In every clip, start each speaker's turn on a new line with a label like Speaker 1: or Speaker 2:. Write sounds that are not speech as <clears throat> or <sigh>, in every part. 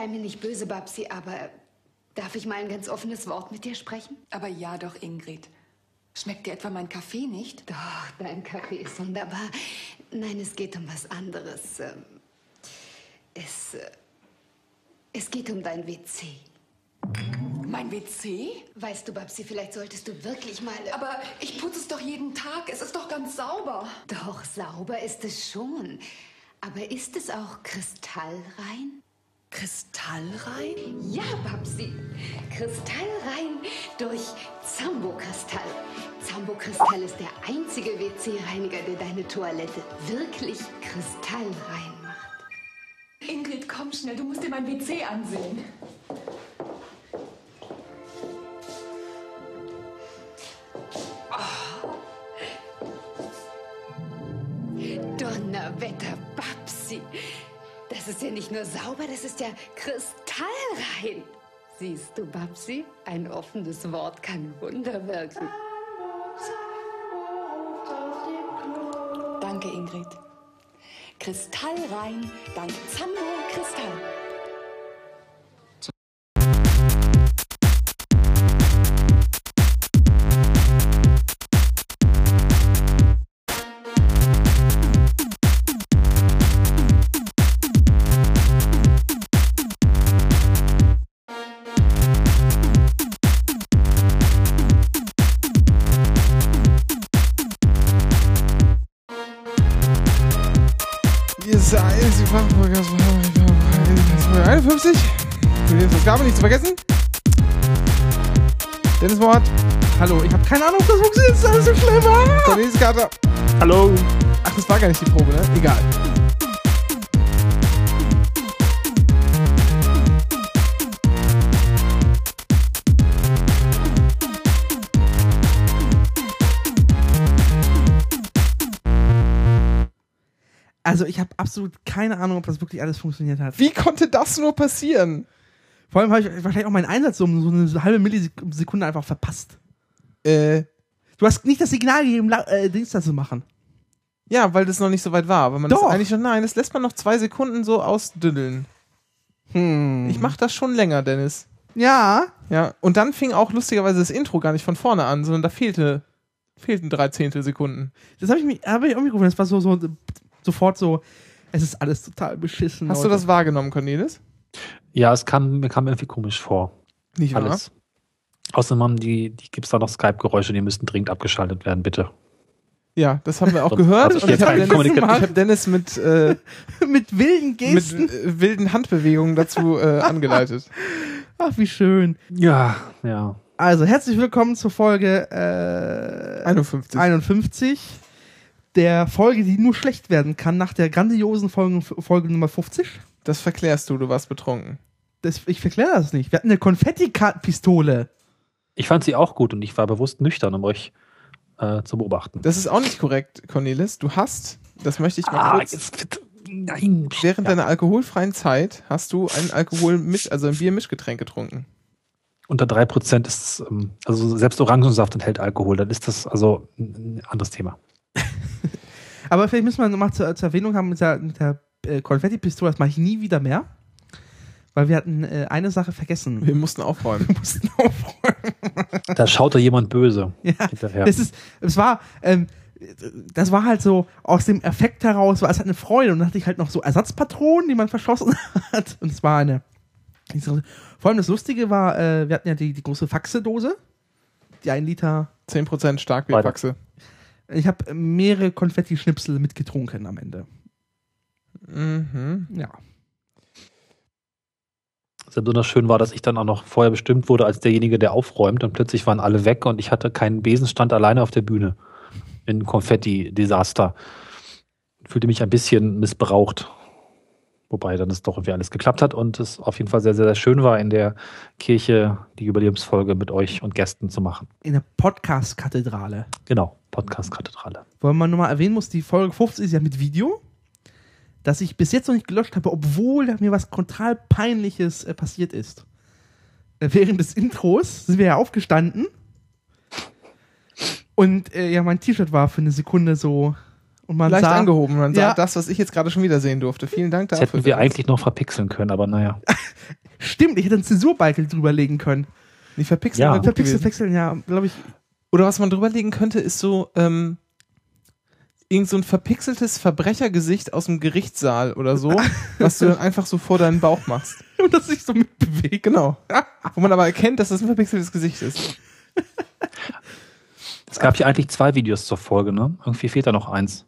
Speaker 1: Sei mir nicht böse, Babsi, aber darf ich mal ein ganz offenes Wort mit dir sprechen?
Speaker 2: Aber ja doch, Ingrid. Schmeckt dir etwa mein Kaffee nicht?
Speaker 1: Doch, dein Kaffee ist wunderbar. Nein, es geht um was anderes. Ähm, Es, äh, es geht um dein WC.
Speaker 2: Mein WC?
Speaker 1: Weißt du, Babsi, vielleicht solltest du wirklich mal... äh,
Speaker 2: Aber ich putze es doch jeden Tag. Es ist doch ganz sauber.
Speaker 1: Doch, sauber ist es schon. Aber ist es auch kristallrein?
Speaker 2: Kristallrein?
Speaker 1: Ja, Babsi. Kristallrein durch Zambo-Kristall. Zambo-Kristall ist der einzige WC-Reiniger, der deine Toilette wirklich kristallrein macht.
Speaker 2: Ingrid, komm schnell. Du musst dir mein WC ansehen.
Speaker 1: Ist ja nicht nur sauber, das ist ja kristallrein. Siehst du, Babsi? Ein offenes Wort kann Wunder wirken.
Speaker 2: Danke, Ingrid. Kristallrein, dank Zambo Kristall.
Speaker 3: Seid die Fachfolge 51. Die Ausgabe nicht zu vergessen. Dennis Mord.
Speaker 4: Hallo, ich habe keine Ahnung, ob das funktioniert. Das ist alles so schlimm. Ah!
Speaker 3: Cornelis Kater.
Speaker 4: Hallo.
Speaker 3: Ach, das war gar nicht die Probe, ne? Egal.
Speaker 4: Also ich habe absolut keine Ahnung, ob das wirklich alles funktioniert hat.
Speaker 3: Wie konnte das nur passieren?
Speaker 4: Vor allem habe ich wahrscheinlich auch meinen Einsatz so um so eine halbe Millisekunde einfach verpasst.
Speaker 3: Äh,
Speaker 4: Du hast nicht das Signal gegeben, äh, Dings da zu machen.
Speaker 3: ja, weil das noch nicht so weit war. Aber man
Speaker 4: Doch.
Speaker 3: ist eigentlich schon, nein, das lässt man noch zwei Sekunden so ausdüddeln.
Speaker 4: Hm.
Speaker 3: Ich mach das schon länger, Dennis.
Speaker 4: Ja.
Speaker 3: Ja, und dann fing auch lustigerweise das Intro gar nicht von vorne an, sondern da fehlte, fehlten drei Zehntel-Sekunden.
Speaker 4: Das habe ich mir hab ich auch gerufen. Das war so, so sofort so. Es ist alles total beschissen.
Speaker 3: Hast du
Speaker 4: Leute.
Speaker 3: das wahrgenommen, Cornelis?
Speaker 5: Ja, es kam, mir kam irgendwie komisch vor.
Speaker 3: Nicht wahr?
Speaker 5: Alles. Außerdem haben die, die gibt es da noch Skype-Geräusche, die müssten dringend abgeschaltet werden, bitte.
Speaker 3: Ja, das haben wir auch gehört.
Speaker 5: hab ich
Speaker 3: ich habe Dennis, hab Dennis mit, äh, <laughs>
Speaker 4: mit wilden
Speaker 3: mit
Speaker 4: Gesten.
Speaker 3: äh, wilden Handbewegungen dazu äh, <laughs> angeleitet.
Speaker 4: Ach, wie schön.
Speaker 5: Ja, ja.
Speaker 4: Also, herzlich willkommen zur Folge äh,
Speaker 3: 51.
Speaker 4: 51. Der Folge, die nur schlecht werden kann, nach der grandiosen Folge, Folge Nummer 50.
Speaker 3: Das verklärst du, du warst betrunken.
Speaker 4: Das, ich verkläre das nicht. Wir hatten eine Konfetti-Pistole.
Speaker 5: Ich fand sie auch gut und ich war bewusst nüchtern, um euch äh, zu beobachten.
Speaker 3: Das ist auch nicht korrekt, Cornelis. Du hast, das möchte ich mal
Speaker 5: ah,
Speaker 3: kurz,
Speaker 5: jetzt, bitte. nein.
Speaker 3: während
Speaker 5: ja.
Speaker 3: deiner alkoholfreien Zeit hast du ein Alkoholmisch, also ein Biermischgetränk getrunken.
Speaker 5: Unter 3% ist es, ähm, also selbst Orangensaft enthält Alkohol, dann ist das also ein anderes Thema. <laughs>
Speaker 4: Aber vielleicht müssen wir nochmal zur, zur Erwähnung haben mit der, mit der äh, Konfetti-Pistole. Das mache ich nie wieder mehr. Weil wir hatten äh, eine Sache vergessen.
Speaker 3: Wir mussten aufräumen. <laughs>
Speaker 4: Wir mussten aufräumen. <laughs>
Speaker 5: Da schaut da jemand böse
Speaker 4: Ja,
Speaker 5: hinterher.
Speaker 4: Das ist, es war, ähm, das war halt so aus dem Effekt heraus, war es halt eine Freude. Und dann hatte ich halt noch so Ersatzpatronen, die man verschossen hat. Und es war eine. Vor allem das Lustige war, äh, wir hatten ja die, die große Faxe-Dose. Die ein Liter.
Speaker 3: 10% Starkbierfaxe.
Speaker 4: Ich habe mehrere Konfetti-Schnipsel mitgetrunken am Ende.
Speaker 3: Mhm.
Speaker 4: Ja.
Speaker 5: Sehr besonders schön war, dass ich dann auch noch vorher bestimmt wurde als derjenige, der aufräumt und plötzlich waren alle weg und ich hatte keinen Besenstand alleine auf der Bühne. In Konfetti-Desaster. Fühlte mich ein bisschen missbraucht. Wobei dann es doch irgendwie alles geklappt hat und es auf jeden Fall sehr, sehr, sehr schön war, in der Kirche die Jubiläumsfolge mit euch und Gästen zu machen.
Speaker 4: In der Podcast-Kathedrale.
Speaker 5: Genau, Podcast-Kathedrale.
Speaker 4: Weil man nochmal erwähnen muss, die Folge 50 ist ja mit Video, das ich bis jetzt noch nicht gelöscht habe, obwohl mir was total Peinliches äh, passiert ist. Äh, während des Intros sind wir ja aufgestanden und äh, ja, mein T-Shirt war für eine Sekunde so und man
Speaker 3: Leicht
Speaker 4: sah,
Speaker 3: angehoben. Man
Speaker 4: Ja.
Speaker 3: sah das, was ich jetzt gerade schon wieder sehen durfte. Vielen Dank
Speaker 5: Das
Speaker 3: dafür.
Speaker 5: hätten wir eigentlich noch verpixeln können, aber naja. <laughs>
Speaker 4: Stimmt, ich hätte einen Zensurbalken drüberlegen können.
Speaker 3: Nicht verpixelt,
Speaker 5: Ja.
Speaker 3: wäre gut
Speaker 4: Verpixel
Speaker 3: gewesen.
Speaker 4: wechseln, ja, glaube ich.
Speaker 3: Oder was man drüberlegen könnte, ist so, ähm, irgend so ein verpixeltes Verbrechergesicht aus dem Gerichtssaal oder so, <laughs> was du dann einfach so vor deinen Bauch machst. <laughs>
Speaker 4: Und das sich so mitbewegt.
Speaker 3: Genau. Wo man aber erkennt, dass das ein verpixeltes Gesicht ist.
Speaker 5: Es gab hier eigentlich zwei Videos zur Folge, ne? Irgendwie fehlt da noch eins.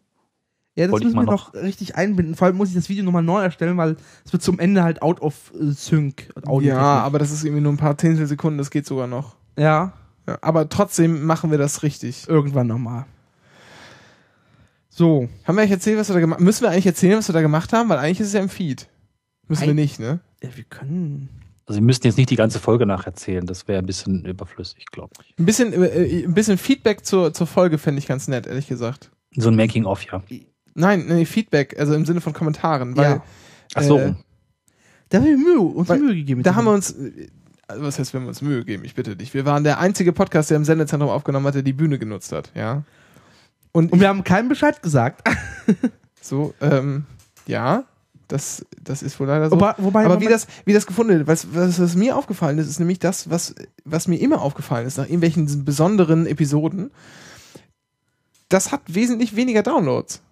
Speaker 4: Ja, das
Speaker 5: Wollte ich
Speaker 4: müssen wir
Speaker 5: mal
Speaker 4: noch richtig einbinden. Vor allem muss ich das Video nochmal neu erstellen, weil es wird zum Ende halt out of äh, sync. Audiotechnisch.
Speaker 3: Ja, aber das ist irgendwie nur ein paar Zehntel Sekunden, das geht sogar noch.
Speaker 4: Ja,
Speaker 3: Ja, aber trotzdem machen wir das richtig.
Speaker 4: irgendwann nochmal. So.
Speaker 3: Haben wir eigentlich erzählt, was wir da gemacht haben? Müssen wir eigentlich erzählen, was wir da gemacht haben? Weil eigentlich ist es ja im Feed. Müssen wir
Speaker 4: Eig-
Speaker 3: nicht, ne?
Speaker 4: Ja, wir können.
Speaker 5: Also wir müssten jetzt nicht die ganze Folge nacherzählen, das wäre ein bisschen überflüssig, glaube ich.
Speaker 3: Ein bisschen, äh, ein bisschen Feedback zur, zur Folge fände ich ganz nett, ehrlich gesagt.
Speaker 5: So ein Making-of, ja.
Speaker 3: Nein, nee, Feedback, also im Sinne von Kommentaren. Weil,
Speaker 4: Ja.
Speaker 5: Ach so.
Speaker 3: Äh,
Speaker 4: Da haben wir Mühe, uns
Speaker 3: Weil-
Speaker 4: Mühe gegeben.
Speaker 3: Da haben wir uns, also was heißt, wenn wir uns Mühe geben? Ich bitte dich. Wir waren der einzige Podcast, der im Sendezentrum aufgenommen hat, der die Bühne genutzt hat, ja. Und,
Speaker 4: Und wir haben keinem Bescheid gesagt. <laughs>
Speaker 3: so, ähm, ja, das, das ist wohl leider so.
Speaker 4: Wobei, wobei
Speaker 3: Aber wie das, wie das gefunden wird, was, was, was mir aufgefallen ist, ist nämlich das, was, was mir immer aufgefallen ist, nach irgendwelchen besonderen Episoden, das hat wesentlich weniger Downloads.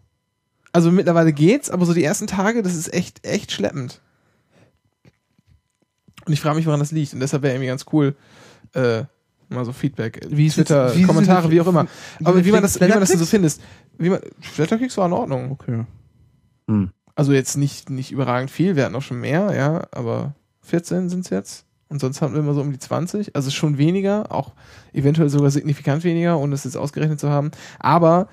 Speaker 3: Also mittlerweile geht's, aber so die ersten Tage, das ist echt, echt schleppend. Und ich frage mich, woran das liegt. Und deshalb wäre irgendwie ganz cool, äh, mal so Feedback,
Speaker 4: Wie
Speaker 3: Twitter,
Speaker 4: wie
Speaker 3: Kommentare, wie auch immer. Aber wie man das, wie man das so findest. Wie man, Flatterkicks war in Ordnung.
Speaker 4: Okay.
Speaker 5: Hm.
Speaker 3: Also jetzt nicht, nicht überragend viel, wir hatten auch schon mehr, ja, aber 14 sind es jetzt. Und sonst hatten wir immer so um die 20. Also schon weniger, auch eventuell sogar signifikant weniger, ohne es jetzt ausgerechnet zu haben. Aber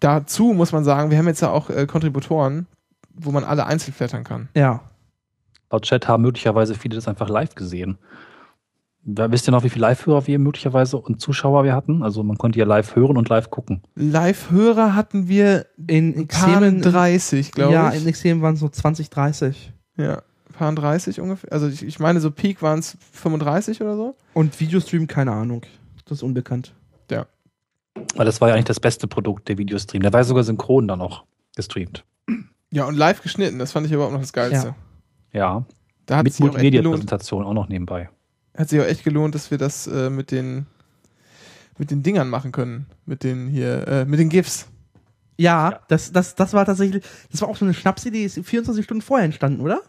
Speaker 3: dazu muss man sagen, wir haben jetzt ja auch äh, Kontributoren, wo man alle einzeln flattern kann.
Speaker 4: Ja.
Speaker 5: Laut Chat haben möglicherweise viele das einfach live gesehen. Da wisst ihr noch, wie viele Live-Hörer wir möglicherweise und Zuschauer wir hatten? Also man konnte ja live hören und live gucken.
Speaker 3: Live-Hörer hatten wir
Speaker 4: In Extremen,
Speaker 3: 30, glaube
Speaker 4: ja,
Speaker 3: ich.
Speaker 4: in Extremen waren es so 20, 30.
Speaker 3: ja, paar 30 ungefähr. Also ich, ich meine, so Peak waren es 35 oder so.
Speaker 4: Und Videostream, keine Ahnung. Das ist unbekannt.
Speaker 5: Weil das war ja eigentlich das beste Produkt, der Videostream. Der war ja sogar synchron dann noch gestreamt.
Speaker 3: Ja, und live geschnitten, das fand ich überhaupt noch das Geilste.
Speaker 5: Ja,
Speaker 3: Da hat
Speaker 5: mit
Speaker 3: es sich auch echt gelohnt.
Speaker 5: Multimedia-Präsentation auch noch nebenbei.
Speaker 3: hat sich auch echt gelohnt, dass wir das äh, mit den mit den Dingern machen können, mit den hier äh, mit den GIFs.
Speaker 4: Ja, Das, das, das war tatsächlich, das war auch so eine Schnapsidee, die ist 24 Stunden vorher entstanden, oder?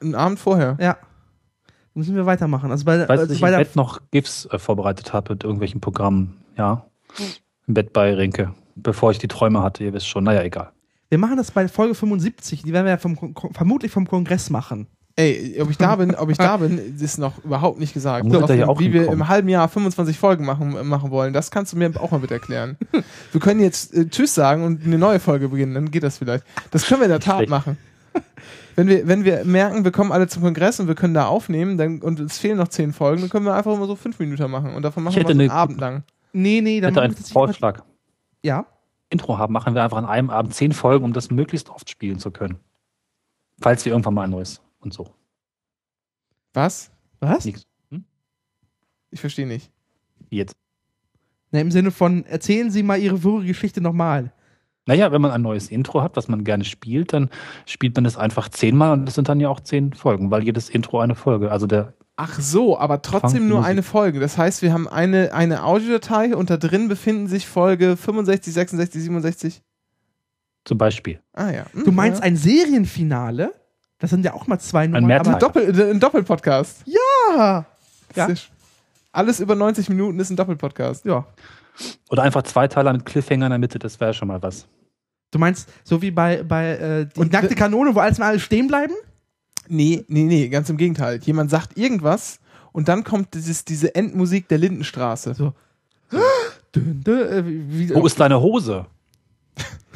Speaker 3: Einen Abend vorher.
Speaker 4: Ja. Müssen wir weitermachen. Also bei,
Speaker 5: dass
Speaker 4: also
Speaker 5: ich
Speaker 4: bei
Speaker 5: im
Speaker 4: der,
Speaker 5: Bett noch GIFs äh, vorbereitet habe mit irgendwelchen Programmen. Ja, im Bett bei Renke. Bevor ich die Träume hatte, ihr wisst schon. Naja, egal.
Speaker 4: wir machen das bei Folge 75, die werden wir ja vom, vermutlich vom Kongress machen.
Speaker 3: Ey, ob ich da bin, ob ich da bin, ist noch überhaupt nicht gesagt.
Speaker 5: Da muss er ja auch
Speaker 3: wie wir
Speaker 5: hinkommen.
Speaker 3: im halben Jahr 25 Folgen machen, machen wollen, das kannst du mir auch mal bitte erklären. <laughs> wir können jetzt äh, Tschüss sagen und eine neue Folge beginnen, dann geht das vielleicht. Das können wir in der Tat
Speaker 5: Schlecht.
Speaker 3: machen. Wenn wir, wenn wir merken, wir kommen alle zum Kongress und wir können da aufnehmen, dann, und es fehlen noch zehn Folgen, dann können wir einfach immer so fünf Minuten machen und davon machen
Speaker 5: Ich
Speaker 3: wir so einen
Speaker 5: eine-
Speaker 3: Abend lang.
Speaker 4: Nee, nee, dann
Speaker 5: hätte einen
Speaker 4: das
Speaker 5: Vorschlag.
Speaker 4: Ja.
Speaker 5: Intro haben, machen wir einfach an einem Abend zehn Folgen, um das möglichst oft spielen zu können. Falls wir irgendwann mal ein neues und so.
Speaker 3: Was?
Speaker 4: Was?
Speaker 5: Hm?
Speaker 3: Ich verstehe nicht.
Speaker 5: Jetzt.
Speaker 4: Na, Im Sinne von, erzählen Sie mal Ihre vorige Geschichte nochmal.
Speaker 5: Naja, wenn man ein neues Intro hat, was man gerne spielt, dann spielt man es einfach zehnmal und das sind dann ja auch zehn Folgen, weil jedes Intro eine Folge. Also der
Speaker 3: Ach so, aber trotzdem nur eine Folge. Das heißt, wir haben eine, eine Audiodatei und da drin befinden sich Folge 65, 66, 67.
Speaker 5: zum Beispiel.
Speaker 3: Ah ja. Hm,
Speaker 4: Du meinst
Speaker 3: ja.
Speaker 4: ein Serienfinale? Das sind ja auch mal zwei Nummern.
Speaker 5: Mehrteil.
Speaker 4: aber,
Speaker 3: Doppel, äh, ein Doppelpodcast.
Speaker 4: ja. Ja.
Speaker 3: Alles über 90 Minuten ist ein Doppelpodcast.
Speaker 4: ja.
Speaker 5: Oder einfach zwei Teile mit Cliffhanger in der Mitte, das wäre schon mal was.
Speaker 4: Du meinst, so wie bei, bei äh, die
Speaker 3: Und
Speaker 4: nackte Kanone, wo alles mal alle stehen bleiben?
Speaker 3: Nee, nee, nee, ganz im Gegenteil. Jemand sagt irgendwas und dann kommt dieses, diese Endmusik der Lindenstraße.
Speaker 4: So. Dün, dün, äh, wie,
Speaker 5: Wo ist deine Hose?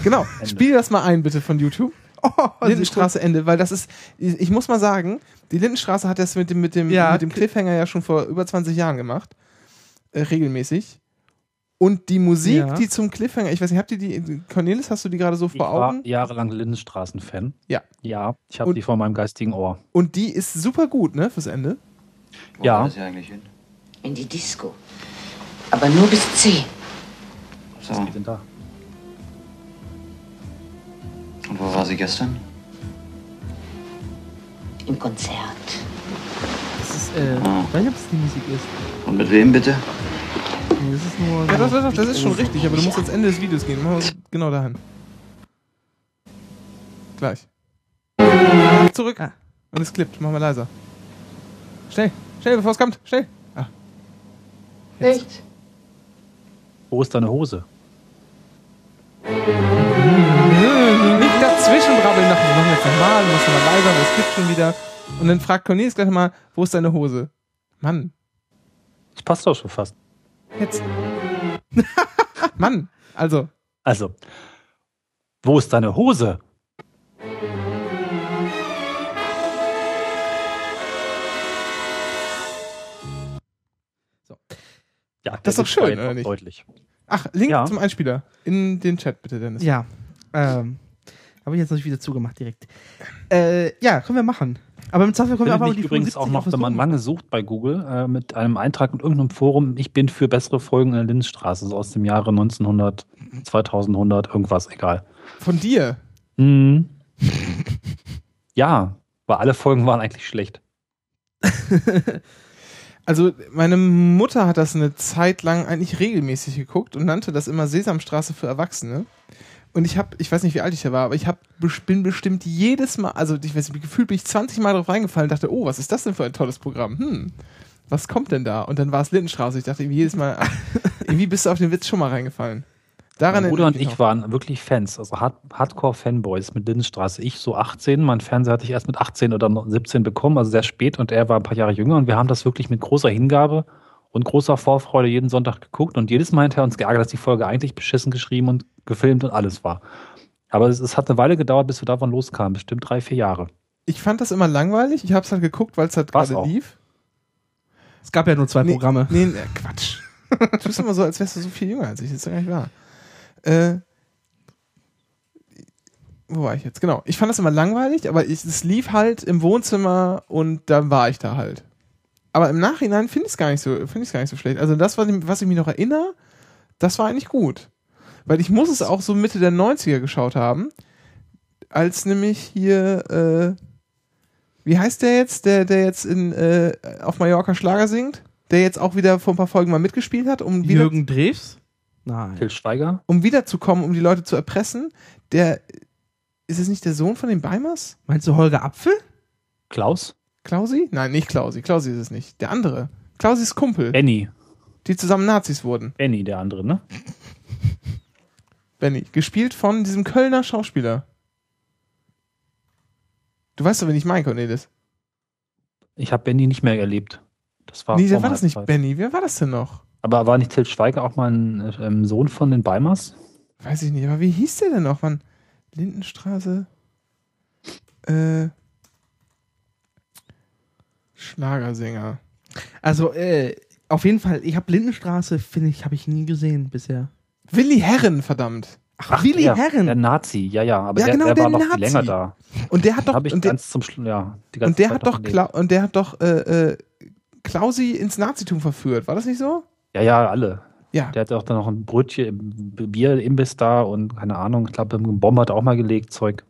Speaker 3: Genau. <laughs>
Speaker 5: Ende.
Speaker 3: Spiel das mal ein, bitte, von YouTube.
Speaker 4: Oh,
Speaker 3: Lindenstraße Ende, weil das ist, ich ich muss mal sagen, die Lindenstraße hat das mit dem, mit dem,
Speaker 4: Ja,
Speaker 3: mit dem Cliffhanger ja schon vor über 20 Jahren gemacht. Äh, regelmäßig. Und die Musik,
Speaker 4: Ja.
Speaker 3: die zum Cliffhanger, ich weiß nicht, habt ihr die, Cornelis, hast du die gerade so
Speaker 5: Ich
Speaker 3: vor
Speaker 5: war
Speaker 3: Augen?
Speaker 5: jahrelang Lindenstraßen-Fan.
Speaker 3: Ja.
Speaker 5: Ja, ich habe die vor meinem geistigen Ohr.
Speaker 3: Und die ist super gut, ne, fürs Ende.
Speaker 6: Wo
Speaker 5: Ja.
Speaker 6: war das eigentlich hin?
Speaker 7: In die Disco. Aber nur bis 10.
Speaker 6: So.
Speaker 5: Was geht denn da?
Speaker 6: Und wo war sie gestern?
Speaker 7: Im Konzert.
Speaker 4: äh,
Speaker 6: Ah.
Speaker 4: ich weiß nicht, ob es die Musik ist.
Speaker 6: Und mit wem bitte?
Speaker 4: Nee, das ist nur.
Speaker 3: Ja, das, das, das ist schon richtig, aber du musst ans Ende des Videos gehen. Machen wir genau dahin. Gleich. Zurück.
Speaker 4: Ah.
Speaker 3: Und es klippt. Machen wir leiser. Schnell, schnell, bevor es kommt. Schnell. Ah.
Speaker 7: Nichts.
Speaker 5: Wo ist deine Hose?
Speaker 3: Nicht dazwischen brabbeln nach, wir machen jetzt nochmal, du mal leiser, und es klippt schon wieder. Und dann fragt Cornelis gleich mal, wo ist deine Hose? Mann,
Speaker 5: Das passt doch schon fast.
Speaker 3: Jetzt. <laughs> Mann, also,
Speaker 5: Also, wo ist deine Hose?
Speaker 4: So.
Speaker 5: Ja,
Speaker 3: Das ist doch schön, oder nicht?
Speaker 5: Deutlich.
Speaker 3: ach, Link
Speaker 5: Ja.
Speaker 3: zum Einspieler. In den Chat bitte, Dennis.
Speaker 4: Ja. Ähm, habe ich jetzt natürlich wieder zugemacht direkt. Äh, ja, können wir machen. Aber im Zweifel wir
Speaker 5: Findet
Speaker 4: einfach die
Speaker 5: übrigens
Speaker 4: 75
Speaker 5: auch noch, wenn man lange sucht bei Google, äh, mit einem Eintrag in irgendeinem Forum, ich bin für bessere Folgen in der Lindenstraße, so aus dem Jahre 1900, 2100, irgendwas, egal.
Speaker 3: Von dir.
Speaker 5: Mhm. <laughs> ja, weil alle Folgen waren eigentlich schlecht. <laughs>
Speaker 3: Also, meine Mutter hat das eine Zeit lang eigentlich regelmäßig geguckt und nannte das immer Sesamstraße für Erwachsene. Und ich habe, ich weiß nicht, wie alt ich da war, aber ich hab, bin bestimmt jedes Mal, also ich weiß nicht, gefühlt bin ich 20 Mal drauf reingefallen und dachte, oh, was ist das denn für ein tolles Programm? Hm, was kommt denn da? Und dann war es Lindenstraße. Ich dachte irgendwie jedes Mal, ach, <laughs> irgendwie bist du auf den Witz schon mal reingefallen. Daran
Speaker 5: Mein Bruder und ich
Speaker 3: mich
Speaker 5: waren wirklich Fans, also Hard Hardcore-Fanboys mit Lindenstraße. Ich so 18, mein Fernseher hatte ich erst mit 18 oder 17 bekommen, also sehr spät und er war ein paar Jahre jünger und wir haben das wirklich mit großer Hingabe und großer Vorfreude jeden Sonntag geguckt und jedes Mal hinterher uns geärgert, dass die Folge eigentlich beschissen geschrieben und gefilmt und alles war. Aber es, es hat eine Weile gedauert, bis wir davon loskamen, bestimmt drei, vier Jahre.
Speaker 3: Ich fand das immer langweilig. Ich habe es halt geguckt, weil es halt gerade lief.
Speaker 4: Es gab ja nur zwei
Speaker 3: Nee,
Speaker 4: Programme.
Speaker 3: Nee, nee, Quatsch. <laughs> Du tust immer so, als wärst du so viel jünger als ich. Das ist doch gar nicht wahr. Äh, wo war ich jetzt? Genau. Ich fand das immer langweilig, aber ich, es lief halt im Wohnzimmer und dann war ich da halt. Aber im Nachhinein finde ich es gar nicht so, finde ich gar nicht so schlecht. Also das, was ich, was ich mich noch erinnere, das war eigentlich gut. Weil ich muss es auch so Mitte der 90er geschaut haben, als nämlich hier, äh, wie heißt der jetzt, der, der jetzt in, äh, auf Mallorca Schlager singt? Der jetzt auch wieder vor ein paar Folgen mal mitgespielt hat, um wieder,
Speaker 4: Jürgen Drews? Nein.
Speaker 5: Till Schweiger?
Speaker 3: um wiederzukommen, um die Leute zu erpressen. Der, ist es nicht der Sohn von den Beimers?
Speaker 4: Meinst du Holger Apfel?
Speaker 5: Klaus?
Speaker 3: Klausi? Nein, nicht Klausi. Klausi ist es nicht. Der andere. Klausis Kumpel,
Speaker 5: Benny.
Speaker 3: die zusammen Nazis wurden.
Speaker 5: Benny, der andere, ne?
Speaker 3: Benny. Gespielt von diesem Kölner Schauspieler. Du weißt doch, wen ich meine, Cornelis.
Speaker 5: Ich habe Benny nicht mehr erlebt. Das war
Speaker 3: nee, der war das nicht
Speaker 5: Zeit.
Speaker 3: Benny. Wer war das denn noch?
Speaker 5: Aber war nicht Till Schweiger auch mal ein ähm, Sohn von den Beimers?
Speaker 3: Weiß ich nicht, aber wie hieß der denn noch? Mann? Lindenstraße? Äh. Schlagersänger.
Speaker 4: Also, äh, auf jeden Fall, ich habe Lindenstraße, finde ich, habe ich nie gesehen bisher.
Speaker 3: Willi Herren, verdammt.
Speaker 4: Ach, Willi
Speaker 5: der,
Speaker 4: Herren.
Speaker 5: Der Nazi, ja, ja. Aber
Speaker 3: Ja,
Speaker 5: der,
Speaker 3: genau,
Speaker 5: der,
Speaker 3: der
Speaker 5: war noch
Speaker 3: Nazi.
Speaker 5: länger da.
Speaker 3: Und der hat doch,
Speaker 5: ich
Speaker 3: und der,
Speaker 5: Schluss, ja. Die ganze
Speaker 3: und der hat doch. Kla und der hat doch, äh, äh, Klausi ins Nazitum verführt. War das nicht so?
Speaker 5: Ja, ja, alle.
Speaker 3: Ja.
Speaker 5: Der hatte auch dann noch ein Brötchen, im Bier-Imbiss da und keine Ahnung, ich glaube, einen Bomber hat er auch mal gelegt, Zeug.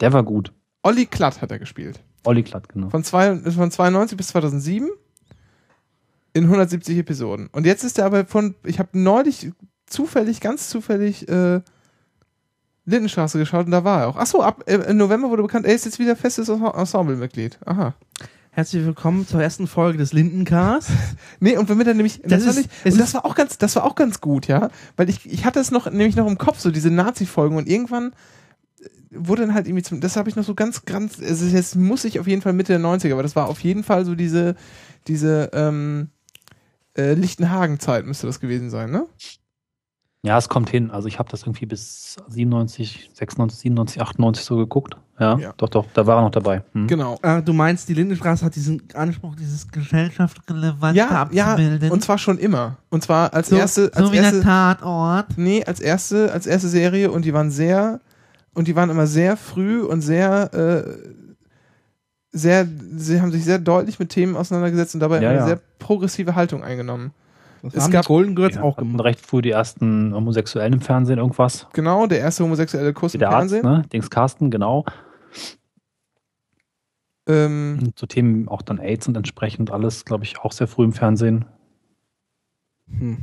Speaker 5: Der war gut.
Speaker 3: Olli Klatt hat er gespielt.
Speaker 5: Olli Klatt, genau.
Speaker 3: Von, zwei, von 92 bis 2007 in 170 Episoden. Und jetzt ist er aber von, ich habe neulich zufällig, ganz zufällig, äh, Lindenstraße geschaut und da war er auch. Achso, ab äh, im November wurde bekannt, er ist jetzt wieder festes Ensemblemitglied. Aha.
Speaker 4: Herzlich willkommen zur ersten Folge des Lindencast. <laughs>
Speaker 3: Nee, und womit er nämlich,
Speaker 4: Das
Speaker 3: fand
Speaker 4: ist-
Speaker 3: ich, das war auch ganz, das war auch ganz gut, ja, weil ich, ich hatte es noch, nämlich noch im Kopf, so diese Nazi-Folgen und irgendwann äh, wurde dann halt irgendwie zum, das habe ich noch so ganz, ganz, also jetzt muss ich auf jeden Fall Mitte der 90er, aber das war auf jeden Fall so diese, diese, ähm, äh, Lichtenhagen-Zeit müsste das gewesen sein, ne?
Speaker 5: Ja, es kommt hin. Also ich habe das irgendwie bis 97, 96, 97, 98 so geguckt. Ja,
Speaker 3: Ja.
Speaker 5: doch, doch, da war er noch dabei. Hm.
Speaker 3: Genau.
Speaker 4: äh, du meinst, die Lindenstraße hat diesen Anspruch, dieses gesellschaftsrelevante
Speaker 3: Ja, ja,
Speaker 4: abzubilden?
Speaker 3: und zwar schon immer. Und zwar als
Speaker 4: so,
Speaker 3: erste, als
Speaker 4: so wie
Speaker 3: erste,
Speaker 4: der Tatort.
Speaker 3: Nee, als erste, als erste Serie und die waren sehr, und die waren immer sehr früh und sehr, äh, sehr, sie haben sich sehr deutlich mit Themen auseinandergesetzt und dabei
Speaker 5: Ja,
Speaker 3: eine
Speaker 5: ja.
Speaker 3: sehr progressive Haltung eingenommen.
Speaker 4: Das
Speaker 3: Es
Speaker 4: haben
Speaker 3: gab-
Speaker 4: die Golden Girls
Speaker 5: Ja,
Speaker 4: auch gemacht.
Speaker 5: recht früh die ersten Homosexuellen im Fernsehen, irgendwas.
Speaker 3: Genau, der erste homosexuelle Kuss im
Speaker 5: Der Arzt,
Speaker 3: Fernsehen.
Speaker 5: ne? Dings Carsten, genau.
Speaker 3: Ähm,
Speaker 5: so Themen auch dann AIDS und entsprechend alles, glaube ich, auch sehr früh im Fernsehen.
Speaker 4: Hm.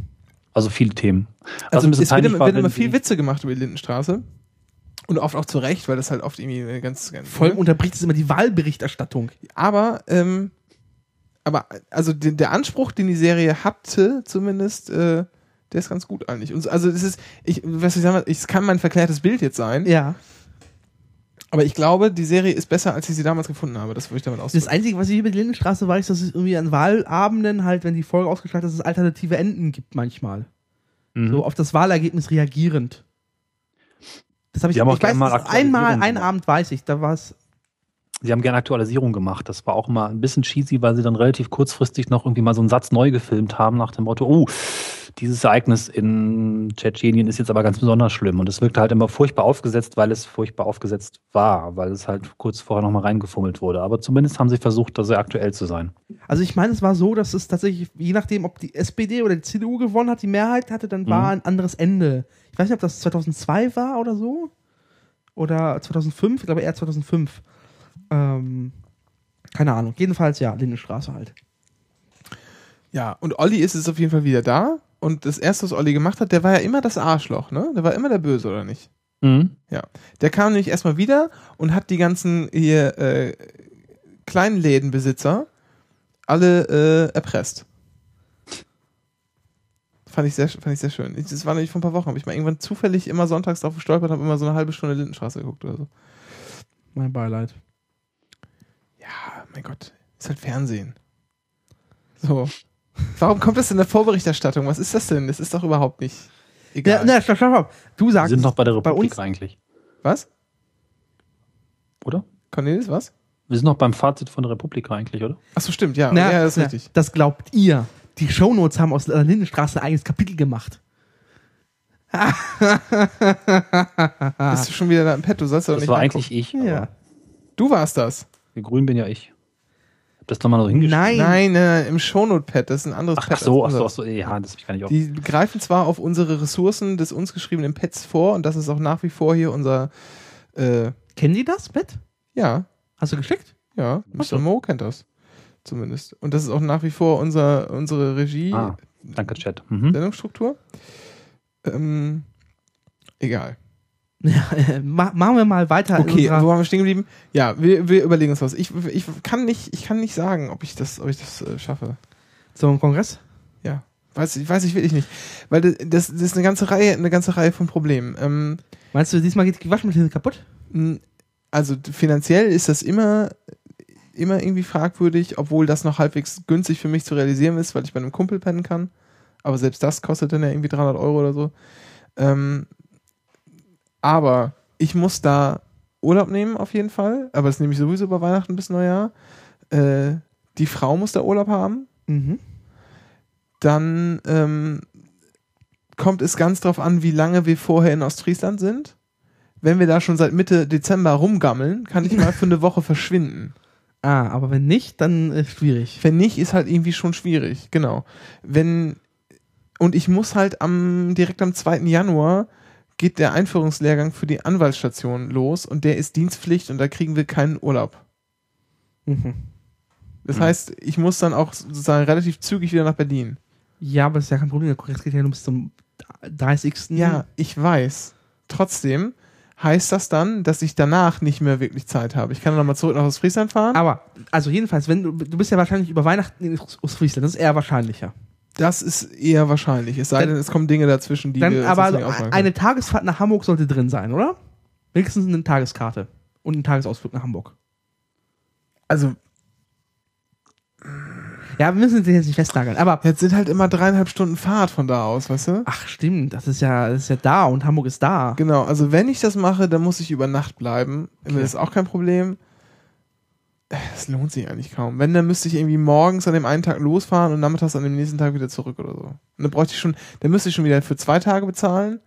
Speaker 5: Also viele Themen.
Speaker 3: Also
Speaker 5: ein bisschen
Speaker 3: es wird immer,
Speaker 5: war,
Speaker 3: werden immer viel Witze gemacht über die Lindenstraße. Und oft auch zu Recht, weil das halt oft irgendwie eine ganz, ganz
Speaker 4: Vor allem unterbricht es immer die Wahlberichterstattung.
Speaker 3: Aber, ähm, aber also den, der Anspruch, den die Serie hatte, zumindest, äh, der ist ganz gut eigentlich. Und so- also das ist, ich, was ich sagen, es kann mein verklärtes Bild jetzt sein,
Speaker 4: Ja.
Speaker 3: aber ich glaube, die Serie ist besser, als ich sie damals gefunden habe. Das würde ich damit
Speaker 4: Das
Speaker 3: ausdrücken.
Speaker 4: Einzige, was ich über die Lindenstraße weiß, dass es irgendwie an Wahlabenden halt, wenn die Folge ausgestrahlt ist, dass es alternative Enden gibt manchmal.
Speaker 5: Mhm.
Speaker 4: So auf das Wahlergebnis reagierend. Das habe ich,
Speaker 5: Die haben auch
Speaker 4: ich weiß, das einmal,
Speaker 5: Aktualisierung
Speaker 4: einen. Abend weiß ich, da war es.
Speaker 5: Sie haben gerne Aktualisierung gemacht. Das war auch immer ein bisschen cheesy, weil sie dann relativ kurzfristig noch irgendwie mal so einen Satz neu gefilmt haben nach dem Motto, oh, dieses Ereignis in Tschetschenien ist jetzt aber ganz besonders schlimm. Und es wirkte halt immer furchtbar aufgesetzt, weil es furchtbar aufgesetzt war, weil es halt kurz vorher nochmal reingefummelt wurde. Aber zumindest haben sie versucht, da sehr aktuell zu sein.
Speaker 4: Also ich meine, es war so, dass es tatsächlich, je nachdem, ob die SPD oder die CDU gewonnen hat, die Mehrheit hatte, dann war
Speaker 5: Mhm.
Speaker 4: ein anderes Ende. Ich weiß nicht, ob das 2002 war oder so. Oder 2005, ich glaube eher 2005. Ähm, keine Ahnung. Jedenfalls ja, Lindenstraße halt.
Speaker 3: Ja, und Olli ist es auf jeden Fall wieder da. Und das erste, was Olli gemacht hat, der war ja immer das Arschloch, ne? Der war immer der Böse, oder nicht?
Speaker 5: Mhm.
Speaker 3: Ja. Der kam nämlich erstmal wieder und hat die ganzen hier äh, kleinen Lädenbesitzer alle äh, erpresst. Fand ich sehr, fand ich sehr schön. Ich, das war nämlich vor ein paar Wochen, habe ich mal irgendwann zufällig immer sonntags drauf gestolpert, habe immer so eine halbe Stunde Lindenstraße geguckt oder so.
Speaker 4: Mein Beileid.
Speaker 3: Ja, mein Gott. Ist halt Fernsehen. So. Warum kommt das in der Vorberichterstattung? Was ist das denn? Das ist doch überhaupt nicht
Speaker 4: Ja,
Speaker 3: egal.
Speaker 4: na, stopp, stopp, stopp. Du
Speaker 5: Wir
Speaker 4: sagst,
Speaker 5: sind noch bei der
Speaker 4: bei
Speaker 5: Republik
Speaker 4: uns-
Speaker 5: eigentlich,
Speaker 3: Was?
Speaker 5: oder?
Speaker 3: Cornelis, was?
Speaker 5: Wir sind noch beim Fazit von der Republik eigentlich, oder?
Speaker 3: Achso, stimmt, ja.
Speaker 4: na,
Speaker 3: ja, das ist
Speaker 4: na,
Speaker 3: richtig.
Speaker 4: das glaubt ihr. Die Shownotes haben aus der Lindenstraße ein eigenes Kapitel gemacht. <laughs>
Speaker 3: Bist du schon wieder da im Pet? Du sollst doch
Speaker 5: Das
Speaker 3: nicht
Speaker 5: war
Speaker 3: reingucken.
Speaker 5: eigentlich ich.
Speaker 4: Ja.
Speaker 3: Du warst das.
Speaker 5: Der Grün bin ja ich. Hab das nochmal so hingeschrieben.
Speaker 4: Nein.
Speaker 3: Nein, nein, nein, im Shownote-Pad. Das ist ein anderes
Speaker 5: Ach,
Speaker 3: Pad.
Speaker 5: ach so, ach so, ach so, ja, das hab ich gar nicht auf.
Speaker 3: Die greifen zwar auf unsere Ressourcen des uns geschriebenen Pads vor und das ist auch nach wie vor hier unser, äh,
Speaker 4: Kennen die das, Bett?
Speaker 3: ja,
Speaker 4: Hast du geschickt?
Speaker 3: ja, Mr.
Speaker 4: so.
Speaker 3: Mo kennt das. Zumindest. Und das ist auch nach wie vor unser, unsere Regie,
Speaker 5: Ah, danke, Chat. Mhm.
Speaker 3: Sendungsstruktur. Ähm, egal. <laughs>
Speaker 4: Machen wir mal weiter.
Speaker 3: Okay, wo haben wir stehen geblieben? Ja, wir, wir überlegen uns was. Ich, ich kann nicht, ich kann nicht sagen, ob ich das, ob ich das äh, schaffe.
Speaker 4: ein Kongress?
Speaker 3: Ja, weiß ich, weiß ich wirklich nicht, weil das, das, das ist eine ganze Reihe, eine ganze Reihe von Problemen. Ähm,
Speaker 4: Meinst du, diesmal geht die Waschmaschine kaputt?
Speaker 3: also finanziell ist das immer, immer irgendwie fragwürdig, obwohl das noch halbwegs günstig für mich zu realisieren ist, weil ich bei einem Kumpel pennen kann. Aber selbst das kostet dann ja irgendwie 300 Euro oder so. Ähm, aber ich muss da Urlaub nehmen auf jeden Fall. Aber das nehme ich sowieso über Weihnachten bis Neujahr. Äh, die Frau muss da Urlaub haben.
Speaker 4: Mhm.
Speaker 3: dann ähm, kommt es ganz drauf an, wie lange wir vorher in Ostfriesland sind. Wenn wir da schon seit Mitte Dezember rumgammeln, kann ich mal für eine Woche verschwinden. <laughs>
Speaker 4: Ah, aber wenn nicht, dann ist schwierig.
Speaker 3: Wenn nicht, ist halt irgendwie schon schwierig. Genau. Wenn und ich muss halt am direkt am 2. Januar geht der Einführungslehrgang für die Anwaltsstation los und der ist Dienstpflicht und da kriegen wir keinen Urlaub.
Speaker 4: Mhm.
Speaker 3: Das
Speaker 5: Hm.
Speaker 3: heißt, ich muss dann auch sozusagen relativ zügig wieder nach Berlin.
Speaker 4: Ja, aber das ist ja kein Problem. Der Kongress geht ja nur bis zum 30.
Speaker 3: Ja, ich weiß. Trotzdem heißt das dann, dass ich danach nicht mehr wirklich Zeit habe. Ich kann dann nochmal zurück nach Ostfriesland fahren.
Speaker 4: Aber, also jedenfalls, wenn du, du bist ja wahrscheinlich über Weihnachten in Ostfriesland, das ist eher wahrscheinlicher.
Speaker 3: Das ist eher wahrscheinlich. Es sei denn, es kommen Dinge dazwischen, die
Speaker 4: Dann
Speaker 3: wir
Speaker 4: aber also eine Tagesfahrt nach Hamburg sollte drin sein, oder? Wenigstens eine Tageskarte und ein Tagesausflug nach Hamburg.
Speaker 3: Also,
Speaker 4: Ja, wir müssen uns jetzt nicht festnageln, aber
Speaker 3: jetzt sind halt immer dreieinhalb Stunden Fahrt von da aus, weißt du?
Speaker 4: ach stimmt, das ist ja, das ist ja da und Hamburg ist da.
Speaker 3: Genau, also wenn ich das mache, dann muss ich über Nacht bleiben.
Speaker 4: Okay.
Speaker 3: Das ist auch kein Problem. Das lohnt sich eigentlich kaum. Wenn, dann müsste ich irgendwie morgens an dem einen Tag losfahren und nachmittags an dem nächsten Tag wieder zurück oder so. Und dann bräuchte ich schon, dann müsste ich schon wieder für zwei Tage bezahlen.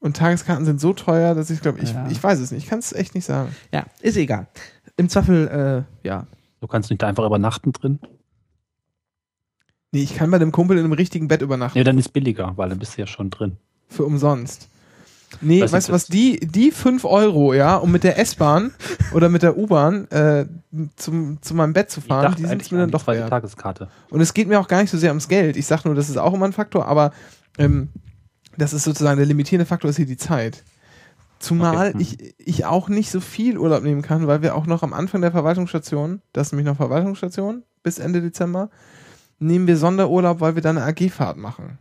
Speaker 3: Und Tageskarten sind so teuer, dass ich glaube, ich,
Speaker 4: Ja.
Speaker 3: ich weiß es nicht. Ich kann es echt nicht sagen.
Speaker 4: Ja, ist egal. Im Zweifel, äh, ja.
Speaker 5: Du kannst nicht einfach übernachten drin.
Speaker 3: Nee, ich kann bei dem Kumpel in einem richtigen Bett übernachten.
Speaker 5: Nee, dann ist billiger, weil dann bist du ja schon drin.
Speaker 3: Für umsonst. Nee,
Speaker 5: Weiß
Speaker 3: weißt du was, die, die 5 Euro, ja, um mit der S-Bahn <laughs> oder mit der U-Bahn äh, zum, zu meinem Bett zu fahren, die sind mir dann doch wert.
Speaker 5: Tageskarte.
Speaker 3: Und es geht mir auch gar nicht so sehr ums Geld. Ich sag nur, das ist auch immer ein Faktor, aber ähm, das ist sozusagen der limitierende Faktor ist hier die Zeit. Zumal
Speaker 5: Okay. Hm.
Speaker 3: ich, ich auch nicht so viel Urlaub nehmen kann, weil wir auch noch am Anfang der Verwaltungsstation, das ist nämlich noch Verwaltungsstation bis Ende Dezember, nehmen wir Sonderurlaub, weil wir dann eine AG-Fahrt machen.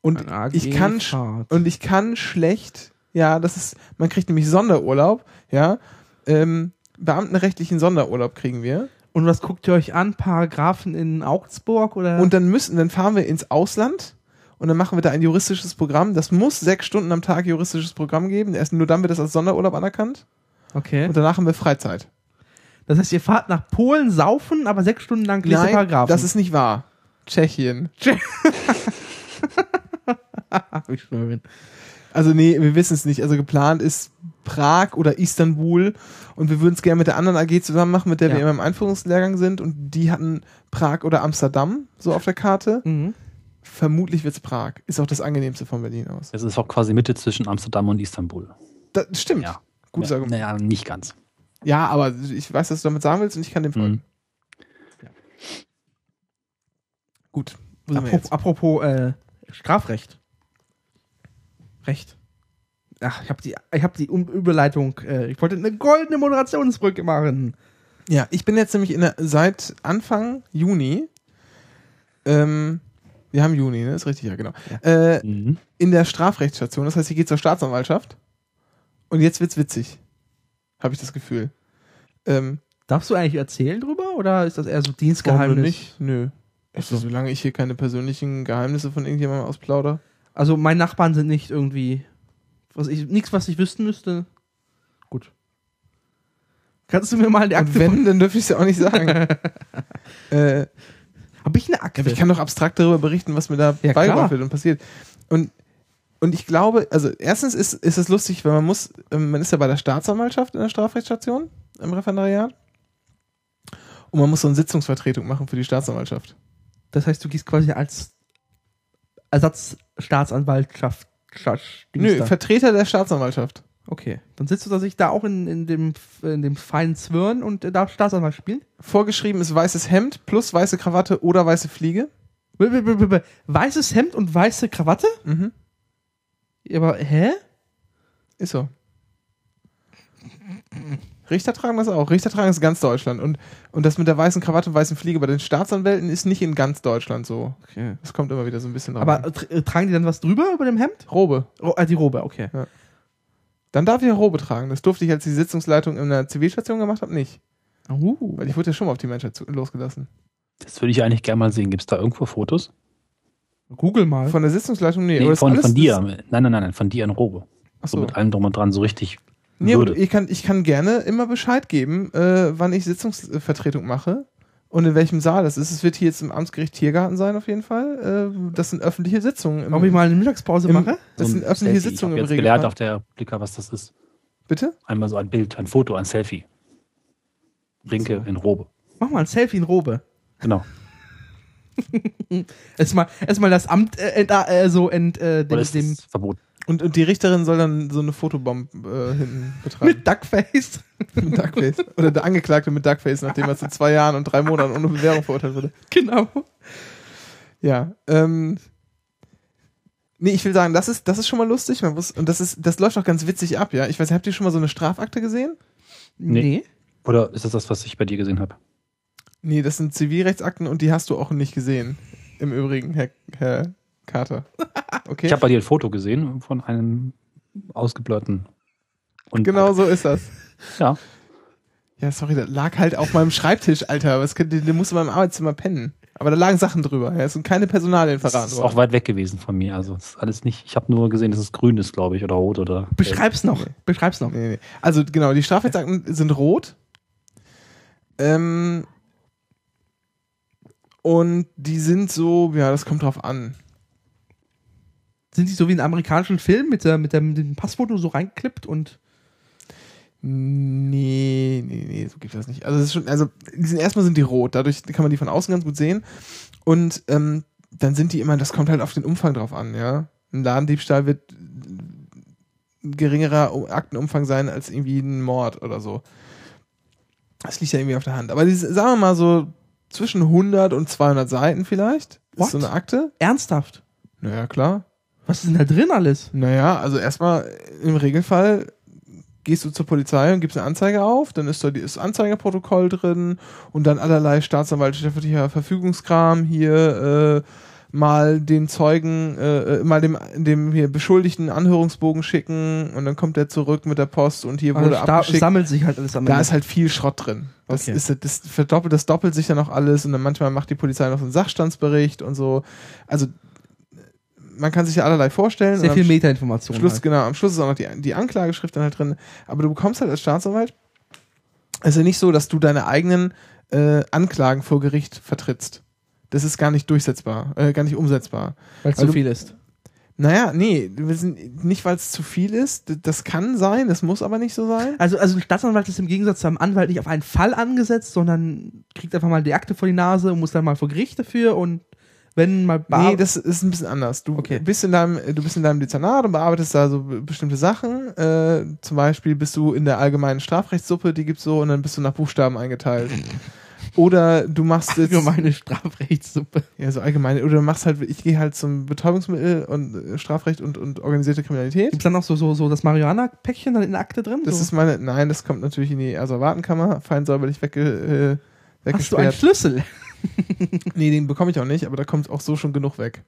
Speaker 3: Und ich kann und ich kann schlecht, ja, das ist, man kriegt nämlich Sonderurlaub, ja, ähm, beamtenrechtlichen Sonderurlaub kriegen wir.
Speaker 4: Und was guckt ihr euch an? Paragraphen in Augsburg oder?
Speaker 3: Und dann müssen, dann fahren wir ins Ausland und dann machen wir da ein juristisches Programm. Das muss sechs Stunden am Tag juristisches Programm geben. Erst nur dann wird das als Sonderurlaub anerkannt.
Speaker 4: okay.
Speaker 3: Und danach haben wir Freizeit.
Speaker 4: Das heißt, ihr fahrt nach Polen, saufen, aber sechs Stunden lang lest ihr Paragraphen.
Speaker 3: das ist nicht wahr. Tschechien.
Speaker 4: Ach, <laughs> <laughs> wie schön.
Speaker 3: Also nee, wir wissen es nicht. Also geplant ist Prag oder Istanbul und wir würden es gerne mit der anderen AG zusammen machen, mit der
Speaker 4: Ja.
Speaker 3: wir immer im Einführungslehrgang sind und die hatten Prag oder Amsterdam so auf der Karte.
Speaker 4: Mhm.
Speaker 3: Vermutlich wird es Prag. Ist auch das angenehmste von Berlin aus.
Speaker 5: Es ist auch quasi Mitte zwischen Amsterdam und Istanbul.
Speaker 3: Das stimmt.
Speaker 5: Ja.
Speaker 3: Gutes
Speaker 5: ja,
Speaker 3: Argument.
Speaker 5: Naja, nicht ganz.
Speaker 3: Ja, aber ich weiß, was du damit sagen willst und ich kann dem folgen.
Speaker 5: Mhm.
Speaker 3: Gut. Sind wir
Speaker 4: Apropos, apropos äh, Strafrecht. Recht. Ach, ich habe die, ich hab die Um- Überleitung. Äh, ich wollte eine goldene Moderationsbrücke machen.
Speaker 3: Ja, ich bin jetzt nämlich in der, seit Anfang Juni, ähm, wir haben Juni, ne? Ist richtig, ja, genau. Äh,
Speaker 5: Mhm.
Speaker 3: in der Strafrechtsstation. Das heißt, ich gehe zur Staatsanwaltschaft. Und jetzt wird's witzig. Habe ich das Gefühl. Ähm,
Speaker 4: Darfst du eigentlich erzählen drüber oder ist das eher so Dienstgeheimnis?
Speaker 3: denn nicht? Nö. Also, solange ich hier keine persönlichen Geheimnisse von irgendjemandem ausplauder.
Speaker 4: Also meine Nachbarn sind nicht irgendwie was ich nichts, was ich wüssten müsste. Gut. Kannst du mir mal die Akte
Speaker 3: wenn, dann dürfte ich es ja auch nicht sagen. <laughs> äh,
Speaker 4: Habe ich eine Akte?
Speaker 3: Aber ich kann doch abstrakt darüber berichten, was mir da
Speaker 4: Ja,
Speaker 3: beigebracht wird und passiert. Und, und ich glaube, also erstens ist, ist es lustig, weil man muss, ähm, man ist ja bei der Staatsanwaltschaft in der Strafrechtsstation im Referendariat. Und man muss so eine Sitzungsvertretung machen für die Staatsanwaltschaft.
Speaker 4: das heißt, du gehst quasi als Ersatzstaatsanwaltschaft
Speaker 3: Nö, Vertreter der Staatsanwaltschaft.
Speaker 4: Okay. Dann sitzt du tatsächlich da auch in, in, dem, in dem feinen Zwirn und äh, darf Staatsanwalt spielen?
Speaker 3: Vorgeschrieben ist weißes Hemd plus weiße Krawatte oder weiße Fliege.
Speaker 4: Weißes Hemd und weiße Krawatte?
Speaker 3: Mhm.
Speaker 4: Aber, hä?
Speaker 3: Ist so. Richter tragen das auch. Richter tragen das in ganz Deutschland. Und, und das mit der weißen Krawatte und weißen Fliege bei den Staatsanwälten ist nicht in ganz Deutschland so.
Speaker 4: Okay.
Speaker 3: Das kommt immer wieder so ein bisschen drauf
Speaker 4: Aber äh, tragen die dann was drüber über dem Hemd?
Speaker 3: Robe.
Speaker 4: Oh, äh, die Robe, okay.
Speaker 3: Dann darf ich auch Robe tragen. Das durfte ich, als ich die Sitzungsleitung in der Zivilstation gemacht habe, nicht.
Speaker 4: Uh.
Speaker 3: Weil ich wurde ja schon mal auf die Menschheit losgelassen.
Speaker 5: Das würde ich eigentlich gerne mal sehen. Gibt es da irgendwo Fotos?
Speaker 4: Google mal.
Speaker 3: Von der Sitzungsleitung, nee.
Speaker 5: Nee, von,
Speaker 3: alles-
Speaker 5: von dir. Nein, nein, nein, nein, von dir in Robe.
Speaker 3: Das,
Speaker 5: So
Speaker 3: achso.
Speaker 5: mit allem drum und dran, so richtig
Speaker 3: Nee, aber
Speaker 5: Würde.
Speaker 3: ich kann, ich kann gerne immer Bescheid geben, äh, wann ich Sitzungsvertretung mache und in welchem Saal das ist. Es wird hier jetzt im Amtsgericht Tiergarten sein, auf jeden Fall. Äh, das sind öffentliche Sitzungen. Im,
Speaker 4: Ob ich mal eine Mittagspause
Speaker 3: im,
Speaker 4: mache?
Speaker 3: Das
Speaker 5: so
Speaker 3: sind öffentliche
Speaker 5: Selfie.
Speaker 3: Sitzungen
Speaker 5: Ich
Speaker 3: im
Speaker 5: jetzt gelernt
Speaker 3: Regelfall.
Speaker 5: auf der Blicker, was das ist.
Speaker 3: Bitte?
Speaker 5: Einmal so ein Bild, ein Foto, ein Selfie. Rinke in Robe.
Speaker 4: Mach mal ein Selfie in Robe.
Speaker 5: Genau. <laughs>
Speaker 4: Erstmal, erstmal das Amt äh, äh, so ent, äh, dem, dem
Speaker 5: das verboten?
Speaker 3: Und, und die Richterin soll dann so eine Fotobomb äh, hinten betreiben.
Speaker 4: mit Duckface. <laughs>
Speaker 3: mit Duckface. Oder der Angeklagte mit Duckface, nachdem er zu zwei Jahren und drei Monaten ohne Bewährung verurteilt wurde.
Speaker 4: genau.
Speaker 3: Ja. Ähm, nee, ich will sagen, das ist, das ist schon mal lustig. Man muss, und das ist, das läuft auch ganz witzig ab, ja. Ich weiß, habt ihr schon mal so eine Strafakte gesehen?
Speaker 5: Nee.
Speaker 4: Nee.
Speaker 5: Oder ist das das, was ich bei dir gesehen habe?
Speaker 3: Nee, das sind Zivilrechtsakten und die hast du auch nicht gesehen. Im Übrigen, Herr, Herr Carter. <laughs> Okay?
Speaker 5: Ich habe bei dir ein Foto gesehen von einem ausgeblurrten. Und
Speaker 3: genau so ist das.
Speaker 5: Ja.
Speaker 3: Ja, sorry, das lag halt auf meinem Schreibtisch, Alter. Was könnte, der musste in meinem Arbeitszimmer pennen. Aber da lagen Sachen drüber. Ja, es sind keine Personalien
Speaker 5: Das
Speaker 3: verraten
Speaker 5: ist auch weit weg gewesen von mir. Also das ist alles nicht. Ich habe nur gesehen, dass es grün ist, glaube ich, oder rot oder.
Speaker 4: Beschreib's noch. Beschreib's noch.
Speaker 3: Nee, nee. Also genau, die Strafrechtsakten sind rot. Ähm, und die sind so, ja, das kommt drauf an.
Speaker 4: Sind die so wie in amerikanischen Filmen mit, der, mit, der, mit dem Passfoto so reingeklippt und.
Speaker 3: Nee, nee, nee, so gibt das nicht. Also, es ist schon, also sind, erstmal sind die rot, dadurch kann man die von außen ganz gut sehen. Und ähm, dann sind die immer, das kommt halt auf den Umfang drauf an, ja. Ein Ladendiebstahl wird ein geringerer Aktenumfang sein als irgendwie ein Mord oder so. Das liegt ja irgendwie auf der Hand. Aber diese, sagen wir mal so zwischen 100 und 200 Seiten vielleicht.
Speaker 4: What?
Speaker 3: Ist so eine Akte.
Speaker 4: Ernsthaft?
Speaker 3: Naja, klar.
Speaker 4: Was ist denn da drin alles?
Speaker 3: Naja, also erstmal im Regelfall gehst du zur Polizei und gibst eine Anzeige auf, dann ist da das Anzeigeprotokoll drin und dann allerlei staatsanwaltlicher Verfügungskram hier äh, mal den Zeugen, äh, äh, mal dem, dem hier Beschuldigten Anhörungsbogen schicken und dann kommt er zurück mit der Post und hier wurde
Speaker 4: Also da
Speaker 3: abgeschickt.
Speaker 4: sammelt sich halt alles am
Speaker 3: Da
Speaker 4: Ende.
Speaker 3: ist halt viel Schrott drin. Das
Speaker 4: Okay.
Speaker 3: ist das verdoppelt, das doppelt sich dann auch alles und dann manchmal macht die Polizei noch so einen Sachstandsbericht und so. Also man kann sich ja allerlei vorstellen.
Speaker 4: sehr viel Metainformation.
Speaker 3: Schluss,
Speaker 4: Halt.
Speaker 3: genau, am Schluss ist auch noch die, die Anklageschrift dann halt drin. Aber du bekommst halt als Staatsanwalt, es ist ja nicht so, dass du deine eigenen äh, Anklagen vor Gericht vertrittst. Das ist gar nicht durchsetzbar, äh, gar nicht umsetzbar.
Speaker 4: Weil es zu viel ist.
Speaker 3: Naja, nee, wir sind nicht, weil es zu viel ist. Das kann sein, das muss aber nicht so sein.
Speaker 4: Also, also ein Staatsanwalt ist im Gegensatz zu einem Anwalt nicht auf einen Fall angesetzt, sondern kriegt einfach mal die Akte vor die Nase und muss dann mal vor Gericht dafür und wenn mal
Speaker 3: Nee, das ist ein bisschen anders. Du
Speaker 4: Okay.
Speaker 3: bist in deinem, du bist in deinem Dezernat und bearbeitest da so be- bestimmte Sachen. Äh, zum Beispiel bist du in der allgemeinen Strafrechtssuppe, die gibt's so, und dann bist du nach Buchstaben eingeteilt. <laughs> Oder du machst jetzt
Speaker 4: allgemeine Strafrechtssuppe.
Speaker 3: ja so allgemeine, oder du machst halt, ich gehe halt zum Betäubungsmittel und äh, Strafrecht und, und organisierte Kriminalität.
Speaker 4: Gibt's dann noch so, so, so das Marihuana-Päckchen dann in der Akte drin?
Speaker 3: Das
Speaker 4: so?
Speaker 3: ist meine, nein, das kommt natürlich in die Asservatenkammer, fein säuberlich wegge, äh,
Speaker 4: Hast du einen
Speaker 3: weggesperrt.
Speaker 4: Schlüssel? <laughs>
Speaker 3: Nee, den bekomme ich auch nicht, aber da kommt auch so schon genug weg.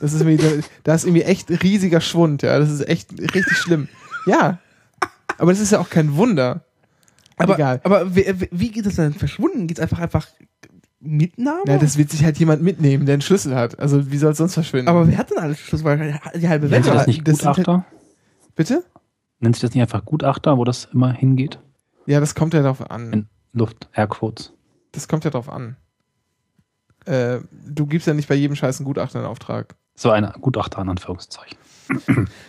Speaker 3: Das ist irgendwie, da, ist irgendwie echt riesiger Schwund, ja. Das ist echt richtig schlimm. Ja. Aber das ist ja auch kein Wunder.
Speaker 4: Aber,
Speaker 3: Egal.
Speaker 4: aber wie, wie geht das dann verschwunden? Geht's einfach einfach Mitnahme?
Speaker 3: Ja, das wird sich halt jemand mitnehmen, der einen Schlüssel hat. Also wie soll es sonst verschwinden?
Speaker 4: aber wer hat denn alles Schlüssel? Weil die halbe
Speaker 5: Nennt
Speaker 4: Welt
Speaker 5: sich
Speaker 3: Ja,
Speaker 5: das nicht
Speaker 3: das sind halt-
Speaker 5: Gutachter?
Speaker 3: Bitte?
Speaker 5: Nennt sich das nicht einfach Gutachter, wo das immer hingeht?
Speaker 3: Ja, das kommt ja darauf an.
Speaker 5: In Luft, Airquotes.
Speaker 3: Das kommt ja darauf an. Äh, du gibst ja nicht bei jedem Scheiß einen Gutachter einen Auftrag.
Speaker 5: So ein Gutachter in Anführungszeichen.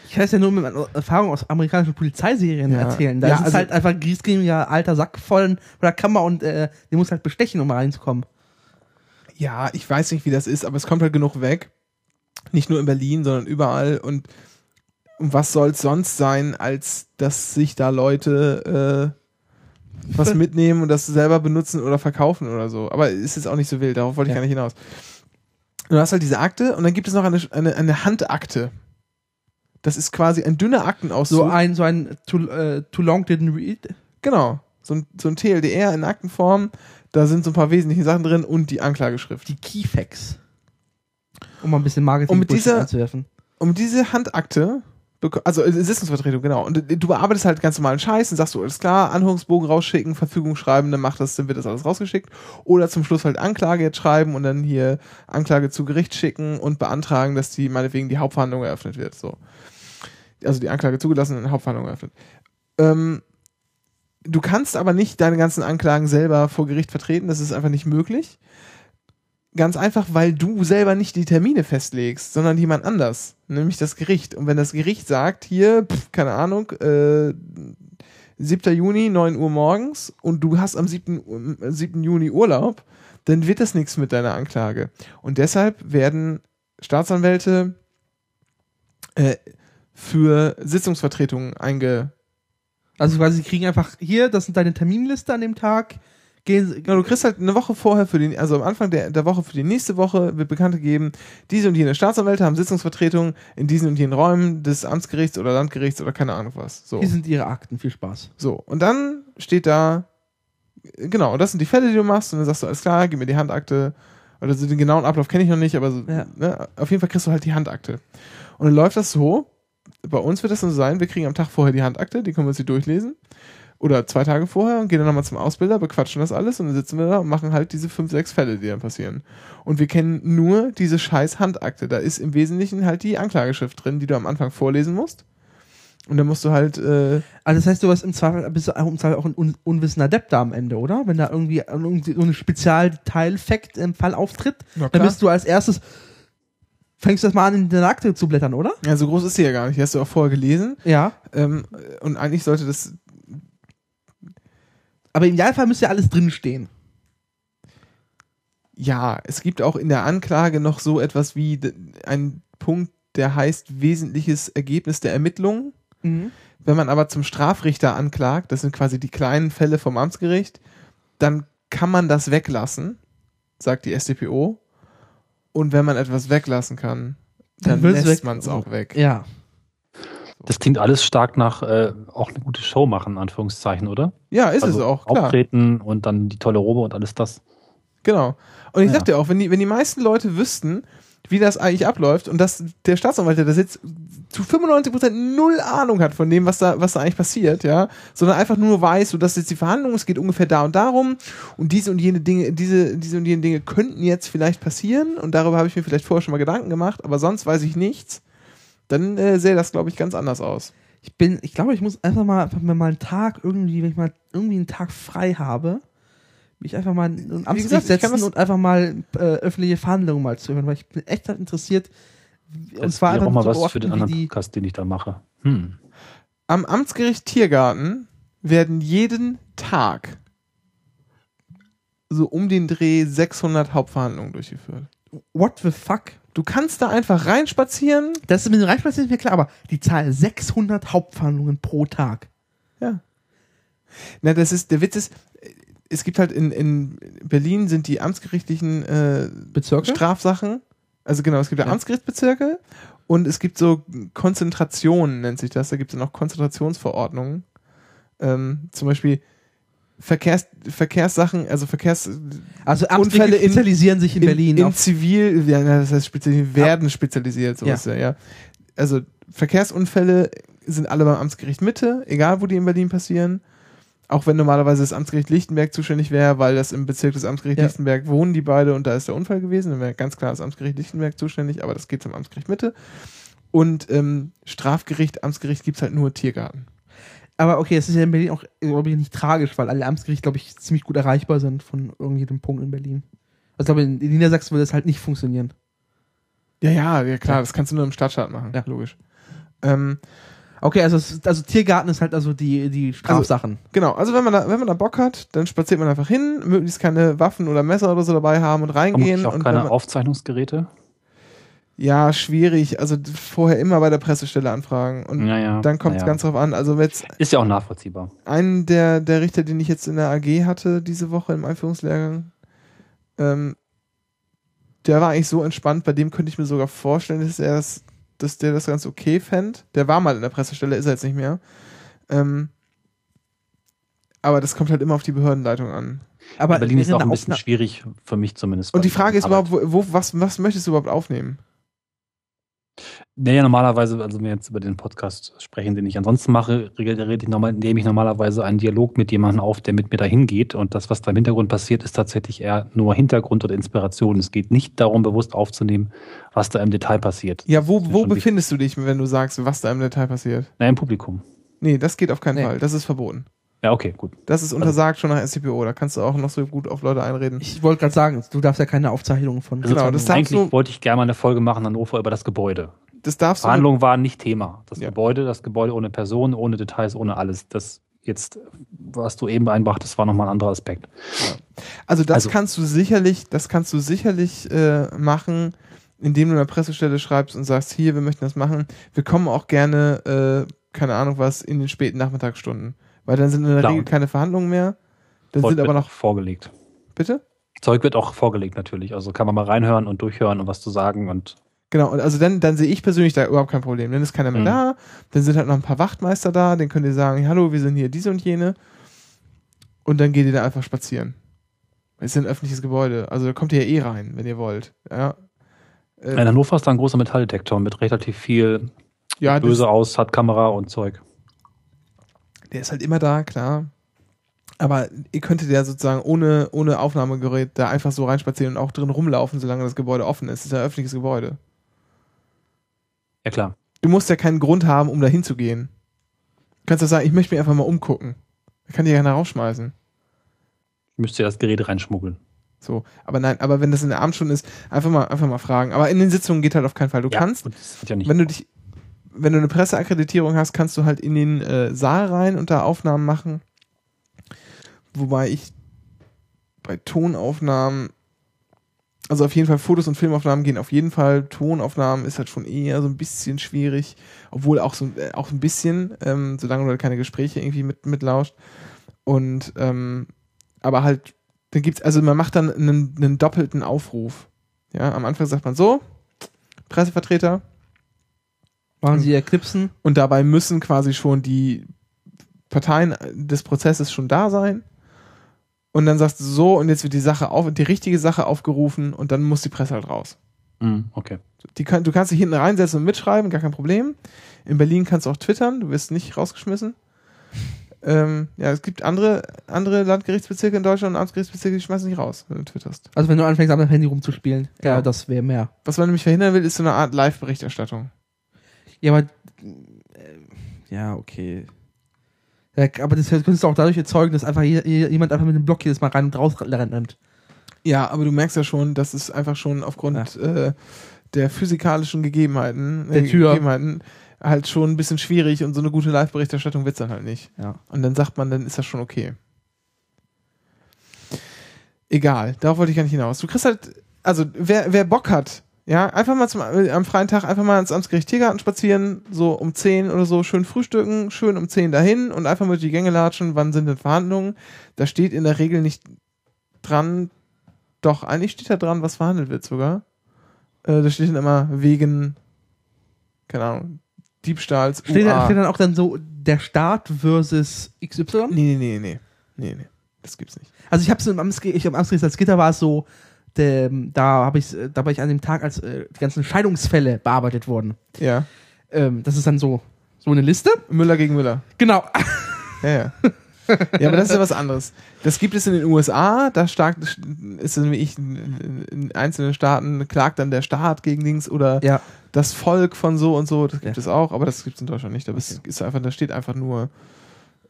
Speaker 4: Ich kann es ja nur mit meiner Erfahrung aus amerikanischen Polizeiserien
Speaker 3: Ja.
Speaker 4: erzählen. Da
Speaker 3: Ja,
Speaker 4: ist es
Speaker 3: also-
Speaker 4: halt einfach ein griesgrämiger alter Sack voll von der Kammer und äh, den muss halt bestechen, um reinzukommen.
Speaker 3: Ja, ich weiß nicht, wie das ist, aber es kommt halt genug weg. Nicht nur in Berlin, sondern überall. Und, und was soll es sonst sein, als dass sich da Leute äh, was mitnehmen und das selber benutzen oder verkaufen oder so. Aber es ist auch nicht so wild, darauf wollte ich
Speaker 4: Ja.
Speaker 3: gar nicht hinaus. Du hast halt diese Akte und dann gibt es noch eine, eine, eine Handakte. Das ist quasi ein dünner Aktenauszug.
Speaker 4: So ein, so ein too, äh, too long didn't read.
Speaker 3: Genau. So ein, so ein TLDR in Aktenform. Da sind so ein paar wesentliche Sachen drin und die Anklageschrift.
Speaker 4: Die Keyfax. Um mal ein bisschen Marketing
Speaker 3: Und mit dieser-
Speaker 4: einzuwerfen.
Speaker 3: um diese Handakte, also Sitzungsvertretung, genau. Und du bearbeitest halt ganz normalen Scheiß und sagst du, alles klar, Anhörungsbogen rausschicken, Verfügung schreiben, dann macht das, dann wird das alles rausgeschickt. Oder zum Schluss halt Anklage jetzt schreiben und dann hier Anklage zu Gericht schicken und beantragen, dass die meinetwegen die Hauptverhandlung eröffnet wird. So. Also die Anklage zugelassen und eine Hauptverhandlung eröffnet. Ähm, du kannst aber nicht deine ganzen Anklagen selber vor Gericht vertreten, das ist einfach nicht möglich. Ganz einfach, weil du selber nicht die Termine festlegst, sondern jemand anders, nämlich das Gericht. Und wenn das Gericht sagt, hier, pf, keine Ahnung, äh, 7. Juni, 9 Uhr morgens und du hast am 7. Uhr- äh, 7. Juni Urlaub, dann wird das nichts mit deiner Anklage. Und deshalb werden Staatsanwälte äh, für Sitzungsvertretungen einge...
Speaker 4: Also quasi, sie kriegen einfach hier, das sind deine Terminliste an dem Tag. Gehen,
Speaker 3: Genau, du kriegst halt eine Woche vorher für den, also am Anfang der, der Woche für die nächste Woche wird bekannt gegeben, diese und jene Staatsanwälte haben Sitzungsvertretungen in diesen und jenen Räumen des Amtsgerichts oder Landgerichts oder keine Ahnung was. So.
Speaker 4: Hier sind ihre Akten. Viel Spaß.
Speaker 3: So. Und dann steht da, genau, das sind die Fälle, die du machst und dann sagst du, alles klar, gib mir die Handakte. Oder so den genauen Ablauf kenne ich noch nicht, aber so,
Speaker 4: Ja.
Speaker 3: ne, auf jeden Fall kriegst du halt die Handakte. Und dann läuft das so, bei uns wird das so sein, wir kriegen am Tag vorher die Handakte, die können wir uns die durchlesen. Oder zwei Tage vorher und gehen dann nochmal zum Ausbilder, bequatschen das alles und dann sitzen wir da und machen halt diese fünf, sechs Fälle, die dann passieren. Und wir kennen nur diese scheiß Handakte. Da ist im Wesentlichen halt die Anklageschrift drin, die du am Anfang vorlesen musst. Und dann musst du halt, äh,
Speaker 4: Also das heißt, du warst im Zweifel, bist im Zweifel auch ein un unwissender Depp da am Ende, oder? Wenn da irgendwie, irgendwie so ein Spezialdetailfakt im Fall auftritt, dann bist du als erstes, fängst du das mal an, in deine Akte zu blättern, oder?
Speaker 3: ja, so groß ist sie ja gar nicht. Die hast du auch vorher gelesen.
Speaker 4: Ja.
Speaker 3: Ähm, und eigentlich sollte das,
Speaker 4: Aber im Idealfall müsste ja alles drinstehen.
Speaker 3: ja, es gibt auch in der Anklage noch so etwas wie ein Punkt, der heißt wesentliches Ergebnis der Ermittlungen.
Speaker 4: Mhm.
Speaker 3: Wenn man aber zum Strafrichter anklagt, das sind quasi die kleinen Fälle vom Amtsgericht, dann kann man das weglassen, sagt die StPO. Und wenn man etwas weglassen kann,
Speaker 4: Dann
Speaker 3: dann, lässt man es auch weg.
Speaker 4: Ja.
Speaker 5: Das klingt alles stark nach äh, auch eine gute Show machen, in Anführungszeichen, oder?
Speaker 3: Ja, ist
Speaker 5: also
Speaker 3: es auch, klar.
Speaker 5: Auftreten und dann die tolle Robe und alles das.
Speaker 3: Genau. Und ich
Speaker 5: Ja.
Speaker 3: sag dir auch, wenn die, wenn die meisten Leute wüssten, wie das eigentlich abläuft und dass der Staatsanwalt, der da sitzt, zu 95% null Ahnung hat von dem, was da, was da eigentlich passiert, ja, sondern einfach nur weiß, so dass jetzt die Verhandlung, es geht ungefähr da und darum und diese und jene Dinge, diese, diese und jene Dinge könnten jetzt vielleicht passieren und darüber habe ich mir vielleicht vorher schon mal Gedanken gemacht, aber sonst weiß ich nichts, dann äh, sähe das, glaube ich, ganz anders aus.
Speaker 4: Ich bin, ich glaube, ich muss einfach mal, einfach mal einen Tag irgendwie, wenn ich mal irgendwie einen Tag frei habe, mich einfach mal in ein Amtsgericht
Speaker 3: gesagt,
Speaker 4: setzen und einfach mal äh, öffentliche Verhandlungen mal zu hören, weil ich bin echt halt interessiert. Und zwar einfach
Speaker 5: auch mal
Speaker 4: zu
Speaker 5: was für den anderen
Speaker 4: die,
Speaker 5: Podcast, den ich da mache. Hm.
Speaker 3: Am Amtsgericht Tiergarten werden jeden Tag so um den Dreh 600 Hauptverhandlungen durchgeführt.
Speaker 4: what the fuck?
Speaker 3: Du kannst da einfach reinspazieren.
Speaker 4: Das ist mit dem Reichsplatz nicht mehr klar, aber die Zahl 600 Hauptverhandlungen pro Tag.
Speaker 3: Ja. Na, das ist, der Witz ist, es gibt halt in, in Berlin sind die amtsgerichtlichen äh,
Speaker 4: Bezirke?
Speaker 3: Strafsachen. Also genau, es gibt ja. Amtsgerichtsbezirke und es gibt so Konzentrationen, nennt sich das. Da gibt es noch Konzentrationsverordnungen. Ähm, zum Beispiel Verkehrs, Verkehrssachen, also Verkehrs,
Speaker 4: Also
Speaker 3: Unfälle in-
Speaker 4: spezialisieren sich in, Berlin
Speaker 3: in Zivil, ja, das heißt spezialisiert, werden spezialisiert, sowas ja. ja. Also Verkehrsunfälle sind alle beim Amtsgericht Mitte, egal wo die in Berlin passieren. Auch wenn normalerweise das Amtsgericht Lichtenberg zuständig wäre, weil das im Bezirk des Amtsgerichts
Speaker 4: Ja.
Speaker 3: Lichtenberg wohnen die beide und da ist der Unfall gewesen, dann wäre ganz klar das Amtsgericht Lichtenberg zuständig, aber das geht zum Amtsgericht Mitte. Und ähm, Strafgericht, Amtsgericht gibt's halt nur Tiergarten.
Speaker 4: Aber okay, es ist ja in Berlin auch, glaube ich, nicht tragisch, weil alle Amtsgerichte, glaube ich, ziemlich gut erreichbar sind von irgendeinem Punkt in Berlin. Also ich glaube, in, in Niedersachsen würde das halt nicht funktionieren.
Speaker 3: Ja, ja, ja klar,
Speaker 4: Ja.
Speaker 3: das kannst du nur im Stadtstaat machen,
Speaker 4: Ja.
Speaker 3: logisch. Ähm,
Speaker 4: Okay, also, also Tiergarten ist halt also die, die Strafsachen.
Speaker 3: Genau, also wenn man da, wenn man da Bock hat, dann spaziert man einfach hin, möglichst keine Waffen oder Messer oder so dabei haben und reingehen.
Speaker 5: Vermutlich auch
Speaker 3: und
Speaker 5: keine Aufzeichnungsgeräte.
Speaker 3: Ja, schwierig. Also vorher immer bei der Pressestelle anfragen. Und
Speaker 5: Ja, ja.
Speaker 3: dann kommt es
Speaker 5: ja.
Speaker 3: ganz drauf an. Also jetzt
Speaker 5: Ist ja auch nachvollziehbar.
Speaker 3: einen der, der Richter, den ich jetzt in der AG hatte, diese Woche im Einführungslehrgang, ähm, der war eigentlich so entspannt, bei dem könnte ich mir sogar vorstellen, dass er das, dass der das ganz okay fänd. Der war mal in der Pressestelle, ist er jetzt nicht mehr. Ähm, aber das kommt halt immer auf die Behördenleitung an.
Speaker 4: Aber
Speaker 5: Berlin ist auch ein bisschen schwierig für mich zumindest.
Speaker 3: Und die Frage ist
Speaker 5: Arbeit.
Speaker 3: überhaupt, wo, wo, was, was möchtest du überhaupt aufnehmen?
Speaker 5: Naja, normalerweise, also wenn wir jetzt über den Podcast sprechen, den ich ansonsten mache, rede ich normal, nehme ich normalerweise einen Dialog mit jemandem auf, der mit mir dahin geht. Und das, was da im Hintergrund passiert, ist tatsächlich eher nur Hintergrund oder Inspiration. Es geht nicht darum, bewusst aufzunehmen, was da im Detail passiert.
Speaker 3: Ja, wo, wo befindest du dich, wenn du sagst, was da im Detail passiert?
Speaker 5: Nein, im Publikum.
Speaker 3: Nee, das geht auf keinen
Speaker 4: Nee.
Speaker 3: Fall. Das ist verboten.
Speaker 5: Ja, okay, gut.
Speaker 3: Das ist untersagt schon nach SCPO. Da kannst du auch noch so gut auf Leute einreden.
Speaker 4: Ich wollte gerade sagen, du darfst ja keine Aufzeichnungen von.
Speaker 5: Also
Speaker 3: Genau, das darfst
Speaker 5: eigentlich
Speaker 3: du-
Speaker 5: wollte ich gerne mal eine Folge machen in Hannover über das Gebäude.
Speaker 3: Das darfst du.
Speaker 5: Verhandlungen waren nicht Thema. Das
Speaker 3: Ja.
Speaker 5: Gebäude, das Gebäude ohne Person, ohne Details, ohne alles. Das jetzt, was du eben einbrachtest, war nochmal ein anderer Aspekt.
Speaker 3: Also das
Speaker 5: Also-
Speaker 3: kannst du sicherlich, das kannst du sicherlich äh, machen, indem du in der Pressestelle schreibst und sagst, hier, wir möchten das machen. Wir kommen auch gerne, äh, keine Ahnung was, in den späten Nachmittagsstunden. Weil dann sind in der
Speaker 5: Klar.
Speaker 3: Regel keine Verhandlungen mehr. Dann
Speaker 5: Zeug
Speaker 3: sind aber noch,
Speaker 5: vorgelegt.
Speaker 3: bitte?
Speaker 5: Zeug wird auch vorgelegt natürlich. Also kann man mal reinhören und durchhören und was zu sagen und
Speaker 3: Genau, und also dann, dann sehe ich persönlich da überhaupt kein Problem. Dann ist keiner mehr
Speaker 5: Mhm.
Speaker 3: da, dann sind halt noch ein paar Wachtmeister da, den könnt ihr sagen, hallo, wir sind hier diese und jene. Und dann geht ihr da einfach spazieren. Es ist ein öffentliches Gebäude, also da kommt ihr ja eh rein, wenn ihr wollt. Ja,
Speaker 5: in Hannover ist da ein großer Metalldetektor mit relativ viel
Speaker 3: ja
Speaker 5: böse aus, hat Kamera und Zeug.
Speaker 3: Der ist halt immer da, klar. Aber ihr könntet ja sozusagen ohne, ohne Aufnahmegerät da einfach so reinspazieren und auch drin rumlaufen, solange das Gebäude offen ist. Es ist ja ein öffentliches Gebäude.
Speaker 5: Ja klar.
Speaker 3: Du musst ja keinen Grund haben, um da hinzugehen. Du kannst ja sagen, ich möchte mich einfach mal umgucken. Da kann dir ja rausschmeißen.
Speaker 5: Müsst ihr das Gerät reinschmuggeln.
Speaker 3: So, aber nein, aber wenn das in der Abendstunde ist, einfach mal, einfach mal fragen. Aber in den Sitzungen geht halt auf keinen Fall. Du
Speaker 5: Ja,
Speaker 3: kannst,
Speaker 5: das ja
Speaker 3: wenn du dich, wenn du eine Presseakkreditierung hast, kannst du halt in den äh, Saal rein und da Aufnahmen machen. Wobei ich bei Tonaufnahmen Also auf jeden Fall Fotos und Filmaufnahmen gehen auf jeden Fall. Tonaufnahmen ist halt schon eher so ein bisschen schwierig, obwohl auch so äh, auch ein bisschen, ähm, solange du halt keine Gespräche irgendwie mit mitlauscht. Und ähm, aber halt, dann gibt's also man macht dann einen, einen doppelten Aufruf. Ja, am Anfang sagt man so, Pressevertreter,
Speaker 4: Machen sie Eclipsen?
Speaker 3: und dabei müssen quasi schon die Parteien des Prozesses schon da sein. Und dann sagst du so, und jetzt wird die Sache auf, die richtige Sache aufgerufen und dann muss die Presse halt raus.
Speaker 5: Mhm, okay.
Speaker 3: Die kann, du kannst dich hinten reinsetzen und mitschreiben, gar kein Problem. In Berlin kannst du auch twittern, du wirst nicht rausgeschmissen. Ähm, ja, es gibt andere, andere Landgerichtsbezirke in Deutschland und Amtsgerichtsbezirke, die schmeißen nicht raus, wenn du twitterst.
Speaker 4: Also wenn du anfängst, am Handy rumzuspielen. Ja,
Speaker 3: Ja.
Speaker 4: das wäre mehr.
Speaker 3: Was man nämlich verhindern will, ist so eine Art Live-Berichterstattung.
Speaker 4: Ja, aber. Äh, ja, okay. Ja, aber das könntest du auch dadurch erzeugen, dass einfach je- je- jemand einfach mit dem Block jedes Mal rein und raus rennt.
Speaker 3: Ja, aber du merkst ja schon, dass es einfach schon aufgrund äh, der physikalischen Gegebenheiten,
Speaker 4: Der
Speaker 3: äh,
Speaker 4: Tür.
Speaker 3: Gegebenheiten halt schon ein bisschen schwierig und so eine gute Live-Berichterstattung wird's dann halt nicht.
Speaker 4: Ja.
Speaker 3: Und dann sagt man, dann ist das schon okay. Egal, darauf wollte ich gar nicht hinaus. Du kriegst halt, also wer, wer Bock hat, ja, einfach mal zum, äh, am freien Tag einfach mal ins Amtsgericht Tiergarten spazieren, so um 10 oder so, schön frühstücken, schön um 10 dahin und einfach mal durch die Gänge latschen, wann sind denn Verhandlungen. Da steht in der Regel nicht dran, doch, eigentlich steht da dran, was verhandelt wird sogar. Äh, da steht dann immer wegen, keine Ahnung, Diebstahls.
Speaker 4: Steht,
Speaker 3: UA.
Speaker 4: steht dann auch dann so der Staat versus XY?
Speaker 3: Nee, nee, nee, nee. Nee, nee. Das gibt's nicht.
Speaker 4: Also ich habe es im Amtsgericht, ich, im Amtsgericht als Gitter war es so, der, da habe ich, da war ich an dem Tag, als äh, die ganzen Scheidungsfälle bearbeitet wurden.
Speaker 3: Ja.
Speaker 4: Ähm, das ist dann so so eine Liste.
Speaker 3: Müller gegen Müller.
Speaker 4: Genau.
Speaker 3: Ja, ja. ja, aber das ist ja was anderes. Das gibt es in den USA, da stark ist es wie ich in, in einzelnen Staaten klagt dann der Staat gegen Dings oder
Speaker 4: Ja.
Speaker 3: das Volk von so und so, das gibt
Speaker 4: Ja.
Speaker 3: es auch, aber das gibt es in Deutschland nicht. Da ist, ist einfach, da steht einfach nur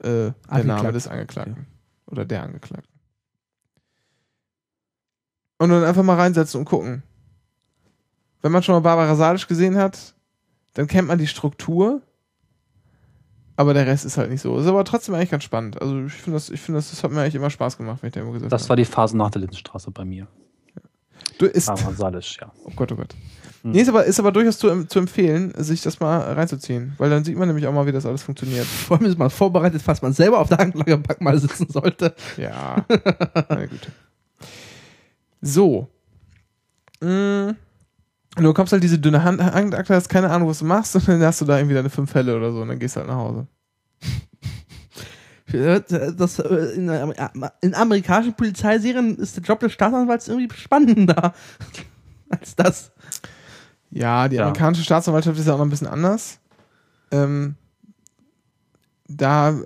Speaker 3: äh, der. Name des Angeklagten. Oder der Angeklagten. Und dann einfach mal reinsetzen und gucken. Wenn man schon mal Barbara Salisch gesehen hat, dann kennt man die Struktur, aber der Rest ist halt nicht so. Ist aber trotzdem eigentlich ganz spannend. Also ich finde das, ich finde das, das hat mir eigentlich immer Spaß gemacht, wenn ich da immer gesessen
Speaker 5: Das war die Phase nach der Lindenstraße bei mir.
Speaker 3: Du ist,
Speaker 5: Aber Salisch, ja.
Speaker 3: oh Gott, oh Gott.
Speaker 5: Hm.
Speaker 3: Nee, ist aber, ist aber durchaus zu, zu empfehlen, sich das mal reinzuziehen. Weil dann sieht man nämlich auch mal, wie das alles funktioniert. <laughs>
Speaker 4: Vor allem ist man vorbereitet, falls man selber auf der Anklagebank mal sitzen sollte.
Speaker 3: Ja, <laughs> meine Güte. So. Mm. Und du kommst halt diese dünne Hand, Handakte, hast keine Ahnung, was du machst, und dann hast du da irgendwie deine fünf Fälle oder so, und dann gehst du halt nach Hause. <laughs>
Speaker 4: Das, äh, in, äh, in amerikanischen Polizeiserien ist der Job des Staatsanwalts irgendwie spannender <laughs> als das.
Speaker 3: Ja, die
Speaker 5: Ja.
Speaker 3: amerikanische Staatsanwaltschaft ist ja auch noch ein bisschen anders. Ähm, da,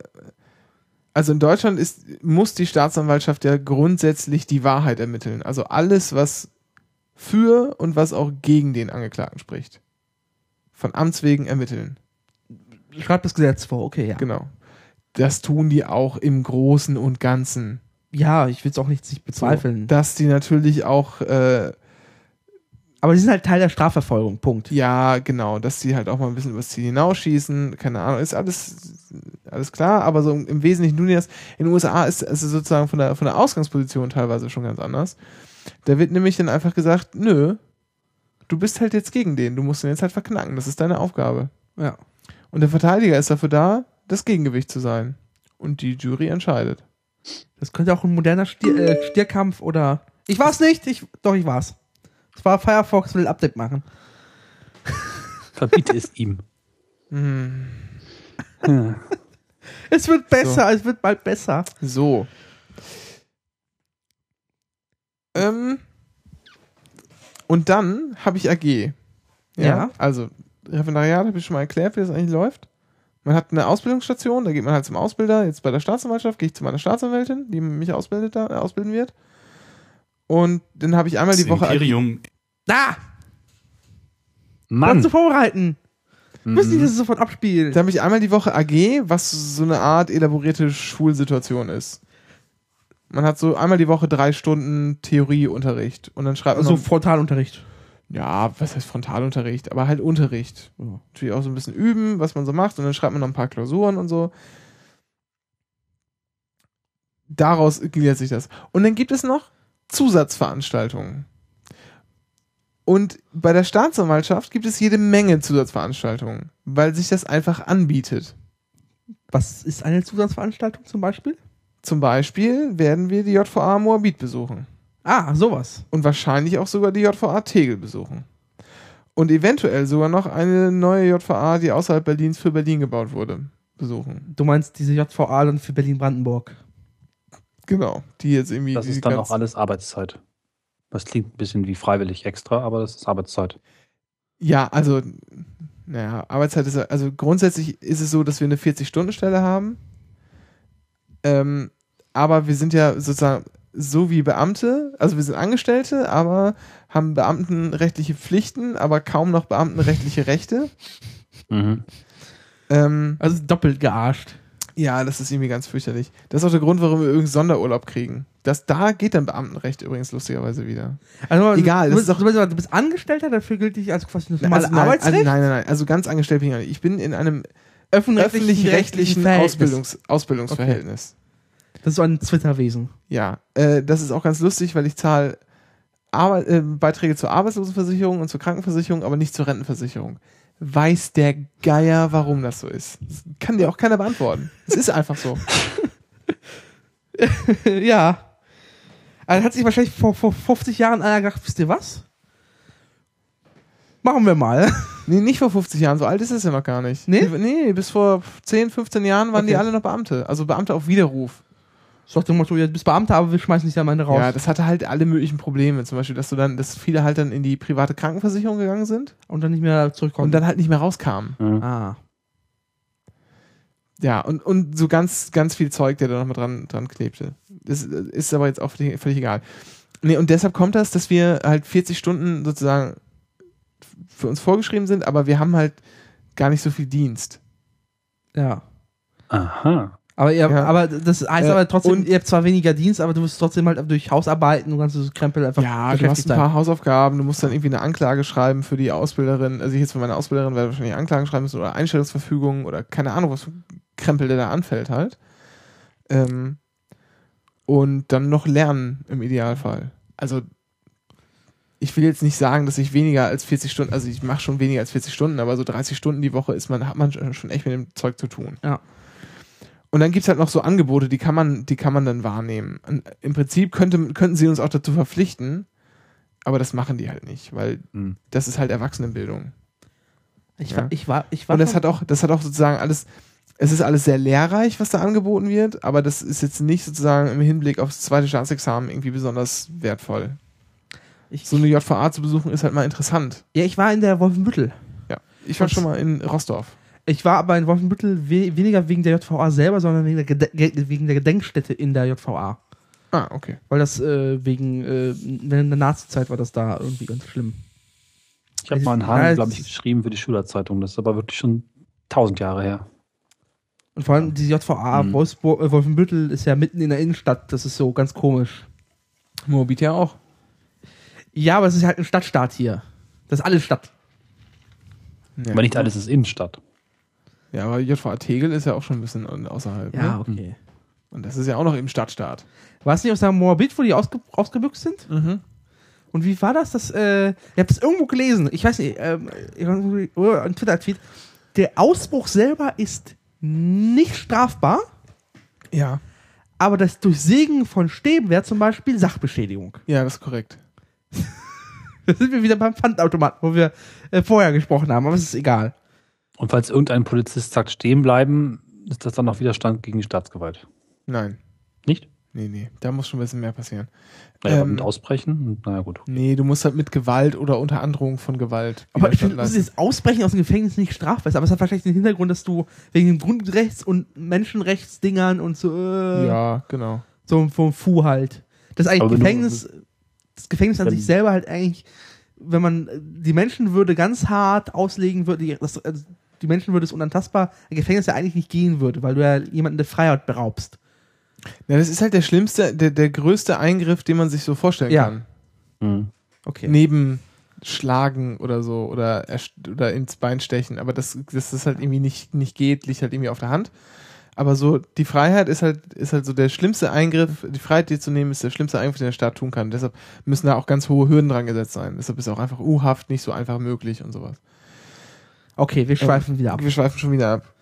Speaker 3: also in Deutschland ist, muss die Staatsanwaltschaft ja grundsätzlich die Wahrheit ermitteln. Also alles, was für und was auch gegen den Angeklagten spricht. Von Amts wegen ermitteln.
Speaker 4: Schreibt das Gesetz vor, okay, ja.
Speaker 3: Genau. Das tun die auch im Großen und Ganzen.
Speaker 4: Ja, ich will es auch nicht, nicht
Speaker 3: So,
Speaker 4: bezweifeln.
Speaker 3: dass die natürlich auch, äh,
Speaker 4: Aber die sind halt Teil der Strafverfolgung, Punkt.
Speaker 3: ja, genau, dass die halt auch mal ein bisschen übers Ziel hinausschießen. Keine Ahnung, ist alles, alles klar, aber so im Wesentlichen tun die das. In den USA ist es sozusagen von der, von der Ausgangsposition teilweise schon ganz anders. Da wird nämlich dann einfach gesagt, nö, du bist halt jetzt gegen den, du musst ihn jetzt halt verknacken, das ist deine Aufgabe.
Speaker 4: Ja.
Speaker 3: Und der Verteidiger ist dafür da, das Gegengewicht zu sein. Und die Jury entscheidet.
Speaker 4: Das könnte auch ein moderner Stier, äh, Stierkampf oder. Ich war's nicht, ich. Doch, ich war's. Es war Firefox, will ein Update machen.
Speaker 5: Verbiete es ihm.
Speaker 3: Hm. <laughs>
Speaker 4: Es wird besser, es wird bald besser.
Speaker 3: So. Ähm, und dann habe ich AG. Ja.
Speaker 4: Ja.
Speaker 3: Also, Referendariat habe ich schon mal erklärt, wie das eigentlich läuft. Man hat eine Ausbildungsstation, da geht man halt zum Ausbilder. Jetzt bei der Staatsanwaltschaft gehe ich zu meiner Staatsanwältin, die mich ausbildet, da, äh, ausbilden wird. Und dann habe ich einmal die
Speaker 8: Das
Speaker 3: Woche.
Speaker 8: Imperium.
Speaker 4: Da!
Speaker 5: Mann!
Speaker 4: Kannst du vorbereiten.
Speaker 5: Mhm.
Speaker 4: Nicht, dass es sofort abspielt.
Speaker 3: Da habe ich einmal die Woche AG, was so eine Art elaborierte Schulsituation ist. Man hat so einmal die Woche drei Stunden Theorieunterricht und dann schreibt man
Speaker 4: Also
Speaker 3: noch,
Speaker 4: Frontalunterricht.
Speaker 3: ja, was heißt Frontalunterricht, aber halt Unterricht.
Speaker 4: Ja.
Speaker 3: Natürlich auch so ein bisschen üben, was man so macht und dann schreibt man noch ein paar Klausuren und so. Daraus gliedert sich das. Und dann gibt es noch Zusatzveranstaltungen. Und bei der Staatsanwaltschaft gibt es jede Menge Zusatzveranstaltungen, weil sich das einfach anbietet.
Speaker 4: Was ist eine Zusatzveranstaltung zum Beispiel?
Speaker 3: Zum Beispiel werden wir die JVA Moabit besuchen.
Speaker 4: Ah, sowas.
Speaker 3: Und wahrscheinlich auch sogar die JVA Tegel besuchen. Und eventuell sogar noch eine neue JVA, die außerhalb Berlins für Berlin gebaut wurde, besuchen.
Speaker 4: Du meinst diese JVA dann für Berlin-Brandenburg.
Speaker 3: Genau. Die jetzt irgendwie.
Speaker 5: Das ist dann auch alles Arbeitszeit. Das klingt ein bisschen wie freiwillig extra, aber das ist Arbeitszeit.
Speaker 3: Ja, also, naja, Arbeitszeit ist, ja- also grundsätzlich ist es so, dass wir eine 40-Stunden-Stelle haben. Ähm, aber wir sind ja sozusagen so wie Beamte, also wir sind Angestellte, aber haben beamtenrechtliche Pflichten, aber kaum noch beamtenrechtliche Rechte.
Speaker 5: Mhm.
Speaker 3: Ähm,
Speaker 4: Also doppelt gearscht.
Speaker 3: Ja, das ist irgendwie ganz fürchterlich. Das ist auch der Grund, warum wir irgendeinen Sonderurlaub kriegen. Das, da geht dann Beamtenrecht übrigens lustigerweise wieder.
Speaker 4: Also,
Speaker 3: Egal,
Speaker 4: du, bist,
Speaker 3: ist doch-
Speaker 4: du, bist, du bist Angestellter, dafür gilt dich als quasi das normale
Speaker 3: also, also,
Speaker 4: Arbeitsrecht.
Speaker 3: nein, nein, nein. Also ganz angestellt bin ich nicht. Ich bin in einem
Speaker 4: öffentlich-rechtlichen Verhältnis.
Speaker 3: Ausbildungs Ausbildungsverhältnis.
Speaker 4: Das ist so ein Twitter-Wesen.
Speaker 3: Ja, äh, das ist auch ganz lustig, weil ich zahle Arbeit, äh, Beiträge zur Arbeitslosenversicherung und zur Krankenversicherung, aber nicht zur Rentenversicherung. Weiß der Geier, warum das so ist. Das kann dir auch keiner beantworten. Es ist einfach so. <laughs>
Speaker 4: ja. Also hat sich wahrscheinlich vor, vor 50 Jahren einer gedacht, wisst ihr was? Machen wir mal. <laughs>
Speaker 3: Nee, nicht vor 50 Jahren, so alt ist es ja noch gar nicht.
Speaker 4: Nee?
Speaker 3: Nee, bis vor 10, 15 Jahren waren die
Speaker 4: Okay.
Speaker 3: alle noch Beamte. Also Beamte auf Widerruf.
Speaker 4: So nach dem Motto, du bist Beamter, aber wir schmeißen dich am Ende raus.
Speaker 3: Ja, das hatte halt alle möglichen Probleme. Zum Beispiel, dass du dann, dass viele halt dann in die private Krankenversicherung gegangen sind
Speaker 4: und dann nicht mehr zurückkommen.
Speaker 3: und dann halt nicht mehr rauskamen.
Speaker 5: Mhm.
Speaker 4: ah.
Speaker 3: Ja, und, und so ganz, ganz viel Zeug, der da noch mal dran, dran klebte. Das ist aber jetzt auch völlig, völlig egal. Nee, und deshalb kommt das, dass wir halt 40 Stunden sozusagen für uns vorgeschrieben sind, aber wir haben halt gar nicht so viel Dienst.
Speaker 4: Ja.
Speaker 5: Aha.
Speaker 4: Aber, ihr,
Speaker 3: Ja.
Speaker 4: aber das heißt
Speaker 3: Äh,
Speaker 4: aber trotzdem,
Speaker 3: und-
Speaker 4: ihr habt zwar weniger Dienst, aber du musst trotzdem halt durch Hausarbeiten und ganze Krempel einfach
Speaker 3: Ja, du hast ein paar Hausaufgaben, du musst dann irgendwie eine Anklage schreiben für die Ausbilderin. Also ich jetzt für meine Ausbilderin werde wahrscheinlich Anklagen schreiben müssen oder Einstellungsverfügungen oder keine Ahnung, was für Krempel der da anfällt halt. Ähm, und dann noch lernen im Idealfall. Also ich will jetzt nicht sagen, dass ich weniger als 40 Stunden, also ich mache schon weniger als 40 Stunden, aber so 30 Stunden die Woche ist man, hat man schon echt mit dem Zeug zu tun.
Speaker 4: Ja.
Speaker 3: Und dann gibt's halt noch so Angebote, die kann man, die kann man dann wahrnehmen. Und Im Prinzip könnte, könnten sie uns auch dazu verpflichten, aber das machen die halt nicht, weil
Speaker 5: Hm.
Speaker 3: das ist halt Erwachsenenbildung.
Speaker 4: Ich
Speaker 3: Ja.
Speaker 4: war, ich war, ich war.
Speaker 3: Und das hat auch, das hat auch sozusagen alles, es ist alles sehr lehrreich, was da angeboten wird, aber das ist jetzt nicht sozusagen im Hinblick aufs zweite Staatsexamen irgendwie besonders wertvoll.
Speaker 4: ich,
Speaker 3: So eine JVA zu besuchen ist halt mal interessant.
Speaker 4: ja, ich war in der Wolfenbüttel.
Speaker 3: Ja. Ich war
Speaker 4: Und-
Speaker 3: schon mal in Rostorf.
Speaker 4: Ich war aber in Wolfenbüttel we weniger wegen der JVA selber, sondern wegen der, Gede wegen der Gedenkstätte in der JVA.
Speaker 3: Ah, okay.
Speaker 4: Weil das äh, wegen, äh, der Nazi-Zeit war das da irgendwie ganz schlimm.
Speaker 5: Ich habe mal einen Hahn,
Speaker 4: es-
Speaker 5: glaube ich, geschrieben für die Schülerzeitung. Das ist aber wirklich schon tausend Jahre her.
Speaker 4: Und vor allem die JVA
Speaker 5: Mhm.
Speaker 4: Wolfsburg, äh, Wolfenbüttel ist ja mitten in der Innenstadt. Das ist so ganz komisch.
Speaker 3: Moabit ja auch.
Speaker 4: Ja, aber es ist halt ein Stadtstaat hier. Das ist alles Stadt.
Speaker 3: Ja.
Speaker 5: Aber nicht alles ist Innenstadt.
Speaker 3: Ja, aber JVA Tegel ist ja auch schon ein bisschen außerhalb.
Speaker 4: Ja,
Speaker 3: Ne?
Speaker 4: okay.
Speaker 3: Und das ist ja auch noch im Stadtstaat.
Speaker 4: War es nicht aus der Moabit, wo die ausge ausgebüxt sind?
Speaker 3: Mhm.
Speaker 4: Und wie war das? das äh, ich habe es irgendwo gelesen. Ich weiß nicht, ähm, oder ein Twitter-Tweet. Der Ausbruch selber ist nicht strafbar,
Speaker 3: Ja.
Speaker 4: aber das Durchsägen von Stäben wäre zum Beispiel Sachbeschädigung.
Speaker 3: Ja, das ist korrekt. <laughs>
Speaker 4: Da sind wir wieder beim Pfandautomaten, wo wir äh, vorher gesprochen haben, aber es ist egal.
Speaker 5: Und falls irgendein Polizist sagt, stehen bleiben, ist das dann noch Widerstand gegen die Staatsgewalt.
Speaker 3: Nein.
Speaker 5: Nicht?
Speaker 3: Nee, nee. Da muss schon ein bisschen mehr passieren.
Speaker 5: Naja, aber
Speaker 3: Ähm,
Speaker 5: mit Ausbrechen? Naja, gut.
Speaker 3: Nee, du musst halt mit Gewalt oder unter Androhung von Gewalt.
Speaker 4: Aber ich finde, das ist Ausbrechen aus dem Gefängnis nicht strafbar ist, aber es hat wahrscheinlich den Hintergrund, dass du wegen den Grundrechts- und Menschenrechtsdingern und so, äh,
Speaker 3: Ja, genau.
Speaker 4: so vom Fu halt. Das ist eigentlich
Speaker 5: wenn du-
Speaker 4: Gefängnis, das Gefängnis an sich selber halt eigentlich, wenn man äh, die Menschenwürde ganz hart auslegen würde, das, also die Menschenwürde ist unantastbar, ein Gefängnis ja eigentlich nicht gehen würde, weil du ja jemanden der Freiheit beraubst.
Speaker 3: Ja, das ist halt der schlimmste, der, der größte Eingriff, den man sich so vorstellen
Speaker 4: Ja.
Speaker 3: kann.
Speaker 5: Hm.
Speaker 4: Okay.
Speaker 3: Neben Schlagen oder so oder, oder ins Bein stechen. Aber das, dass das halt irgendwie nicht, nicht geht, liegt halt irgendwie auf der Hand. Aber so, die Freiheit ist halt, ist halt so der schlimmste Eingriff, die Freiheit, die zu nehmen, ist der schlimmste Eingriff, den der Staat tun kann. Deshalb müssen da auch ganz hohe Hürden dran gesetzt sein. Deshalb ist auch einfach U-Haft nicht so einfach möglich und sowas.
Speaker 4: Okay, wir schweifen wieder ab.
Speaker 3: Wir schweifen schon wieder ab.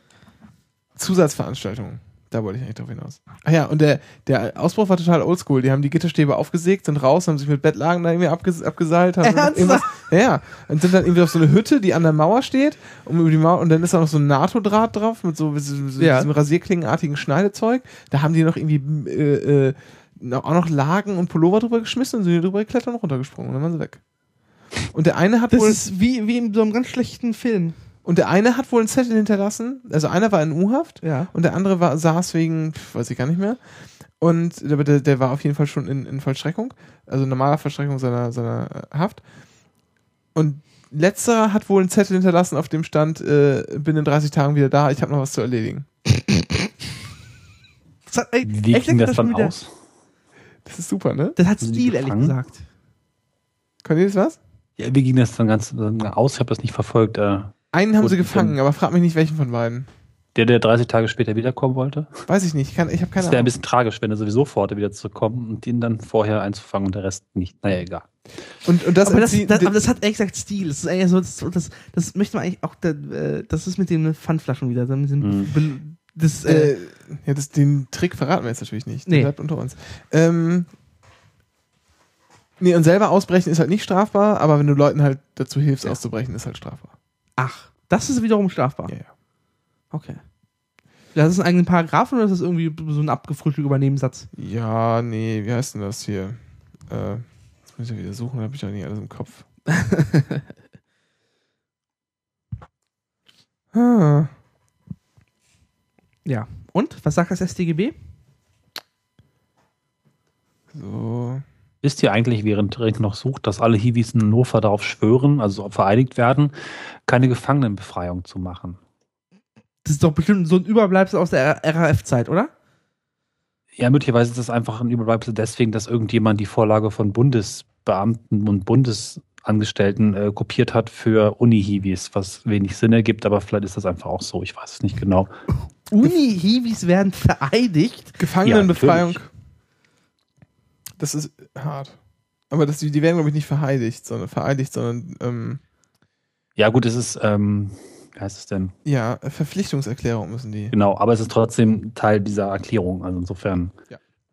Speaker 3: Zusatzveranstaltungen. Da wollte ich eigentlich drauf hinaus. Ach ja, und der, der Ausbruch war total oldschool. Die haben die Gitterstäbe aufgesägt, sind raus, haben sich mit Bettlagen da irgendwie abges abgeseilt. Haben
Speaker 4: Ernsthaft?
Speaker 3: irgendwas- Ja. Und sind dann irgendwie auf so eine Hütte, die an der Mauer steht. Und, über die Mauer, und dann ist da noch so ein NATO-Draht drauf mit so, so, so
Speaker 4: Ja.
Speaker 3: diesem rasierklingenartigen Schneidezeug. Da haben die noch irgendwie äh, äh, auch noch Lagen und Pullover drüber geschmissen und sind die drüber geklettert und runtergesprungen. Und dann waren sie weg. Und der eine hat
Speaker 4: Das
Speaker 3: wohl.
Speaker 4: ist wie, wie in so einem ganz schlechten Film.
Speaker 3: Und der eine hat wohl einen Zettel hinterlassen. Also einer war in U-Haft
Speaker 4: Ja.
Speaker 3: und der andere war, saß wegen, pf, weiß ich gar nicht mehr. Und der, der, der war auf jeden Fall schon in, in Vollstreckung, also normaler Vollstreckung seiner, seiner äh, Haft. Und letzterer hat wohl einen Zettel hinterlassen, auf dem stand, äh, bin in 30 Tagen wieder da, ich habe noch was zu erledigen.
Speaker 4: Das hat, ey,
Speaker 5: Wie
Speaker 4: echt
Speaker 5: ging das dann
Speaker 4: wieder-
Speaker 5: aus?
Speaker 3: Das ist super, ne?
Speaker 4: Das hat Stil, ehrlich gesagt.
Speaker 3: Cornelis, was?
Speaker 5: Ja, wie ging das dann ganz aus? Ich habe das nicht verfolgt. Äh,
Speaker 3: Einen haben sie gefangen,
Speaker 5: dann-
Speaker 3: aber frag mich nicht, welchen von beiden.
Speaker 5: der, der 30 Tage später wiederkommen wollte.
Speaker 3: Weiß ich nicht, ich, kann- ich habe keine
Speaker 5: Das wäre ein
Speaker 3: Ahnung.
Speaker 5: bisschen tragisch, wenn er sowieso vorhatte, wieder zurückkommen und ihn dann vorher einzufangen und der Rest nicht. Naja, egal.
Speaker 3: Und, und das,
Speaker 4: aber, das, das, aber das hat ehrlich gesagt Stil. Das ist so, das, das, das möchte man eigentlich auch, äh, das ist mit den Pfandflaschen wieder. Mit den,
Speaker 5: Mhm.
Speaker 4: Das, äh,
Speaker 3: Äh, ja, das, den Trick verraten wir jetzt natürlich nicht. Der
Speaker 4: Nee.
Speaker 3: bleibt unter uns. Ähm, nee, und selber ausbrechen ist halt nicht strafbar, aber wenn du Leuten halt dazu hilfst, auszubrechen, ist halt strafbar.
Speaker 4: ach, das ist wiederum strafbar.
Speaker 3: Ja, ja.
Speaker 4: Okay. Das ist ein eigenen Paragraphen oder ist das irgendwie so ein abgefrühstückter Nebensatz?
Speaker 3: Ja, nee, wie heißt denn das hier? Äh, jetzt muss ich wieder suchen, da habe ich doch nicht alles im Kopf. <laughs> ah,
Speaker 4: Ja. Und? Was sagt das StGB?
Speaker 3: so.
Speaker 5: Wisst ihr eigentlich, während Rick noch sucht, dass alle Hiwis in Hannover darauf schwören, also vereinigt werden, keine Gefangenenbefreiung zu machen?
Speaker 4: Das ist doch bestimmt so ein Überbleibsel aus der RAF-Zeit, oder?
Speaker 5: Ja, möglicherweise ist das einfach ein Überbleibsel deswegen, dass irgendjemand die Vorlage von Bundesbeamten und Bundesangestellten äh, kopiert hat für Uni-Hiwis, was wenig Sinn ergibt, aber vielleicht ist das einfach auch so. Ich weiß es nicht genau. <laughs>
Speaker 4: Uni-Hiwis werden vereidigt.
Speaker 3: Gefangenenbefreiung.
Speaker 5: Ja,
Speaker 3: das ist hart. Aber das, die werden, glaube ich, nicht verheidigt, sondern vereidigt, sondern ähm,
Speaker 5: Ja, gut, es ist, ähm, wie heißt es denn?
Speaker 3: ja, Verpflichtungserklärung müssen die.
Speaker 5: Genau, aber es ist trotzdem Teil dieser Erklärung. Also insofern,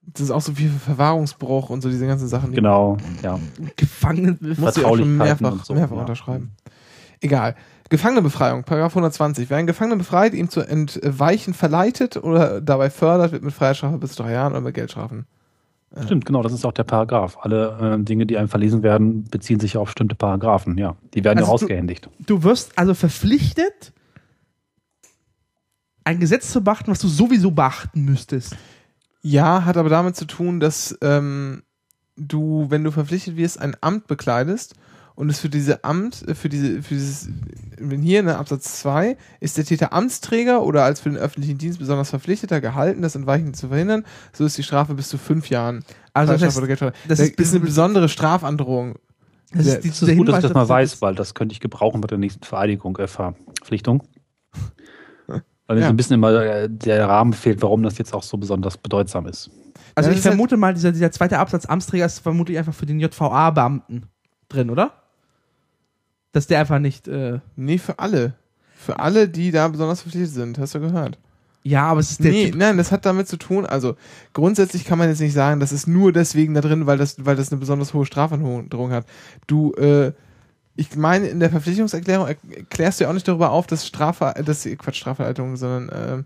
Speaker 3: Das ist auch so viel Verwahrungsbruch und so diese ganzen Sachen. Die
Speaker 5: genau, ja.
Speaker 4: Gefangen.
Speaker 3: Muss sie auch schon mehrfach,
Speaker 5: so,
Speaker 3: mehrfach
Speaker 5: ja.
Speaker 3: unterschreiben. Egal. Gefangenenbefreiung, Paragraph 120. Wer einen Gefangenen befreit, ihm zu entweichen verleitet oder dabei fördert, wird mit Freiheitsstrafe bis zu drei Jahren oder mit Geldstrafen.
Speaker 5: Stimmt, genau, das ist auch der Paragraph. Alle äh, Dinge, die einem verlesen werden, beziehen sich auf bestimmte Paragraphen, ja. Die werden
Speaker 4: Also
Speaker 5: ja
Speaker 4: du-
Speaker 5: ausgehändigt.
Speaker 4: Du wirst also verpflichtet, ein Gesetz zu beachten, was du sowieso beachten müsstest.
Speaker 3: Ja, hat aber damit zu tun, dass ähm, du, wenn du verpflichtet wirst, ein Amt bekleidest und es für diese Amt, äh, für diese, für dieses, wenn hier in der Absatz 2 ist der Täter Amtsträger oder als für den öffentlichen Dienst besonders Verpflichteter gehalten, das Entweichen zu verhindern, so ist die Strafe bis zu fünf Jahren.
Speaker 4: Also das heißt, das
Speaker 3: Das
Speaker 4: ist
Speaker 3: ist, eine besondere Strafandrohung.
Speaker 4: das ist, die,
Speaker 5: Es ist gut, dass ich das mal weiß, weil das könnte ich gebrauchen bei der nächsten Vereidigung, äh, Verpflichtung. <laughs> Weil mir
Speaker 3: Ja.
Speaker 5: so ein bisschen immer äh, der Rahmen fehlt, warum das jetzt auch so besonders bedeutsam ist.
Speaker 4: Also
Speaker 3: Ja,
Speaker 4: ich
Speaker 3: das ist
Speaker 4: vermute mal, dieser, dieser zweite Absatz Amtsträger ist vermutlich einfach für den JVA-Beamten drin, oder? Dass der einfach nicht. Äh,
Speaker 3: Nee, für alle. Für alle, die da besonders verpflichtet sind, hast du gehört.
Speaker 4: ja, aber es ist der
Speaker 3: Nee,
Speaker 4: Typ.
Speaker 3: nein, das hat damit zu tun, also grundsätzlich kann man jetzt nicht sagen, das ist nur deswegen da drin, weil das, weil das eine besonders hohe Strafandrohung hat. Du, äh, ich meine, in der Verpflichtungserklärung erklärst du ja auch nicht darüber auf, dass Strafe, dass Quatsch, Strafverhaltung, sondern ähm,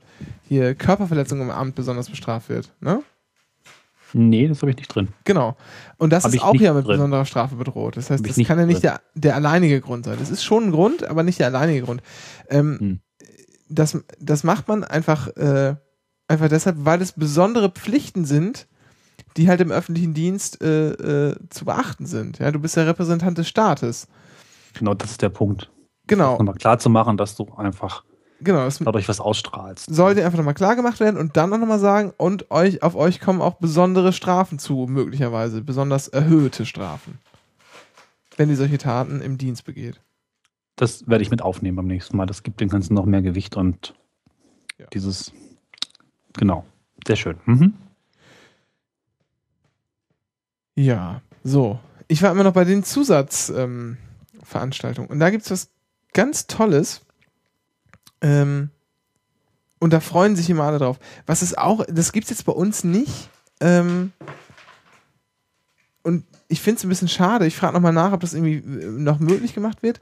Speaker 3: hier Körperverletzung im Amt besonders bestraft wird, ne?
Speaker 5: Nee, das habe ich nicht drin.
Speaker 3: Genau. Und das
Speaker 5: Hab
Speaker 3: ist auch ja mit
Speaker 5: drin.
Speaker 3: besonderer Strafe bedroht. Das heißt,
Speaker 5: Hab
Speaker 3: das kann ja nicht der, der alleinige Grund sein. Das ist schon ein Grund, aber nicht der alleinige Grund. Ähm,
Speaker 5: Hm.
Speaker 3: das, das macht man einfach, äh, einfach deshalb, weil es besondere Pflichten sind, die halt im öffentlichen Dienst äh, äh, zu beachten sind. Ja, du bist der Repräsentant des Staates.
Speaker 5: Genau, das ist der Punkt.
Speaker 3: Genau,
Speaker 5: Nochmal klar zu machen, dass du einfach
Speaker 3: genau.
Speaker 5: Dadurch was ausstrahlst.
Speaker 3: sollte einfach nochmal klar gemacht werden und dann auch nochmal sagen, und euch, auf euch kommen auch besondere Strafen zu, möglicherweise, besonders erhöhte Strafen. Wenn ihr solche Taten im Dienst begeht.
Speaker 5: Das werde ich mit aufnehmen beim nächsten Mal. Das gibt dem Ganzen noch mehr Gewicht und
Speaker 3: Ja.
Speaker 5: dieses Genau. Sehr schön. Mhm.
Speaker 3: Ja, so. Ich war immer noch bei den Zusatzveranstaltungen. Ähm, und da gibt es was ganz Tolles. Ähm, und da freuen sich immer alle drauf. Was ist auch, das gibt es jetzt bei uns nicht. Ähm, und ich finde es ein bisschen schade. Ich frage nochmal nach, ob das irgendwie äh, noch möglich gemacht wird.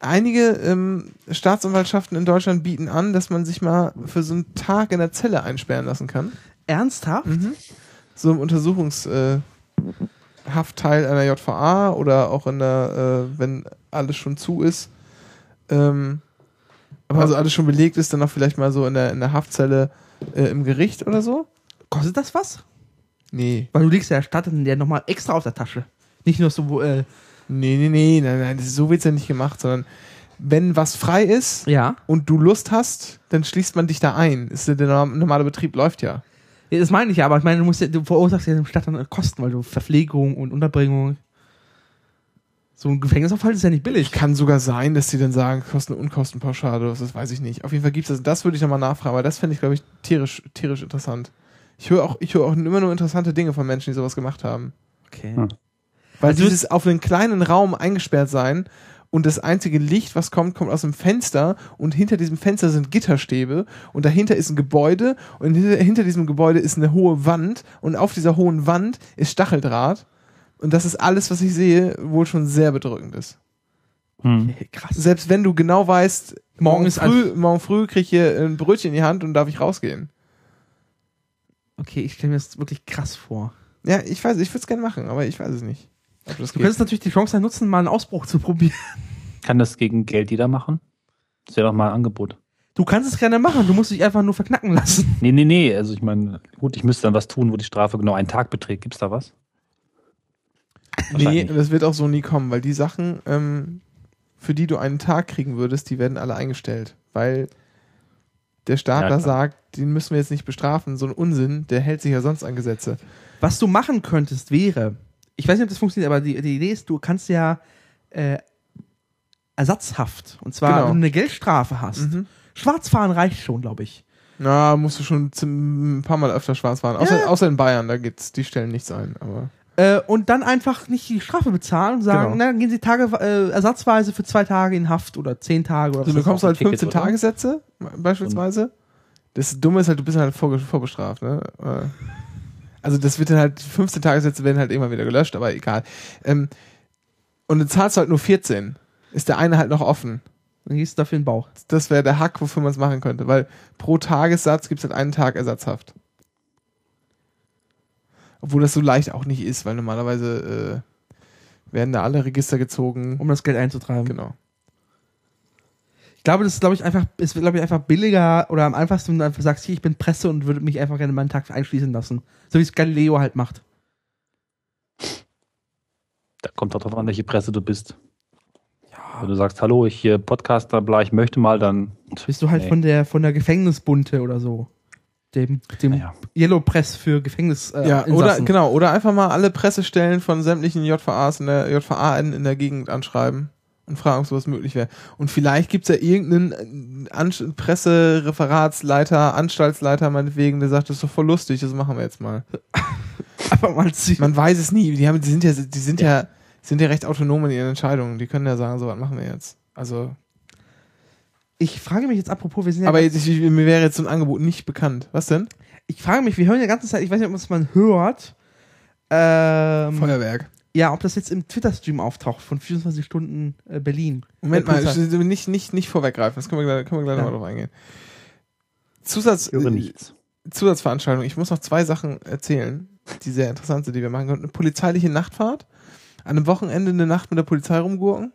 Speaker 3: Einige ähm, Staatsanwaltschaften in Deutschland bieten an, dass man sich mal für so einen Tag in der Zelle einsperren lassen kann.
Speaker 4: Ernsthaft?
Speaker 3: So im Untersuchungshaftteil einer JVA oder auch in der, äh, wenn alles schon zu ist. Ähm, aber also alles schon belegt ist, dann auch vielleicht mal so in der, in der Haftzelle äh, im Gericht oder so.
Speaker 4: Kostet das was?
Speaker 3: Nee.
Speaker 4: Weil du liegst ja statt der nochmal extra aus der Tasche. Nicht nur so, äh,
Speaker 3: Nee, nee, nee, nein, nein, das so wird's ja nicht gemacht, sondern wenn was frei ist
Speaker 4: ja.
Speaker 3: und du Lust hast, dann schließt man dich da ein. Ist, der norm- normale Betrieb läuft ja.
Speaker 4: Ja, Das meine ich ja, aber ich meine, du musst ja, du verursachst ja dem Stadt dann Kosten, weil du Verpflegung und Unterbringung. So ein Gefängnisaufhalt ist ja nicht billig.
Speaker 3: Kann sogar sein, dass die dann sagen, Kosten- und Unkostenpauschale, das weiß ich nicht. Auf jeden Fall gibt's das. Das würde ich nochmal nachfragen, weil das fände ich, glaube ich, tierisch, tierisch interessant. Ich höre auch, ich höre auch immer nur interessante Dinge von Menschen, die sowas gemacht haben.
Speaker 4: Okay.
Speaker 5: Hm.
Speaker 3: Weil
Speaker 4: Also
Speaker 3: dieses auf einen kleinen Raum eingesperrt sein und das einzige Licht, was kommt, kommt aus dem Fenster und hinter diesem Fenster sind Gitterstäbe und dahinter ist ein Gebäude und hinter, hinter diesem Gebäude ist eine hohe Wand und auf dieser hohen Wand ist Stacheldraht und das ist alles, was ich sehe, wohl schon sehr bedrückend ist.
Speaker 5: Hm.
Speaker 4: Krass.
Speaker 3: Selbst wenn du genau weißt,
Speaker 4: Morgen
Speaker 3: morgen,
Speaker 4: ist
Speaker 3: früh, morgen früh krieg ich hier ein Brötchen in die Hand und darf ich rausgehen.
Speaker 4: Okay, ich stelle mir das wirklich krass vor.
Speaker 3: Ja, ich weiß, ich würde es gerne machen, aber ich weiß es nicht. Ob das
Speaker 4: Du
Speaker 3: geht.
Speaker 4: könntest natürlich die Chance nutzen, mal einen Ausbruch zu probieren. <laughs>
Speaker 5: Kann das gegen Geld jeder machen? Das wäre doch mal ein Angebot.
Speaker 4: Du kannst es gerne machen, du musst dich einfach nur verknacken lassen.
Speaker 5: Nee, nee, nee. Also ich meine, gut, ich müsste dann was tun, wo die Strafe genau einen Tag beträgt. Gibt's da was?
Speaker 3: Nee, das wird auch so nie kommen, weil die Sachen, ähm, für die du einen Tag kriegen würdest, die werden alle eingestellt. Weil der Staat
Speaker 5: Ja,
Speaker 3: da sagt, den müssen wir jetzt nicht bestrafen. So ein Unsinn, der hält sich ja sonst an Gesetze.
Speaker 4: Was du machen könntest, wäre, ich weiß nicht, ob das funktioniert, aber die, die Idee ist, du kannst ja äh, Ersatzhaft, und zwar,
Speaker 3: Genau.
Speaker 4: wenn du eine Geldstrafe hast.
Speaker 3: Mhm.
Speaker 4: Schwarzfahren reicht schon, glaube ich.
Speaker 3: Na, musst du schon ein paar Mal öfter schwarz fahren. Außer, außer in Bayern, da geht's, die stellen nichts ein. Aber
Speaker 4: Äh, und dann einfach nicht die Strafe bezahlen und sagen,
Speaker 3: Genau.
Speaker 4: na, dann gehen sie Tage, äh, ersatzweise für zwei Tage in Haft oder zehn Tage oder
Speaker 3: also, du bekommst halt
Speaker 5: ein Ticket,
Speaker 3: 15
Speaker 5: oder?
Speaker 3: Tagessätze, beispielsweise. Das Dumme ist halt, du bist halt vor, vorbestraft, ne? Äh, Also das wird dann halt, 15 Tagessätze werden halt immer wieder gelöscht, aber egal. Ähm, und du zahlst halt nur 14. Ist der eine halt noch offen.
Speaker 4: Dann gehst du dafür in den Bauch.
Speaker 3: Das wäre der Hack, wofür man es machen könnte, weil pro Tagessatz gibt es halt einen Tag Ersatzhaft. Obwohl das so leicht auch nicht ist, weil normalerweise äh, werden da alle Register gezogen.
Speaker 4: um das Geld einzutreiben.
Speaker 3: Genau.
Speaker 4: Ich glaube, das ist, glaube ich, einfach, ist, glaube ich, einfach billiger oder am einfachsten, wenn du einfach sagst, hier, ich bin Presse und würde mich einfach gerne meinen Tag einschließen lassen. So wie es Galileo halt macht.
Speaker 5: Da kommt doch drauf an, welche Presse du bist. Wenn du sagst, hallo, ich hier Podcaster, bla, ich möchte mal, dann.
Speaker 4: Bist du halt
Speaker 5: Nee.
Speaker 4: von der von der Gefängnisbunte oder so. Dem, dem
Speaker 5: Naja.
Speaker 4: Yellow Press für Gefängnis. Äh,
Speaker 3: Ja, oder
Speaker 4: Insassen.
Speaker 3: genau, oder einfach mal alle Pressestellen von sämtlichen JVAs in der JVA in, in der Gegend anschreiben und fragen, ob sowas möglich wäre. Und vielleicht gibt's ja irgendeinen äh, Ansch- Pressereferatsleiter, Anstaltsleiter meinetwegen, der sagt, das ist doch voll lustig, das machen wir jetzt mal. <laughs>
Speaker 4: Einfach mal ziehen.
Speaker 3: Man weiß es nie. Die haben, die sind ja, die sind ja, sind ja recht autonom in ihren Entscheidungen. Die können ja sagen, so was machen wir jetzt. Also,
Speaker 4: Ich frage mich jetzt apropos, wir sind ja
Speaker 3: aber jetzt, ich, mir wäre jetzt so ein Angebot nicht bekannt. Was denn?
Speaker 4: ich frage mich, wir hören ja die ganze Zeit, ich weiß nicht, ob das man hört. Ähm,
Speaker 3: Feuerwerk.
Speaker 4: ja, ob das jetzt im Twitter-Stream auftaucht von 24 Stunden äh, Berlin.
Speaker 3: Moment
Speaker 4: Äh,
Speaker 3: mal, ich- nicht, nicht, nicht vorweggreifen. Das können wir gleich, können wir gleich
Speaker 4: Ja.
Speaker 3: nochmal drauf eingehen. Zusatz,
Speaker 5: Ich höre
Speaker 3: äh,
Speaker 5: nichts.
Speaker 3: Zusatzveranstaltung. Ich muss noch zwei Sachen erzählen, die sehr interessant sind, die wir machen können. Eine polizeiliche Nachtfahrt. An einem Wochenende eine Nacht mit der Polizei rumgurken.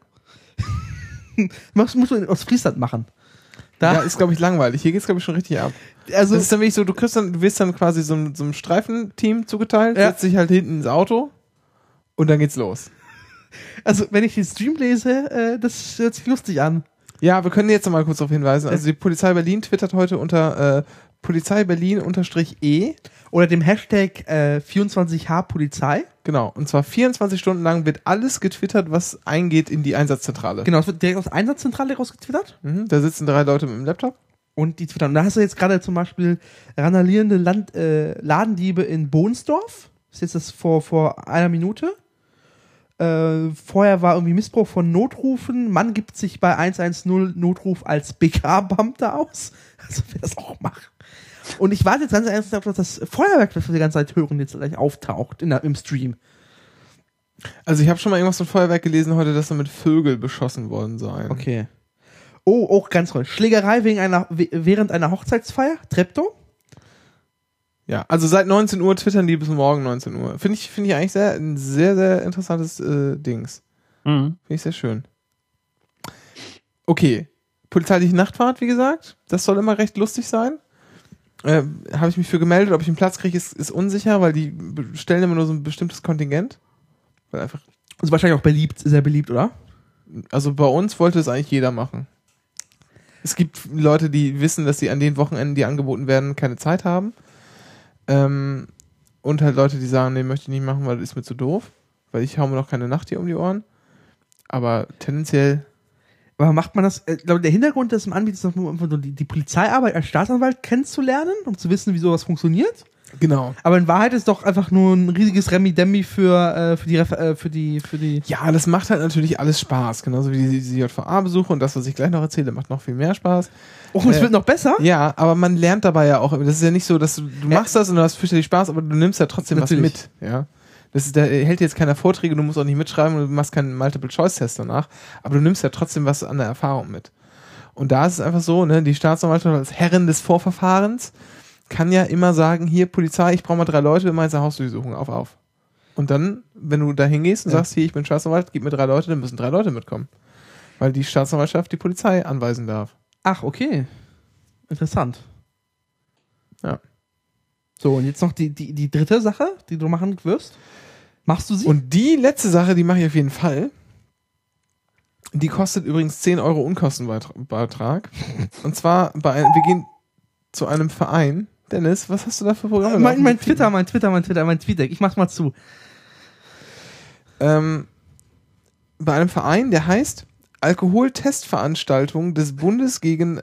Speaker 3: <laughs>
Speaker 4: Musst, musst du aus Friesland machen. Da,
Speaker 3: Ja, ist, glaube ich, langweilig. Hier geht's, glaube ich, schon richtig ab.
Speaker 4: also,
Speaker 3: Das ist dann wirklich so, du kriegst dann, du wirst dann quasi so, einem- so einem Streifenteam zugeteilt,
Speaker 4: Ja.
Speaker 3: setzt dich halt hinten ins Auto und dann geht's los. <laughs>
Speaker 4: also, wenn ich den Stream lese, äh, das hört sich lustig an.
Speaker 3: Ja, wir können jetzt noch mal kurz darauf hinweisen. Also die Polizei Berlin twittert heute unter äh, Polizei Berlin unterstrich E.
Speaker 4: Oder dem Hashtag äh, 24H Polizei.
Speaker 3: Genau. Und zwar 24 Stunden lang wird alles getwittert, was eingeht in die Einsatzzentrale.
Speaker 4: Genau, es wird direkt aus Einsatzzentrale rausgetwittert.
Speaker 3: Mhm, da sitzen drei Leute mit dem Laptop.
Speaker 4: Und die twittern. Und da hast du jetzt gerade zum Beispiel randalierende Land, äh, Ladendiebe in Bohnsdorf. Das ist jetzt das vor, vor einer Minute. Äh, vorher war irgendwie Missbrauch von Notrufen. Mann gibt sich bei 110 Notruf als BK-Beamter aus. Also wer das auch macht. Und ich warte jetzt ganz ernsthaft, dass das Feuerwerk, das wir die ganze Zeit hören, jetzt gleich auftaucht in der, im Stream.
Speaker 3: Also ich habe schon mal irgendwas von Feuerwerk gelesen heute, dass da mit Vögel beschossen worden seien.
Speaker 4: Okay. Oh, auch ganz toll. Schlägerei wegen einer, während einer Hochzeitsfeier. Treptow.
Speaker 3: Ja, also seit 19 Uhr twittern die bis morgen 19 Uhr. Finde ich, finde ich eigentlich sehr, ein sehr, sehr interessantes äh, Dings.
Speaker 5: Mhm.
Speaker 3: Finde ich sehr schön. Okay. Polizeiliche Nachtfahrt, wie gesagt. Das soll immer recht lustig sein. Äh, Habe ich mich für gemeldet. Ob ich einen Platz kriege, ist, ist unsicher, weil die stellen immer nur so ein bestimmtes Kontingent. Weil einfach,
Speaker 4: Ist wahrscheinlich auch beliebt, sehr beliebt, oder?
Speaker 3: also bei uns wollte es eigentlich jeder machen. Es gibt Leute, die wissen, dass sie an den Wochenenden, die angeboten werden, keine Zeit haben. Ähm, und halt Leute, die sagen, nee, möchte ich nicht machen, weil das ist mir zu doof. Weil ich hau mir noch keine Nacht hier um die Ohren. Aber tendenziell
Speaker 4: Aber macht man das, äh, ich glaube, der Hintergrund des Anbieters ist einfach nur die, die Polizeiarbeit als Staatsanwalt kennenzulernen, um zu wissen, wie sowas funktioniert.
Speaker 3: Genau.
Speaker 4: Aber in Wahrheit ist doch einfach nur ein riesiges Remi-Demi für, äh, für die, äh, für die, für die.
Speaker 3: Ja, das macht halt natürlich alles Spaß. Genauso wie die, die JVA-Besuche und das, was ich gleich noch erzähle, macht noch viel mehr Spaß.
Speaker 4: Oh, es
Speaker 3: Äh,
Speaker 4: wird noch besser?
Speaker 3: Ja, aber man lernt dabei ja auch. Das ist ja nicht so, dass du, du machst das und du hast fürchterlich Spaß, aber du nimmst ja trotzdem
Speaker 4: Natürlich.
Speaker 3: was mit. Ja. Das ist, da hält jetzt keiner Vorträge, du musst auch nicht mitschreiben und du machst keinen Multiple-Choice-Test danach, aber du nimmst ja trotzdem was an der Erfahrung mit. Und da ist es einfach so, ne, die Staatsanwaltschaft als Herrin des Vorverfahrens kann ja immer sagen, hier Polizei, ich brauche mal drei Leute, immer eine Hausdurchsuchung, auf, auf. Und dann, wenn du da hingehst und
Speaker 4: Ja.
Speaker 3: sagst, hier, ich bin Staatsanwalt, gib mir drei Leute, dann müssen drei Leute mitkommen. Weil die Staatsanwaltschaft die Polizei anweisen darf.
Speaker 4: Ach, okay. Interessant.
Speaker 3: Ja.
Speaker 4: So, und jetzt noch die, die, die dritte Sache, die du machen wirst. Machst du sie?
Speaker 3: Und die letzte Sache, die mache ich auf jeden Fall. Die kostet übrigens 10 Euro Unkostenbeitrag. <laughs> Und zwar bei einem, wir gehen zu einem Verein. Dennis, was hast du da für Programme?
Speaker 4: mein, mein Twitter, mein Twitter, mein Twitter, mein Tweetdeck. Ich mach's mal zu.
Speaker 3: Ähm, bei einem Verein, der heißt Alkoholtestveranstaltung des Bundes gegen,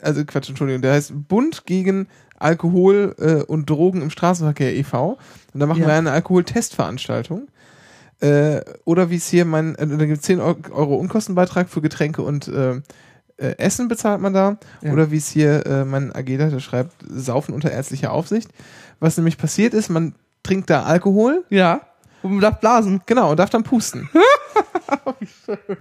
Speaker 3: also Quatsch, Entschuldigung, der heißt Bund gegen Alkohol äh, und Drogen im Straßenverkehr e.V. Und da machen
Speaker 4: Ja.
Speaker 3: wir eine Alkoholtestveranstaltung. Äh, oder wie es hier, mein, äh, da gibt es 10 Eu- Euro Unkostenbeitrag für Getränke und äh, äh, Essen bezahlt man da.
Speaker 4: Ja.
Speaker 3: Oder wie es hier äh, mein AG-Leiter schreibt, Saufen unter ärztlicher Aufsicht. Was nämlich passiert ist, man trinkt da Alkohol,
Speaker 4: Ja. Und man darf blasen.
Speaker 3: genau, und darf dann pusten. <laughs>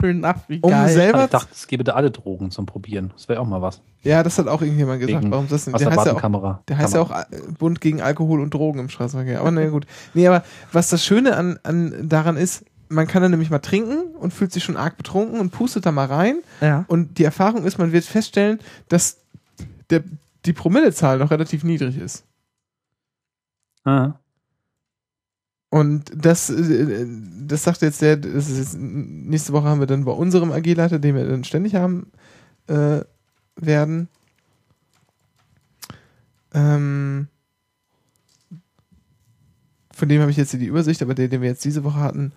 Speaker 4: Schön, ach, wie
Speaker 3: Um
Speaker 4: geil.
Speaker 3: selber
Speaker 5: ich dachte, es gäbe da alle Drogen zum Probieren. Das wäre auch mal was.
Speaker 3: Ja, das hat auch irgendjemand gesagt.
Speaker 5: Wegen
Speaker 3: Warum das denn? Der heißt ja auch, der heißt ja auch äh, Bund gegen Alkohol und Drogen im Straßenverkehr. Aber na ja, gut. Nee, aber was das Schöne an, an daran ist, man kann dann nämlich mal trinken und fühlt sich schon arg betrunken und pustet da mal rein.
Speaker 4: Ja.
Speaker 3: Und die Erfahrung ist, man wird feststellen, dass der, die Promillezahl noch relativ niedrig ist.
Speaker 5: Ah.
Speaker 3: Und das, äh, das sagt jetzt der, das ist jetzt, nächste Woche haben wir dann bei unserem AG-Leiter, den wir dann ständig haben äh, werden. Ähm, von dem habe ich jetzt die Übersicht, aber der, den wir jetzt diese Woche hatten,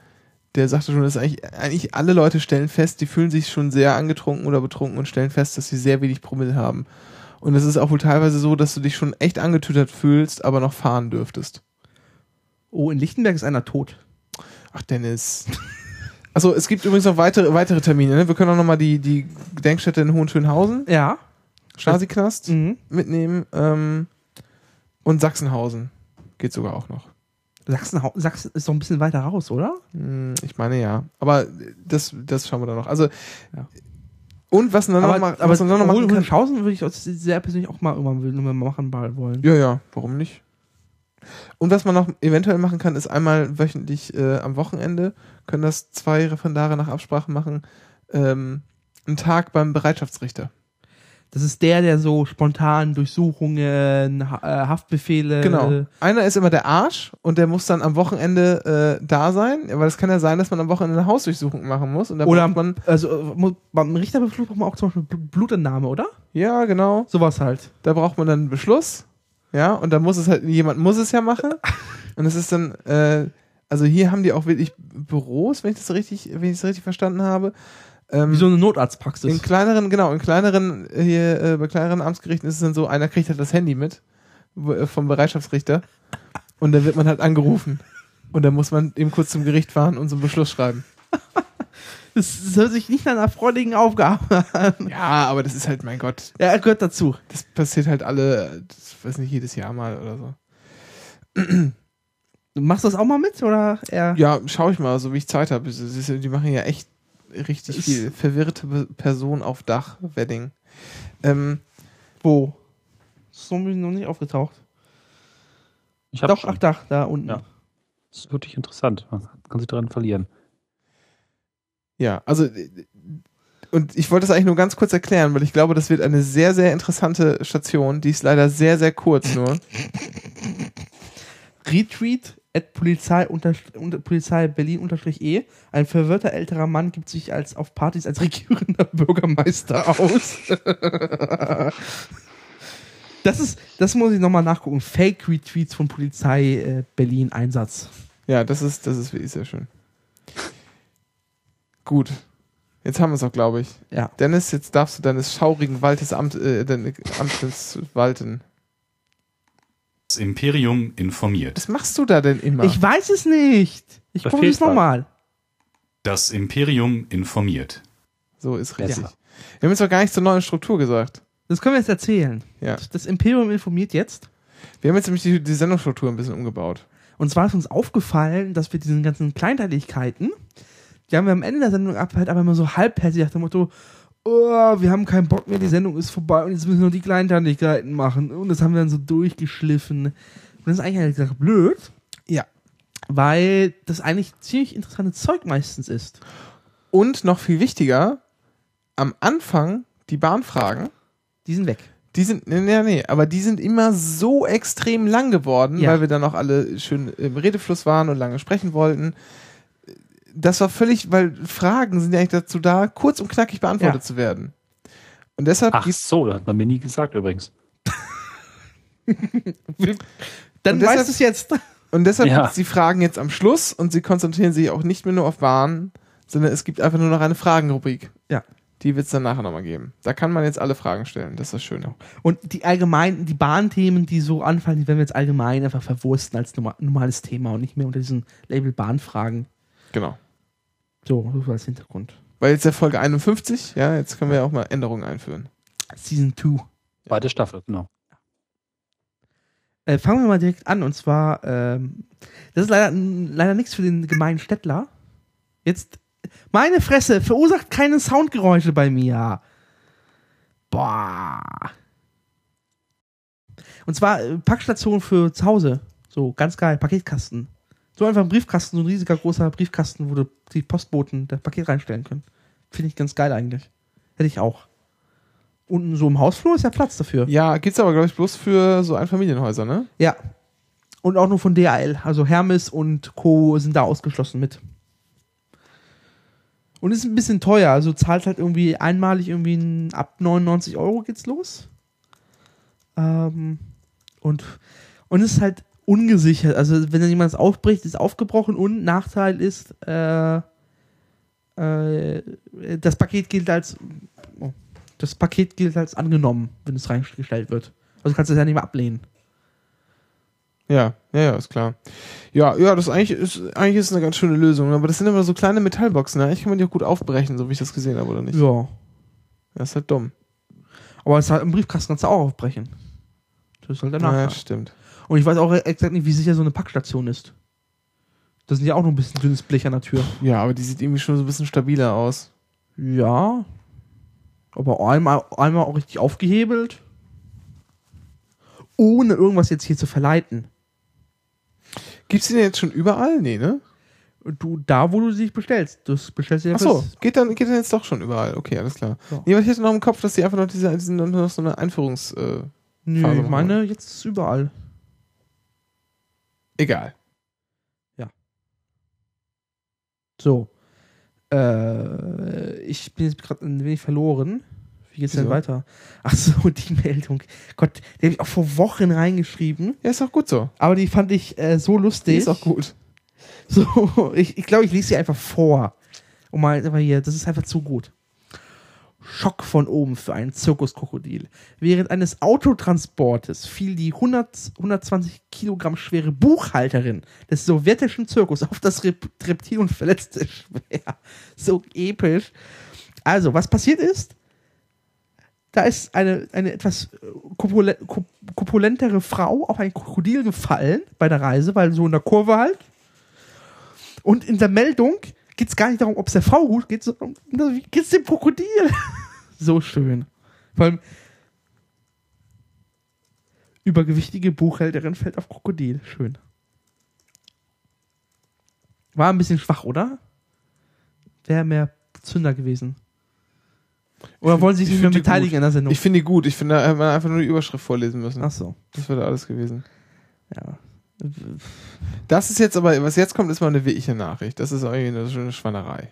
Speaker 3: der sagte schon, dass eigentlich, eigentlich alle Leute stellen fest, die fühlen sich schon sehr angetrunken oder betrunken und stellen fest, dass sie sehr wenig Promille haben. Und es ist auch wohl teilweise so, dass du dich schon echt angetütert fühlst, aber noch fahren dürftest.
Speaker 4: Oh, in Lichtenberg ist einer tot.
Speaker 3: Ach, Dennis. <laughs> Also es gibt übrigens noch weitere, weitere Termine. Ne? Wir können auch nochmal die, die Gedenkstätte in Hohenschönhausen,
Speaker 4: Ja.
Speaker 3: Stasi-Knast,
Speaker 4: Mhm.
Speaker 3: mitnehmen ähm, und Sachsenhausen geht sogar auch noch.
Speaker 4: Sachsen, Sachsen ist doch ein bisschen weiter raus, oder?
Speaker 3: Hm, ich meine ja. Aber das, das schauen wir dann noch. Also
Speaker 4: Ja.
Speaker 3: und was dann
Speaker 4: aber
Speaker 3: noch, mal,
Speaker 4: aber
Speaker 3: dann noch machen kann.
Speaker 4: Hohenschausen würde ich sehr persönlich auch mal irgendwann mal machen wollen.
Speaker 3: Ja, ja, warum nicht? Und was man noch eventuell machen kann, ist einmal wöchentlich äh, am Wochenende, können das zwei Referendare nach Absprache machen, ähm, einen Tag beim Bereitschaftsrichter.
Speaker 4: Das ist der, der so spontan Durchsuchungen, ha äh, Haftbefehle.
Speaker 3: Genau. Einer ist immer der Arsch und der muss dann am Wochenende äh, da sein, weil es kann ja sein, dass man am Wochenende eine Hausdurchsuchung machen muss.
Speaker 4: Oder
Speaker 3: man,
Speaker 4: also äh, mu- beim Richterbeschluss braucht man auch zum Beispiel Bl- Blutentnahme, oder?
Speaker 3: ja, genau,
Speaker 4: Sowas halt.
Speaker 3: da braucht man dann einen Beschluss. Ja, und da muss es halt, jemand muss es ja machen. Und es ist dann, äh, also hier haben die auch wirklich Büros, wenn ich das richtig, wenn ich das richtig verstanden habe. Ähm,
Speaker 4: Wie so eine
Speaker 3: in
Speaker 4: Notarztpraxis.
Speaker 3: kleineren, genau, in kleineren, äh, hier, äh, bei kleineren Amtsgerichten ist es dann so, einer kriegt halt das Handy mit äh, vom Bereitschaftsrichter und dann wird man halt angerufen. Und dann muss man eben kurz zum Gericht fahren und so einen Beschluss schreiben.
Speaker 4: Das, das hört sich nicht nach einer freudigen Aufgabe an.
Speaker 3: Ja, aber das ist halt, mein Gott,
Speaker 4: Ja, gehört dazu.
Speaker 3: das passiert halt alle, das weiß nicht, jedes Jahr mal oder so.
Speaker 4: Machst du das auch mal mit oder eher?
Speaker 3: Ja, schau ich mal, so wie ich Zeit habe. Die machen ja echt richtig
Speaker 4: Es-
Speaker 3: viel. Verwirrte Pe- Person auf Dach, Wedding. Ähm,
Speaker 4: Wo? So bin ich noch nicht aufgetaucht.
Speaker 5: Ich hab
Speaker 4: Doch,
Speaker 5: schon.
Speaker 4: ach, da, da unten.
Speaker 5: Ja. Das ist wirklich interessant. Man kann sich daran verlieren.
Speaker 3: Ja, also und ich wollte das eigentlich nur ganz kurz erklären, weil ich glaube, das wird eine sehr, sehr interessante Station. Die ist leider sehr, sehr kurz nur. <laughs>
Speaker 4: Retweet at Polizei, unter, Polizei Berlin unterstrich E. Ein verwirrter älterer Mann gibt sich als auf Partys als regierender <laughs> Bürgermeister aus. <laughs> das ist, das muss ich nochmal nachgucken. Fake Retweets von Polizei äh, Berlin Einsatz.
Speaker 3: Ja, das ist, das ist wirklich sehr schön. Gut. Jetzt haben wir es auch, glaube ich.
Speaker 4: Ja.
Speaker 3: Dennis, jetzt darfst du deines schaurigen Waltes Amt, äh, deine Amtes walten.
Speaker 8: Das Imperium informiert.
Speaker 3: Was machst du da denn immer?
Speaker 4: Ich weiß es nicht. Ich gucke es nochmal.
Speaker 8: Das Imperium informiert.
Speaker 3: so ist richtig.
Speaker 4: Ja.
Speaker 3: Wir haben jetzt doch gar nicht zur neuen Struktur gesagt.
Speaker 4: Das können wir jetzt erzählen.
Speaker 3: Ja.
Speaker 4: Das Imperium informiert jetzt.
Speaker 3: Wir haben jetzt nämlich die, die Sendungsstruktur ein bisschen umgebaut.
Speaker 4: Und zwar ist uns aufgefallen, dass wir diesen ganzen Kleinteiligkeiten, die haben wir am Ende der Sendung ab halt aber immer so halbherzig nach dem Motto, oh, wir haben keinen Bock mehr, die Sendung ist vorbei und jetzt müssen wir nur die Kleinteiligkeiten machen. Und das haben wir dann so durchgeschliffen. Und das ist eigentlich ehrlich gesagt blöd.
Speaker 3: Ja.
Speaker 4: Weil das eigentlich ziemlich interessantes Zeug meistens ist.
Speaker 3: Und noch viel wichtiger, am Anfang die Bahnfragen,
Speaker 4: Die sind weg.
Speaker 3: die sind, nee, nee, nee, aber die sind immer so extrem lang geworden,
Speaker 4: Ja.
Speaker 3: weil wir dann auch alle schön im Redefluss waren und lange sprechen wollten. Das war völlig, weil Fragen sind ja eigentlich dazu da, kurz und knackig beantwortet
Speaker 4: Ja.
Speaker 3: zu werden. Und deshalb
Speaker 5: Ach so, das hat man mir nie gesagt übrigens. <laughs>
Speaker 4: Dann
Speaker 3: Und deshalb-
Speaker 4: weißt du es jetzt.
Speaker 3: Und deshalb
Speaker 5: Ja.
Speaker 3: gibt's die Fragen jetzt am Schluss und sie konzentrieren sich auch nicht mehr nur auf Bahn, sondern es gibt einfach nur noch eine Fragenrubrik.
Speaker 4: Ja.
Speaker 3: Die wird's dann nachher nochmal geben. Da kann man jetzt alle Fragen stellen. Das ist das Schöne.
Speaker 4: Und die allgemeinen, die Bahnthemen, die so anfallen, die werden wir jetzt allgemein einfach verwursten als norma- normales Thema und nicht mehr unter diesem Label Bahnfragen.
Speaker 3: Genau.
Speaker 4: So, so als Hintergrund.
Speaker 3: Weil jetzt der Folge 51, ja, jetzt können wir ja auch mal Änderungen einführen.
Speaker 4: Season 2.
Speaker 5: Zweite Staffel, genau.
Speaker 4: Äh, fangen wir mal direkt an. Und zwar, ähm, das ist leider, leider nichts für den gemeinen Städtler. Jetzt, meine Fresse, verursacht keine Soundgeräusche bei mir. Boah. Und zwar äh, Packstation für zu Hause. So, ganz geil, Paketkasten. So einfach ein Briefkasten, so ein riesiger großer Briefkasten, wo du die Postboten das Paket reinstellen können. Finde ich ganz geil eigentlich. Hätte ich auch. Unten so im Hausflur ist ja Platz dafür.
Speaker 3: Ja, gibt's aber, glaube ich, bloß für so Einfamilienhäuser, ne?
Speaker 4: Ja. Und auch nur von DHL. Also Hermes und Co. sind da ausgeschlossen mit. Und ist ein bisschen teuer. Also zahlt halt irgendwie einmalig irgendwie ein, ab 99 Euro geht's los. Ähm, und, und es ist halt ungesichert. Also wenn dann jemand es aufbricht, ist aufgebrochen und Nachteil ist, äh, äh, das Paket gilt als oh, das Paket gilt als angenommen, wenn es reingestellt wird. Also kannst du es ja nicht mehr ablehnen.
Speaker 3: Ja, ja, ja, ist klar. Ja, ja, das ist eigentlich ist, eigentlich ist eine ganz schöne Lösung. Aber das sind immer so kleine Metallboxen, ne? Eigentlich kann man die auch gut aufbrechen, so wie ich das gesehen habe, oder nicht?
Speaker 4: Ja.
Speaker 3: Das ist halt dumm.
Speaker 4: Aber es ist halt im Briefkasten kannst du auch aufbrechen. Das ist halt der Nachteil.
Speaker 3: Ja, stimmt.
Speaker 4: Und ich weiß auch exakt nicht, wie sicher so eine Packstation ist. Da sind ja auch noch ein bisschen dünnes Blech an der Tür.
Speaker 3: Ja, aber die sieht irgendwie schon so ein bisschen stabiler aus.
Speaker 4: Ja. Aber einmal, einmal auch richtig aufgehebelt. Ohne irgendwas jetzt hier zu verleiten.
Speaker 3: Gibt's die denn jetzt schon überall? Nee, ne?
Speaker 4: Du, da, wo du sie bestellst. Das bestellst du ja
Speaker 3: Ach so,
Speaker 4: fürs-
Speaker 3: geht dann, geht dann jetzt doch schon überall. Okay, alles klar.
Speaker 4: Ja.
Speaker 3: Nee, aber ich hätte noch im Kopf, dass die einfach noch diese, noch so eine Einführungs, äh,
Speaker 4: Nö, ich meine, jetzt ist es überall.
Speaker 3: Egal.
Speaker 4: So. Äh, ich bin jetzt gerade ein wenig verloren. Wie geht's denn
Speaker 3: Wieso?
Speaker 4: weiter? Ach so, <laughs> die Meldung. Gott, die habe ich auch vor Wochen reingeschrieben.
Speaker 3: Ja, ist auch gut so.
Speaker 4: Aber die fand ich äh, so
Speaker 3: Die
Speaker 4: lustig.
Speaker 3: ist auch gut.
Speaker 4: So, <laughs> ich, ich glaube, ich lese sie einfach vor. Und mal, aber hier, das ist einfach zu gut. Schock von oben für einen Zirkuskrokodil. Während eines Autotransportes fiel die 100, 120 Kilogramm schwere Buchhalterin des sowjetischen Zirkus auf das Rep Reptil und verletzte <laughs> schwer. So episch. Also, was passiert ist? Da ist eine, eine etwas äh, kopule- ko- kopulentere Frau auf ein Krokodil gefallen bei der Reise, weil so in der Kurve halt. Und in der Meldung geht es gar nicht darum, ob es der Frau gut geht, sondern geht es dem Krokodil? <laughs> so schön. Vor allem übergewichtige Buchhälterin fällt auf Krokodil. Schön. War ein bisschen schwach, oder? Wäre mehr Zünder gewesen. Oder
Speaker 3: find-
Speaker 4: wollen Sie sich
Speaker 3: ich
Speaker 4: nicht mehr beteiligen
Speaker 3: gut.
Speaker 4: an der Sendung?
Speaker 3: Ich finde die gut. Ich finde, da hätte man einfach nur die Überschrift vorlesen müssen.
Speaker 4: Ach so.
Speaker 3: Das wäre alles gewesen.
Speaker 4: Ja.
Speaker 3: Das ist jetzt aber, was jetzt kommt, ist mal eine wirkliche Nachricht. Das ist irgendwie eine schöne Schwannerei.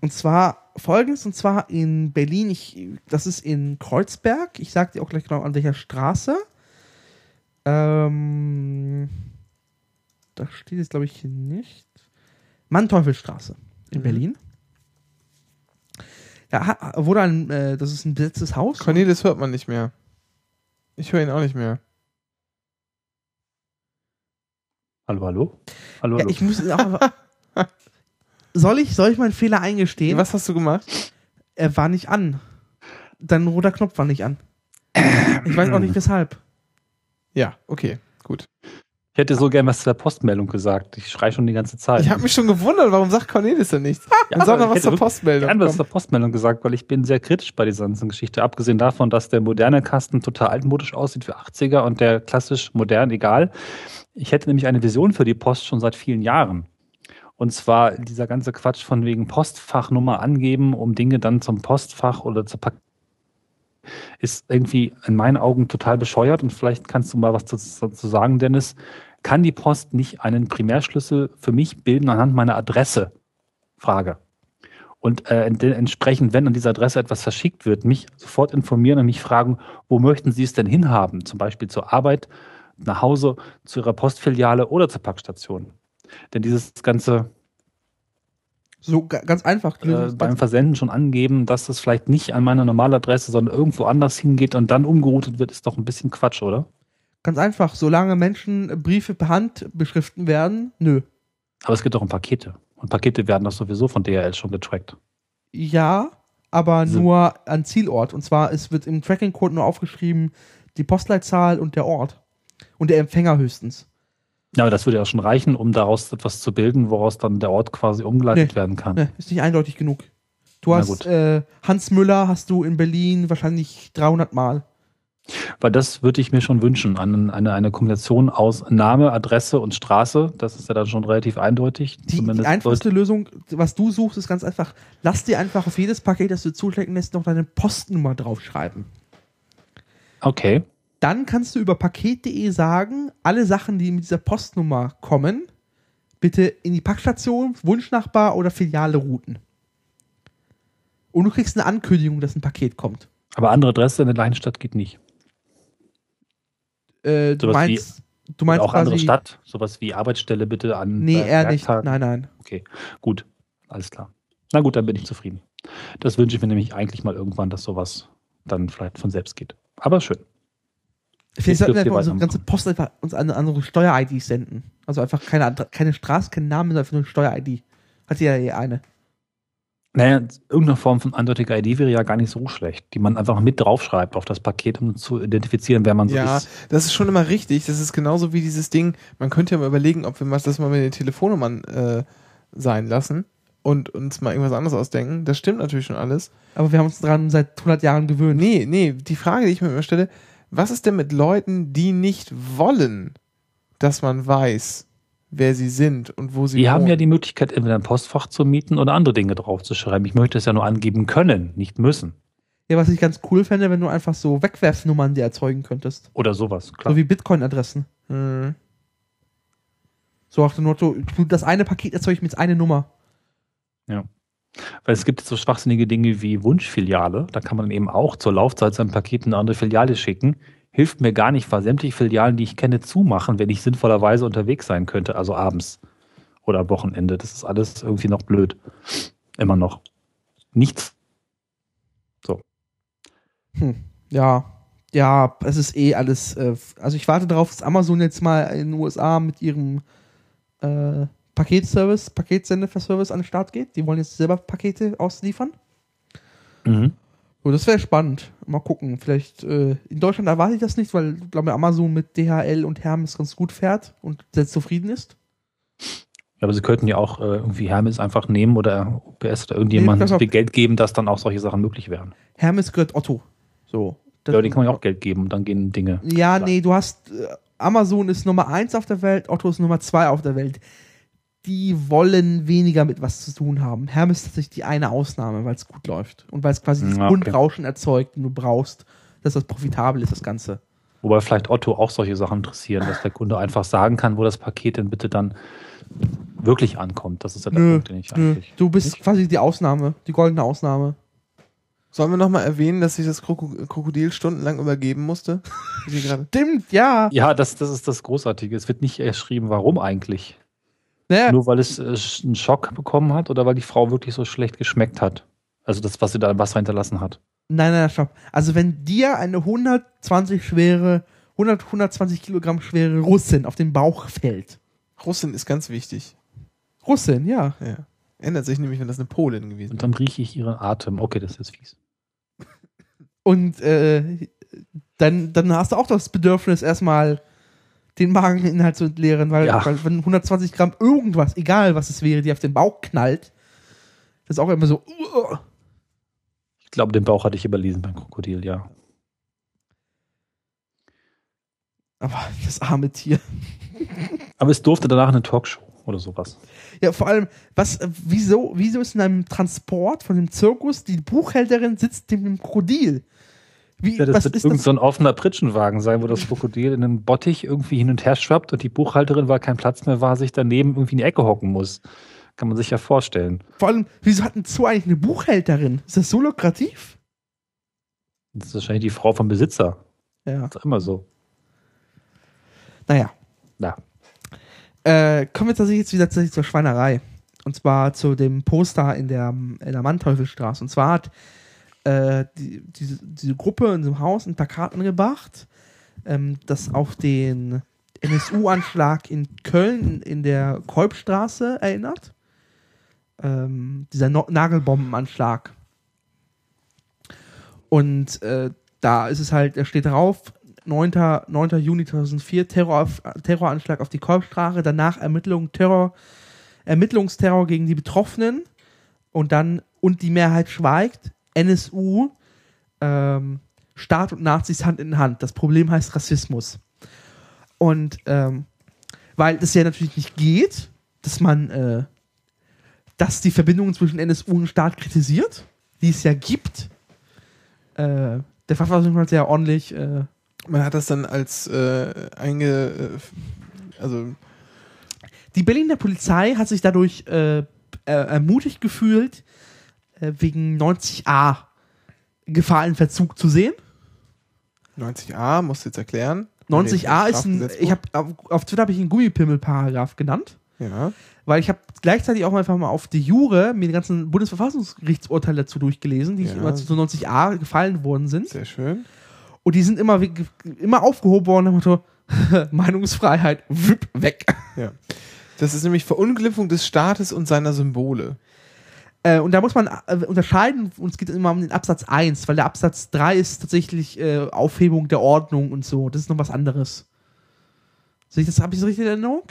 Speaker 4: Und zwar folgendes, und zwar in Berlin, ich, das ist in Kreuzberg. Ich sage dir auch gleich genau an welcher Straße. Ähm, da steht es, glaube ich, hier nicht. Manteuffelstraße in
Speaker 3: Mhm.
Speaker 4: Berlin. Ja, wurde ein, äh, das ist ein besetztes Haus.
Speaker 3: Cornelis hört man nicht mehr. Ich höre ihn auch nicht mehr.
Speaker 5: Hallo, hallo? Hallo,
Speaker 4: Ja,
Speaker 5: hallo.
Speaker 4: ich muss auch, <laughs> <laughs> soll ich, soll ich meinen Fehler eingestehen?
Speaker 3: Was hast du gemacht?
Speaker 4: Er war nicht an. Dein roter Knopf war nicht an. Ich weiß auch nicht weshalb.
Speaker 3: Ja, okay, gut.
Speaker 5: Ich hätte so gern was zu der Postmeldung gesagt. Ich schreie schon die ganze Zeit.
Speaker 3: Ich habe mich schon gewundert, warum sagt Cornelis denn nichts?
Speaker 5: Ja,
Speaker 3: Dann sag doch was
Speaker 5: ich
Speaker 3: zur
Speaker 5: hätte
Speaker 3: Postmeldung.
Speaker 5: gern was
Speaker 3: komm.
Speaker 5: zur Postmeldung gesagt, weil ich bin sehr kritisch bei dieser ganzen Geschichte. Abgesehen davon, dass der moderne Kasten total altmodisch aussieht für 80er und der klassisch modern egal. Ich hätte nämlich eine Vision für die Post schon seit vielen Jahren. Und zwar dieser ganze Quatsch von wegen Postfachnummer angeben, um Dinge dann zum Postfach oder zur Pack ist irgendwie in meinen Augen total bescheuert und vielleicht kannst du mal was dazu sagen, Dennis. Kann die Post nicht einen Primärschlüssel für mich bilden anhand meiner Adresse? Frage. Und äh, entsprechend, wenn an dieser Adresse etwas verschickt wird, mich sofort informieren und mich fragen, wo möchten Sie es denn hinhaben? Zum Beispiel zur Arbeit, nach Hause, zu Ihrer Postfiliale oder zur Packstation. Denn dieses ganze
Speaker 4: So ga- ganz einfach.
Speaker 5: Äh, beim Versenden schon angeben, dass es vielleicht nicht an meiner Normaladresse, sondern irgendwo anders hingeht und dann umgeroutet wird, ist doch ein bisschen Quatsch, oder?
Speaker 4: Ganz einfach. Solange Menschen Briefe per Hand beschriften werden, nö.
Speaker 5: Aber es geht doch um Pakete. Und Pakete werden doch sowieso von DHL schon getrackt.
Speaker 4: Ja, aber
Speaker 5: So.
Speaker 4: nur an Zielort. Und zwar, es wird im Tracking-Code nur aufgeschrieben, die Postleitzahl und der Ort. Und der Empfänger höchstens.
Speaker 5: Ja, aber das würde ja schon reichen, um daraus etwas zu bilden, woraus dann der Ort quasi umgeleitet
Speaker 4: Nee.
Speaker 5: werden kann.
Speaker 4: Ne, ist nicht eindeutig genug. Du
Speaker 5: Na
Speaker 4: hast äh, Hans Müller hast du in Berlin wahrscheinlich 300 Mal.
Speaker 5: Weil das würde ich mir schon wünschen, eine, eine, eine Kombination aus Name, Adresse und Straße. Das ist ja dann schon relativ eindeutig.
Speaker 4: Die, die einfachste Lösung, was du suchst, ist ganz einfach. Lass dir einfach auf jedes Paket, das du zustecken lässt, noch deine Postnummer draufschreiben.
Speaker 5: Okay.
Speaker 4: Dann kannst du über paket.de sagen, alle Sachen, die mit dieser Postnummer kommen, bitte in die Packstation, Wunschnachbar oder Filiale routen. Und du kriegst eine Ankündigung, dass ein Paket kommt.
Speaker 5: Aber andere Adresse in der Stadt geht nicht.
Speaker 4: Äh, du meinst, du meinst
Speaker 5: auch andere
Speaker 4: quasi,
Speaker 5: Stadt. Sowas wie Arbeitsstelle bitte an.
Speaker 4: Nee,
Speaker 5: äh,
Speaker 4: eher nicht. Nein, nein.
Speaker 5: Okay, gut. Alles klar. Na gut, dann bin ich zufrieden. Das wünsche ich mir nämlich eigentlich mal irgendwann, dass sowas dann vielleicht von selbst geht. Aber schön.
Speaker 4: Vielleicht sollten wir einfach unsere ganze Post einfach uns eine andere Steuer-ID senden. Also einfach keine, keine Straße, kein Name, sondern einfach nur eine Steuer-ID. Hat ja eh eine.
Speaker 5: Naja, irgendeine Form von eindeutiger ID wäre ja gar nicht so schlecht, die man einfach mit draufschreibt auf das Paket, um zu identifizieren, wer man so
Speaker 3: Ja,
Speaker 5: ist.
Speaker 3: das ist schon immer richtig. Das ist genauso wie dieses Ding. Man könnte ja mal überlegen, ob wir mal das mal mit den Telefonnummern äh, sein lassen und uns mal irgendwas anderes ausdenken. Das stimmt natürlich schon alles.
Speaker 4: Aber wir haben uns daran seit 100 Jahren gewöhnt.
Speaker 3: Nee, nee, die Frage, die ich mir immer stelle, was ist denn mit Leuten, die nicht wollen, dass man weiß, wer sie sind und wo sie
Speaker 5: Die haben ja die Möglichkeit, entweder ein Postfach zu mieten oder andere Dinge draufzuschreiben. Ich möchte es ja nur angeben können, nicht müssen.
Speaker 4: Ja, was ich ganz cool fände, wenn du einfach so Wegwerfnummern dir erzeugen könntest.
Speaker 5: Oder sowas, klar.
Speaker 4: So wie Bitcoin-Adressen.
Speaker 3: Hm.
Speaker 4: So nach dem Motto, du, das eine Paket erzeuge ich mir jetzt eine Nummer.
Speaker 5: Weil es gibt so schwachsinnige Dinge wie Wunschfiliale. Da kann man eben auch zur Laufzeit sein Paket in eine andere Filiale schicken. Hilft mir gar nicht, weil sämtliche Filialen, die ich kenne, zumachen, wenn ich sinnvollerweise unterwegs sein könnte, also abends oder am Wochenende. Das ist alles irgendwie noch blöd. Immer noch. Nichts. So.
Speaker 4: Ja, ja, es ist eh alles. Äh, also ich warte darauf, dass Amazon jetzt mal in den USA mit ihrem äh, Paketservice, Paketsendeservice an den Start geht. Die wollen jetzt selber Pakete ausliefern.
Speaker 5: Mhm.
Speaker 4: So, das wäre spannend. Mal gucken. Vielleicht äh, in Deutschland erwarte ich das nicht, weil ich glaube Amazon mit DHL und Hermes ganz gut fährt und sehr zufrieden ist.
Speaker 5: Ja, aber sie könnten ja auch äh, irgendwie Hermes einfach nehmen oder OPS oder irgendjemand
Speaker 4: Nee,
Speaker 5: viel Geld geben, dass dann auch solche Sachen möglich wären.
Speaker 4: Hermes gehört Otto. So. Das-
Speaker 5: Ja, den kann man ja auch Geld geben und dann gehen Dinge.
Speaker 4: Ja, nee, du hast äh, Amazon ist Nummer eins auf der Welt, Otto ist Nummer zwei auf der Welt. Die wollen weniger mit was zu tun haben. Hermes ist tatsächlich die eine Ausnahme, weil es gut läuft und weil es quasi das
Speaker 5: okay.
Speaker 4: Grundrauschen erzeugt, den du brauchst, dass das profitabel ist, das Ganze.
Speaker 5: Wobei vielleicht Otto auch solche Sachen interessieren, dass der Kunde einfach sagen kann, wo das Paket denn bitte dann wirklich ankommt. Das ist ja der
Speaker 4: Nö,
Speaker 5: Punkt, den ich
Speaker 4: nö,
Speaker 5: eigentlich.
Speaker 4: du bist quasi die Ausnahme, die goldene Ausnahme.
Speaker 3: Sollen wir nochmal erwähnen, dass sich das Kroko Krokodil stundenlang übergeben musste? <laughs>
Speaker 4: Stimmt, ja.
Speaker 5: Ja, das, das ist das Großartige. Es wird nicht erschrieben, warum eigentlich.
Speaker 4: Naja,
Speaker 5: Nur weil es äh, einen Schock bekommen hat oder weil die Frau wirklich so schlecht geschmeckt hat. Also das, was sie da im Wasser hinterlassen hat.
Speaker 4: nein, nein, stopp. Also wenn dir eine 120 schwere, 100, 120 Kilogramm schwere Russin auf den Bauch fällt.
Speaker 3: Russin ist ganz wichtig.
Speaker 4: Russin, ja.
Speaker 3: Ja. Ändert sich nämlich, wenn das eine Polin gewesen
Speaker 5: Und dann rieche ich ihren Atem. Okay, das ist jetzt fies.
Speaker 4: Und äh, dann, dann hast du auch das Bedürfnis, erstmal den Mageninhalt zu entleeren, weil,
Speaker 5: Ja.
Speaker 4: weil wenn 120 Gramm irgendwas, egal was es wäre, die auf den Bauch knallt, das ist auch immer so. uh.
Speaker 5: Ich glaube, den Bauch hatte ich überlesen beim Krokodil, ja.
Speaker 4: Aber das arme Tier.
Speaker 5: Aber es durfte danach eine Talkshow oder sowas.
Speaker 4: Ja, vor allem, was, wieso, wieso ist in einem Transport von dem Zirkus die Buchhälterin sitzt neben dem Krokodil? Wie,
Speaker 5: Ja, das wird irgend
Speaker 4: das?
Speaker 5: so ein offener Pritschenwagen sein, wo das Krokodil in einem Bottich irgendwie hin und her schwappt und die Buchhalterin, weil kein Platz mehr war, sich daneben irgendwie in die Ecke hocken muss. Kann man sich ja vorstellen.
Speaker 4: Vor allem, wieso hat ein Zoo eigentlich eine Buchhälterin? Ist das so lukrativ?
Speaker 5: Das ist wahrscheinlich die Frau vom Besitzer.
Speaker 4: Ja.
Speaker 5: Das ist immer so.
Speaker 4: Naja.
Speaker 5: Ja.
Speaker 4: Äh, kommen wir tatsächlich jetzt wieder tatsächlich zur Schweinerei. Und zwar zu dem Poster in der, in der Manteuffelstraße. Und zwar hat äh, die, diese, diese Gruppe in diesem Haus ein Plakat angebracht, ähm, das auf den NSU-Anschlag in Köln in der Kolbstraße erinnert. Ähm, dieser no Nagelbombenanschlag. Und äh, da ist es halt, da steht drauf, 9. 9. Juni 2004, Terror auf, Terroranschlag auf die Kolbstraße, danach Ermittlung, Terror, Ermittlungsterror gegen die Betroffenen und dann, und die Mehrheit schweigt, NSU, ähm, Staat und Nazis Hand in Hand. Das Problem heißt Rassismus. Und ähm, weil das ja natürlich nicht geht, dass man, äh, dass die Verbindungen zwischen NSU und Staat kritisiert, die es ja gibt. Äh, der Verfassung hat ja ordentlich äh,
Speaker 3: Man hat das dann als äh, einge... Äh, also
Speaker 4: Die Berliner Polizei hat sich dadurch äh, ermutigt gefühlt, wegen 90a Gefahr in Verzug zu sehen.
Speaker 3: 90a, musst du jetzt erklären.
Speaker 4: 90a ist ein, ich habe auf, Twitter habe ich einen Gummipimmel-Paragraph genannt,
Speaker 3: Ja.
Speaker 4: weil ich habe gleichzeitig auch einfach mal auf die Jure mir die ganzen Bundesverfassungsgerichtsurteile dazu durchgelesen, die
Speaker 3: Ja.
Speaker 4: immer zu 90a gefallen worden sind.
Speaker 3: Sehr schön.
Speaker 4: Und die sind immer, immer aufgehoben worden, nach dem Motto, Meinungsfreiheit, wüpp, weg.
Speaker 3: Ja. Das ist nämlich Verunglimpfung des Staates und seiner Symbole.
Speaker 4: Äh, und da muss man äh, unterscheiden, und es geht immer um den Absatz 1, weil der Absatz 3 ist tatsächlich äh, Aufhebung der Ordnung und so. Das ist noch was anderes. Sehe ich das, habe ich das richtig in Erinnerung?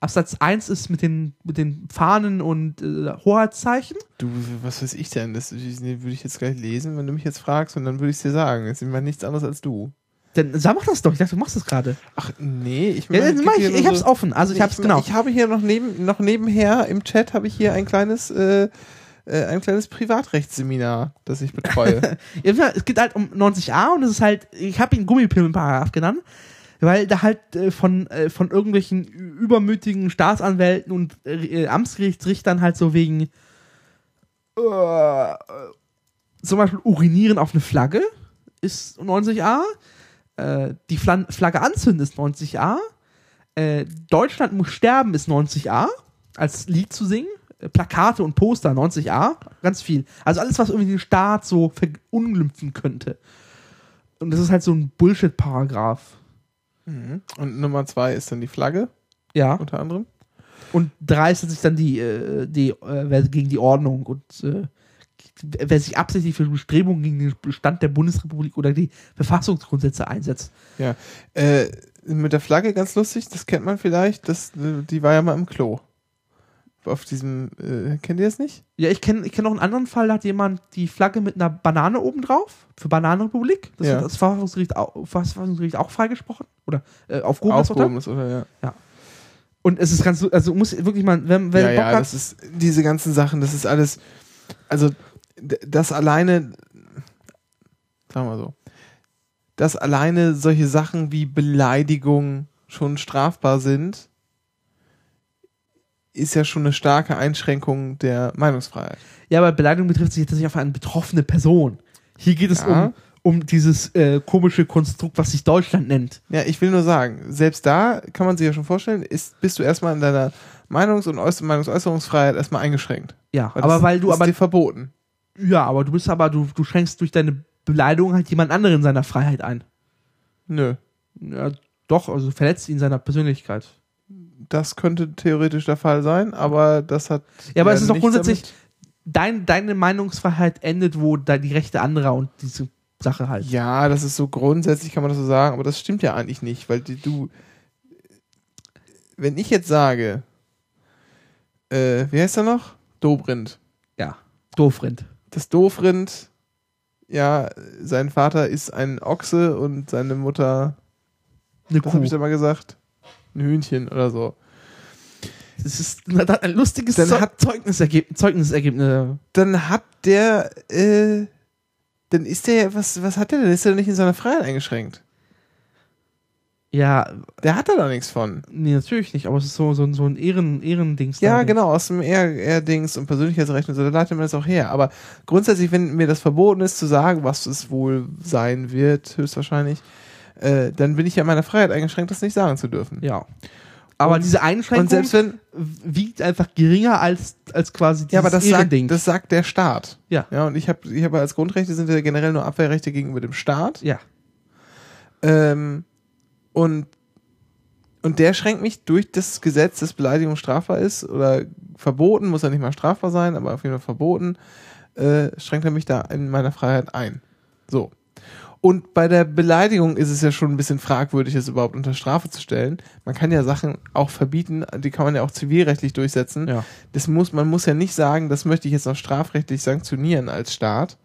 Speaker 4: Absatz 1 ist mit den, mit den Fahnen und äh, Hoheitszeichen.
Speaker 3: Du, was weiß ich denn? Das würde ich jetzt gleich lesen, wenn du mich jetzt fragst, und dann würde ich es dir sagen. Das ist immer nichts anderes als du.
Speaker 4: Dann sag mach das doch. Ich dachte, du machst das gerade.
Speaker 3: Ach, nee, ich
Speaker 4: Ja, dann
Speaker 3: gib
Speaker 4: mach ich, ich hab's
Speaker 3: so-
Speaker 4: offen. Also ich
Speaker 3: Nee,
Speaker 4: hab's genau.
Speaker 3: Ich habe hier noch neben, noch nebenher im Chat habe ich hier ein kleines, äh, äh, ein kleines Privatrechtsseminar, das ich betreue. <laughs>
Speaker 4: Es geht halt um 90a und es ist halt, ich habe ihn Gummipillenparagraph genannt, weil da halt äh, von, äh, von irgendwelchen übermütigen Staatsanwälten und Amtsgerichtsrichtern halt so wegen zum Beispiel urinieren auf eine Flagge ist 90a, äh, die Flagge anzünden ist 90a, äh, Deutschland muss sterben ist 90a, als Lied zu singen, Plakate und Poster 90a, ganz viel. Also alles, was irgendwie den Staat so verunglimpfen könnte. und das ist halt so ein Bullshit-Paragraph.
Speaker 3: Mhm. Und Nummer zwei ist dann die Flagge,
Speaker 4: Ja.
Speaker 3: unter anderem.
Speaker 4: Und drei ist sich dann die, äh, die äh, gegen die Ordnung und äh, wer sich absichtlich für Bestrebungen gegen den Bestand der Bundesrepublik oder die Verfassungsgrundsätze einsetzt.
Speaker 3: Äh, mit der Flagge ganz lustig, das kennt man vielleicht, das, die war ja mal im Klo. Auf diesem, äh, kennt ihr das nicht?
Speaker 4: Ja, ich kenne ich kenn noch einen anderen Fall, da hat jemand die Flagge mit einer Banane oben drauf für Bananenrepublik. Das
Speaker 3: Ja.
Speaker 4: hat das Verfassungsgericht auch, Verfassungsgericht auch freigesprochen oder äh, aufgehoben.
Speaker 3: Aufgehoben ist, oder ja.
Speaker 4: Und es ist ganz, so- also muss wirklich mal, wenn, wenn
Speaker 3: ja,
Speaker 4: Bock
Speaker 3: ja,
Speaker 4: hat,
Speaker 3: das ist, diese ganzen Sachen, das ist alles, also, das alleine, sagen wir so, dass alleine solche Sachen wie Beleidigung schon strafbar sind, ist ja schon eine starke Einschränkung der Meinungsfreiheit.
Speaker 4: ja, aber Beleidigung betrifft sich tatsächlich auf eine betroffene Person. Hier geht es
Speaker 3: Ja.
Speaker 4: um, um dieses äh, komische Konstrukt, was sich Deutschland nennt.
Speaker 3: Ja, ich will nur sagen, selbst da kann man sich ja schon vorstellen, ist, bist du erstmal in deiner Meinungs- und Äuß Meinungsäußerungsfreiheit erstmal eingeschränkt.
Speaker 4: Ja,
Speaker 3: Weil
Speaker 4: aber
Speaker 3: das
Speaker 4: weil du
Speaker 3: ist
Speaker 4: aber
Speaker 3: dir verboten.
Speaker 4: ja, aber du bist aber du du schränkst durch deine Beleidigung halt jemand anderen in seiner Freiheit ein.
Speaker 3: Nö.
Speaker 4: Ja, doch, also verletzt ihn in seiner Persönlichkeit.
Speaker 3: Das könnte theoretisch der Fall sein, aber das hat.
Speaker 4: Ja, aber es ist doch grundsätzlich dein, deine Meinungsfreiheit endet, wo da die Rechte anderer und diese Sache halt.
Speaker 3: Ja, das ist so grundsätzlich, kann man das so sagen, aber das stimmt ja eigentlich nicht, weil die, du. Wenn ich jetzt sage, äh, wie heißt er noch? Dobrindt.
Speaker 4: Ja. Doofrind.
Speaker 3: Das Doofrind, ja, sein Vater ist ein Ochse und seine Mutter,
Speaker 4: Eine
Speaker 3: was
Speaker 4: Kuh.
Speaker 3: habe ich da mal gesagt? Ein Hühnchen oder so.
Speaker 4: Das ist das hat ein lustiges
Speaker 3: Dann
Speaker 4: Zeu
Speaker 3: hat-
Speaker 4: Zeugnisergebnis. Zeugnisergebnis.
Speaker 3: Dann hat der, äh, dann ist der, was, was hat der denn? Ist der nicht in seiner Freiheit eingeschränkt?
Speaker 4: Ja,
Speaker 3: Der hat da doch nichts von.
Speaker 4: nee, natürlich nicht, aber es ist so, so, ein- so ein Ehren, Ehrendings.
Speaker 3: Ja, genau, aus dem R-Dings und Persönlichkeitsrecht und so, da leitet man das auch her. Aber grundsätzlich, wenn mir das verboten ist, zu sagen, was es wohl sein wird, höchstwahrscheinlich, äh, dann bin ich ja in meiner Freiheit eingeschränkt, das nicht sagen zu dürfen.
Speaker 4: Ja. Aber
Speaker 3: Und-
Speaker 4: diese Einschränkung
Speaker 3: Und selbst wenn,
Speaker 4: wiegt einfach geringer als, als quasi dieses
Speaker 3: ja, aber das sagt, das sagt der Staat.
Speaker 4: Ja.
Speaker 3: Ja, und ich habe ich hab als Grundrechte sind ja generell nur Abwehrrechte gegenüber dem Staat.
Speaker 4: ja.
Speaker 3: Ähm, und, und der schränkt mich durch das Gesetz, das Beleidigung strafbar ist oder verboten, muss ja nicht mal strafbar sein, aber auf jeden Fall verboten, äh, schränkt er mich da in meiner Freiheit ein. So. Und bei der Beleidigung ist es ja schon ein bisschen fragwürdig, es überhaupt unter Strafe zu stellen. Man kann ja Sachen auch verbieten, die kann man ja auch zivilrechtlich durchsetzen.
Speaker 4: Ja.
Speaker 3: Das muss, man muss ja nicht sagen, das möchte ich jetzt noch strafrechtlich sanktionieren als Staat.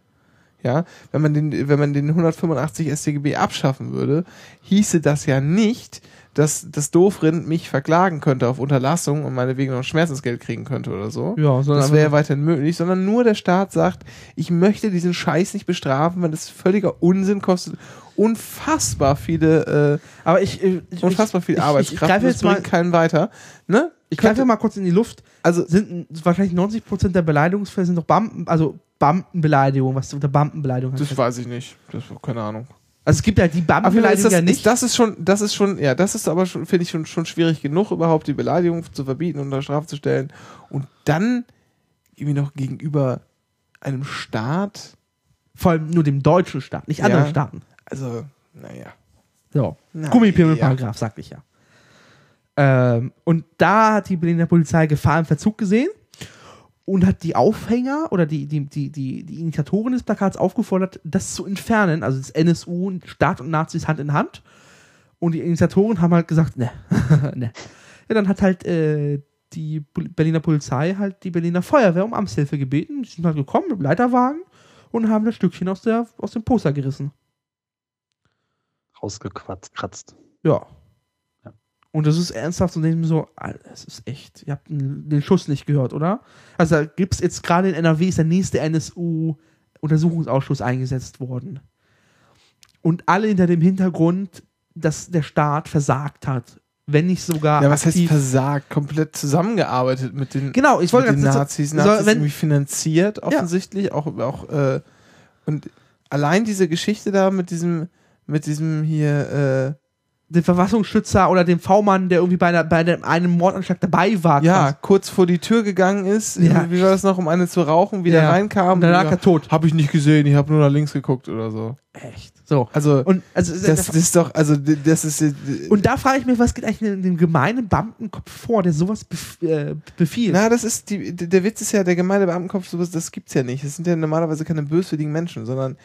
Speaker 3: Ja, wenn man den, wenn man den 185 StGB abschaffen würde, hieße das ja nicht, dass das Doofrind mich verklagen könnte auf Unterlassung und meinetwegen noch Schmerzensgeld kriegen könnte oder so.
Speaker 4: Ja, sondern
Speaker 3: Das wäre ja weiterhin möglich, sondern nur der Staat sagt, ich möchte diesen Scheiß nicht bestrafen, weil das völliger Unsinn kostet. Unfassbar viele,
Speaker 4: aber ich, äh, ich,
Speaker 3: äh, unfassbar viel
Speaker 4: ich- ich-
Speaker 3: Arbeitskraft.
Speaker 4: Ich greife
Speaker 3: das
Speaker 4: jetzt mal,
Speaker 3: bringt keinen weiter. Ne?
Speaker 4: ich greife mal kurz in die Luft.
Speaker 3: Also,
Speaker 4: Sind wahrscheinlich 90% der Beleidigungsfälle sind doch Beamten, also Beamtenbeleidigung, was unter Beamtenbeleidigung
Speaker 3: das
Speaker 4: heißt.
Speaker 3: weiß ich nicht. Das keine Ahnung.
Speaker 4: Also es gibt ja die
Speaker 3: das,
Speaker 4: ja nicht.
Speaker 3: Ist, das ist schon, das ist schon, ja, das ist aber schon, finde ich schon, schon schwierig genug, überhaupt die Beleidigung zu verbieten und unter Strafe zu stellen. Und dann irgendwie noch gegenüber einem Staat,
Speaker 4: vor allem nur dem deutschen Staat, nicht
Speaker 3: Ja.
Speaker 4: anderen Staaten.
Speaker 3: also, naja.
Speaker 4: So.
Speaker 3: Na,
Speaker 4: Gummiparagraph, sag ich ja. Ähm, und da hat die Berliner Polizei Gefahr im Verzug gesehen und hat die Aufhänger oder die, die, die, die, die Initiatoren des Plakats aufgefordert, das zu entfernen, also das NSU, Staat und Nazis Hand in Hand. Und die Initiatoren haben halt gesagt, ne, <laughs> ne. Ja, dann hat halt äh, die Berliner Polizei halt die Berliner Feuerwehr um Amtshilfe gebeten. Die sind halt gekommen mit dem Leiterwagen und haben das Stückchen aus, der, aus dem Poster gerissen.
Speaker 5: Rausgekratzt. Kratzt.
Speaker 4: Ja.
Speaker 5: Ja.
Speaker 4: Und das ist ernsthaft und denke mir so, das ist echt, ihr habt den Schuss nicht gehört, oder? Also da gibt es jetzt gerade in NRW ist der nächste NSU-Untersuchungsausschuss eingesetzt worden. Und alle hinter dem Hintergrund, dass der Staat versagt hat. Wenn nicht sogar
Speaker 3: Ja, was heißt versagt? Komplett zusammengearbeitet mit den,
Speaker 4: Genau, ich wollte
Speaker 3: mit den
Speaker 4: gerade
Speaker 3: Nazis.
Speaker 4: so-
Speaker 3: Nazis
Speaker 4: wenn-
Speaker 3: irgendwie finanziert, offensichtlich. Auch, auch, äh, und allein diese Geschichte da mit diesem, mit diesem hier, äh,
Speaker 4: den Verfassungsschützer oder den V-Mann, der irgendwie bei, einer, bei einem, Mordanschlag dabei war.
Speaker 3: Ja,
Speaker 4: quasi.
Speaker 3: kurz vor die Tür gegangen ist,
Speaker 4: Ja.
Speaker 3: wie war das noch, um eine zu rauchen, wieder
Speaker 4: Ja.
Speaker 3: reinkam.
Speaker 4: Und danach
Speaker 3: ja,
Speaker 4: er tot.
Speaker 3: Hab ich nicht gesehen, ich habe nur nach links geguckt oder so.
Speaker 4: Echt. So.
Speaker 3: Also,
Speaker 4: Und, also,
Speaker 3: das, das ist doch, also das ist äh,
Speaker 4: und da frage ich mich, was geht eigentlich in dem gemeinen Beamtenkopf vor, der sowas bef äh, befiehlt?
Speaker 3: Na, das ist die, der Witz ist ja, der gemeine Beamtenkopf, sowas, das gibt's ja nicht. Das sind ja normalerweise keine böswilligen Menschen, sondern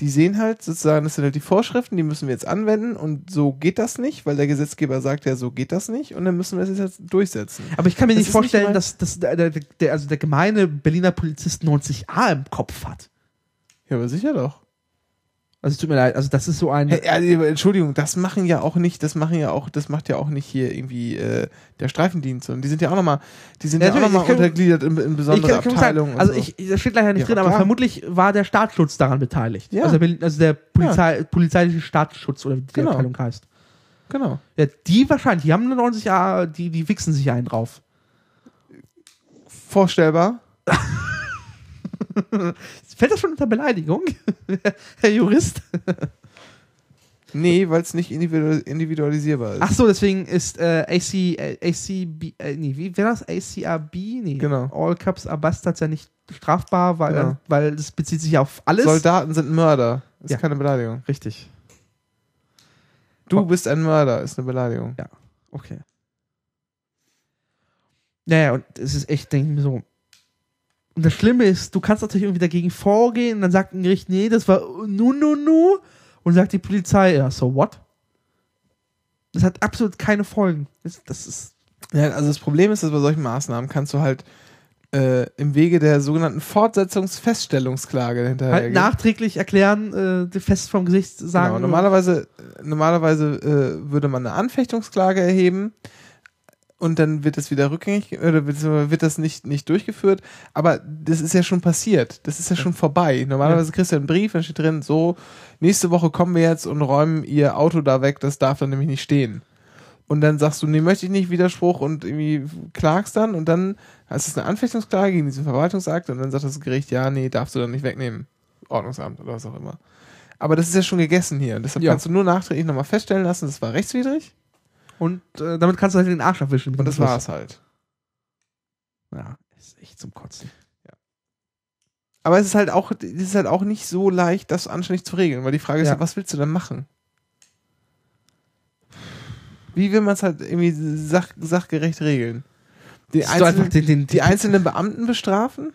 Speaker 3: die sehen halt sozusagen, das sind halt die Vorschriften, die müssen wir jetzt anwenden und so geht das nicht, weil der Gesetzgeber sagt ja, so geht das nicht und dann müssen wir das jetzt durchsetzen.
Speaker 4: Aber ich kann mir
Speaker 3: Das
Speaker 4: nicht vorstellen,
Speaker 3: nicht
Speaker 4: dass, dass der, der, der, also der gemeine Berliner Polizist 90a im Kopf hat.
Speaker 3: Ja, aber sicher doch.
Speaker 4: Also es tut mir leid, also das ist so ein.
Speaker 3: Hey, ja, aber Entschuldigung, das machen ja auch nicht, das machen ja auch, das macht ja auch nicht hier irgendwie äh, der Streifendienst. Und die sind ja auch nochmal, die sind
Speaker 4: Ja,
Speaker 3: ja, auch nochmal
Speaker 4: ich
Speaker 3: untergliedert in, in
Speaker 4: ich
Speaker 3: besondere
Speaker 4: kann, kann
Speaker 3: Abteilungen.
Speaker 4: sagen, also
Speaker 3: so.
Speaker 4: ich, das steht leider nicht
Speaker 3: Ja,
Speaker 4: drin, aber
Speaker 3: klar.
Speaker 4: vermutlich war der Staatsschutz daran beteiligt.
Speaker 3: Ja.
Speaker 4: Also, also der Polizei, polizeiliche Staatsschutz oder wie die
Speaker 3: Genau.
Speaker 4: Abteilung heißt.
Speaker 3: genau.
Speaker 4: Ja, die wahrscheinlich, die haben eine 90a, die, die wichsen sich einen drauf.
Speaker 3: Vorstellbar. <laughs> <laughs>
Speaker 4: Fällt das schon unter Beleidigung, <laughs> Herr Jurist? <laughs>
Speaker 3: Nee, weil es nicht individu individualisierbar ist.
Speaker 4: Ach so, deswegen ist äh, AC, äh, ACB, äh, nee, wie wäre das? ACAB? Nee.
Speaker 3: Genau.
Speaker 4: All Cups are Bastards ja nicht strafbar, weil, äh, weil das bezieht sich ja auf alles.
Speaker 3: Soldaten sind Mörder. Ist
Speaker 4: Ja.
Speaker 3: keine Beleidigung.
Speaker 4: Richtig.
Speaker 3: Du
Speaker 4: Oh.
Speaker 3: bist ein Mörder, ist eine Beleidigung.
Speaker 4: Ja. Okay. Naja, und es ist echt, denke ich mir so. Und das Schlimme ist, du kannst natürlich irgendwie dagegen vorgehen und dann sagt ein Gericht, nee, das war nu, nu, nu. Und sagt die Polizei, ja, so what? Das hat absolut keine Folgen. Das, das ist.
Speaker 3: Ja, also das Problem ist, dass bei solchen Maßnahmen kannst du halt äh, im Wege der sogenannten Fortsetzungsfeststellungsklage hinterher
Speaker 4: halt nachträglich erklären, äh, fest vom Gesicht sagen.
Speaker 3: Genau, normalerweise normalerweise äh, würde man eine Anfechtungsklage erheben und dann wird es wieder rückgängig oder wird, das nicht, nicht durchgeführt. Aber das ist ja schon passiert. Das ist ja schon vorbei. Normalerweise kriegst du einen Brief, da steht drin, so, nächste Woche kommen wir jetzt und räumen ihr Auto da weg, das darf dann nämlich nicht stehen. Und dann sagst du, nee, möchte ich nicht, Widerspruch und irgendwie klagst dann und dann hast du eine Anfechtungsklage gegen diesen Verwaltungsakt und dann sagt das Gericht, ja, nee, darfst du dann nicht wegnehmen. Ordnungsamt oder was auch immer. Aber das ist ja schon gegessen hier. Und deshalb
Speaker 4: Ja.
Speaker 3: kannst du nur nachträglich nochmal feststellen lassen, das war rechtswidrig.
Speaker 4: Und äh, damit kannst du halt den Arsch abwischen.
Speaker 3: Und das war's halt.
Speaker 4: Ja, ist echt zum Kotzen.
Speaker 3: Aber es ist halt auch, es ist halt auch nicht so leicht, das anständig zu regeln, weil die Frage ist
Speaker 4: Ja.
Speaker 3: ja, was willst du denn machen? Wie will man es halt irgendwie sach, sachgerecht regeln? Die, einzelnen,
Speaker 4: den, den,
Speaker 3: die einzelnen Beamten bestrafen?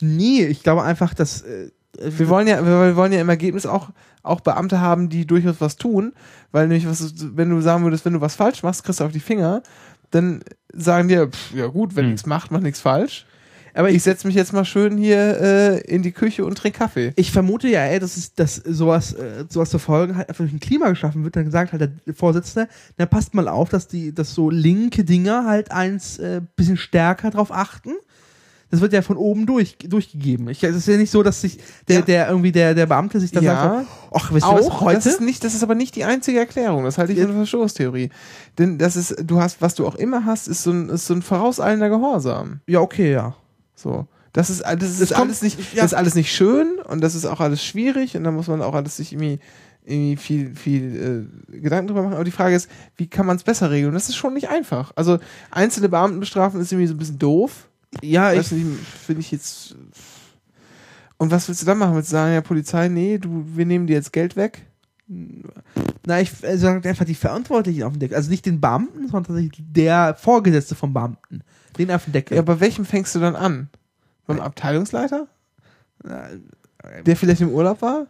Speaker 4: Nee, ich glaube einfach, dass. Äh,
Speaker 3: Wir wollen ja, wir wollen ja im Ergebnis auch, auch Beamte haben, die durchaus was tun, weil nämlich was, wenn du sagen würdest, wenn du was falsch machst, kriegst du auf die Finger, dann sagen die, pff, ja gut, wenn
Speaker 5: Hm.
Speaker 3: nichts macht, macht nichts falsch.
Speaker 4: aber
Speaker 3: Ich setze mich jetzt mal schön hier äh, in die Küche und trinke Kaffee.
Speaker 4: ich vermute ja, ey, dass, es, dass sowas, äh, sowas zur Folge halt einfach durch ein Klima geschaffen wird. Dann sagt halt der Vorsitzende, na passt mal auf, dass die, dass so linke Dinger halt eins äh, bisschen stärker drauf achten. Das wird ja von oben durch, durchgegeben. Ich, es ist ja nicht so, dass sich der,
Speaker 3: Ja.
Speaker 4: der irgendwie der, der Beamte sich dann
Speaker 3: Ja.
Speaker 4: sagt, ach, wisst ihr was,
Speaker 3: Auch,
Speaker 4: heute?
Speaker 3: das ist nicht, das ist aber nicht die einzige Erklärung. Das halte ich für eine Verschwörungstheorie. Denn das ist, du hast, was du auch immer hast, ist so ein, ist so ein vorauseilender Gehorsam.
Speaker 4: ja, okay, ja.
Speaker 3: So. Das ist, das ist
Speaker 4: Das kommt-
Speaker 3: alles nicht,
Speaker 4: ja.
Speaker 3: das ist alles nicht schön und das ist auch alles schwierig und da muss man auch alles sich irgendwie, irgendwie viel, viel äh, Gedanken drüber machen. Aber die Frage ist, wie kann man es besser regeln? Und das ist schon nicht einfach. Also einzelne Beamten bestrafen ist irgendwie so ein bisschen doof.
Speaker 4: Ja, ich,
Speaker 3: finde ich jetzt. Und was willst du dann machen? Willst du sagen, ja, Polizei, nee, du, wir nehmen dir jetzt Geld weg?
Speaker 4: na, ich äh, sage einfach die Verantwortlichen auf den Deckel. Also nicht den Beamten, sondern tatsächlich der Vorgesetzte vom Beamten. Den auf den Deckel.
Speaker 3: Ja, bei welchem fängst du dann an? Beim Abteilungsleiter? Der vielleicht im Urlaub war?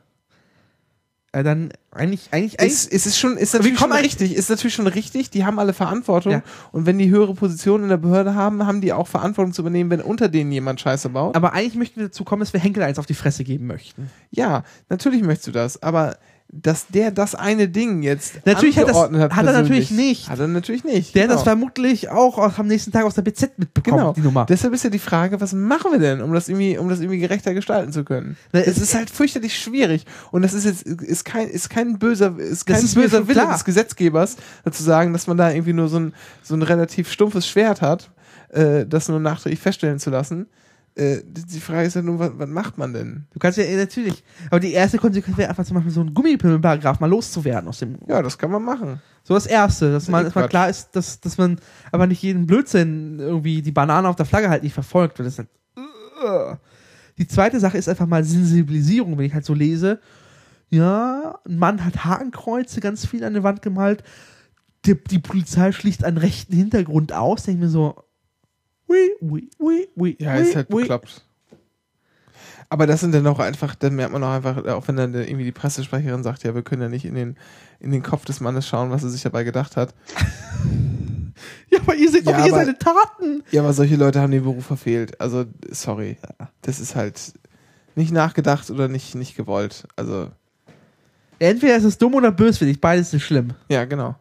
Speaker 4: Äh, dann eigentlich, eigentlich, eigentlich
Speaker 3: Ist, ist es schon, ist natürlich schon richtig, ist natürlich schon richtig, die haben alle Verantwortung.
Speaker 4: Ja.
Speaker 3: Und wenn die höhere Positionen in der Behörde haben, haben die auch Verantwortung zu übernehmen, wenn unter denen jemand Scheiße baut.
Speaker 4: aber eigentlich möchten wir dazu kommen, dass wir Henkel eins auf die Fresse geben möchten.
Speaker 3: Ja, natürlich möchtest du das, aber dass der das eine Ding jetzt
Speaker 4: Natürlich hat das-
Speaker 3: angeordnet
Speaker 4: hat er natürlich nicht.
Speaker 3: Hat er natürlich nicht.
Speaker 4: Der hat das
Speaker 3: genau.
Speaker 4: vermutlich auch am nächsten Tag aus der BZ mitbekommen,
Speaker 3: Genau.
Speaker 4: die Nummer.
Speaker 3: Deshalb ist ja die Frage, was machen wir denn, um das irgendwie, um das irgendwie gerechter gestalten zu können?
Speaker 4: Na,
Speaker 3: Es
Speaker 4: es-
Speaker 3: ist halt fürchterlich schwierig und das ist jetzt ist kein ist kein böser ist kein
Speaker 4: ist
Speaker 3: böser Wille
Speaker 4: klar.
Speaker 3: des Gesetzgebers zu sagen, dass man da irgendwie nur so ein so ein relativ stumpfes Schwert hat, äh, das nur nachträglich feststellen zu lassen, Äh, die Frage ist ja nur, was, was macht man denn?
Speaker 4: Du kannst ja eh, natürlich. Aber die erste Konsequenz wäre einfach zum Beispiel so einen Gummipimmelparagraph mal loszuwerden aus dem.
Speaker 3: Ja, das kann man machen.
Speaker 4: So das erste, dass man,
Speaker 3: eh
Speaker 4: dass man klar ist, dass, dass man aber nicht jeden Blödsinn irgendwie die Banane auf der Flagge halt nicht verfolgt, weil das halt. Die zweite Sache ist einfach mal Sensibilisierung, wenn ich halt so lese. Ja, ein Mann hat Hakenkreuze ganz viel an der Wand gemalt. Die, die Polizei schließt einen rechten Hintergrund aus. Denke ich mir so, ui, ui, ui, ui,
Speaker 3: Ja, ist halt bekloppt. Aber das sind dann auch einfach, dann merkt man auch einfach, auch wenn dann irgendwie die Pressesprecherin sagt, ja, wir können ja nicht in den, in den Kopf des Mannes schauen, was er sich dabei gedacht hat. <laughs>
Speaker 4: Ja, aber ihr seht
Speaker 3: Ja,
Speaker 4: doch hier seine Taten.
Speaker 3: Ja, aber solche Leute haben den Beruf verfehlt. Also, sorry. Das ist halt nicht nachgedacht oder nicht, nicht gewollt. Also,
Speaker 4: Entweder ist es dumm oder böswillig, beides ist schlimm.
Speaker 3: ja, genau.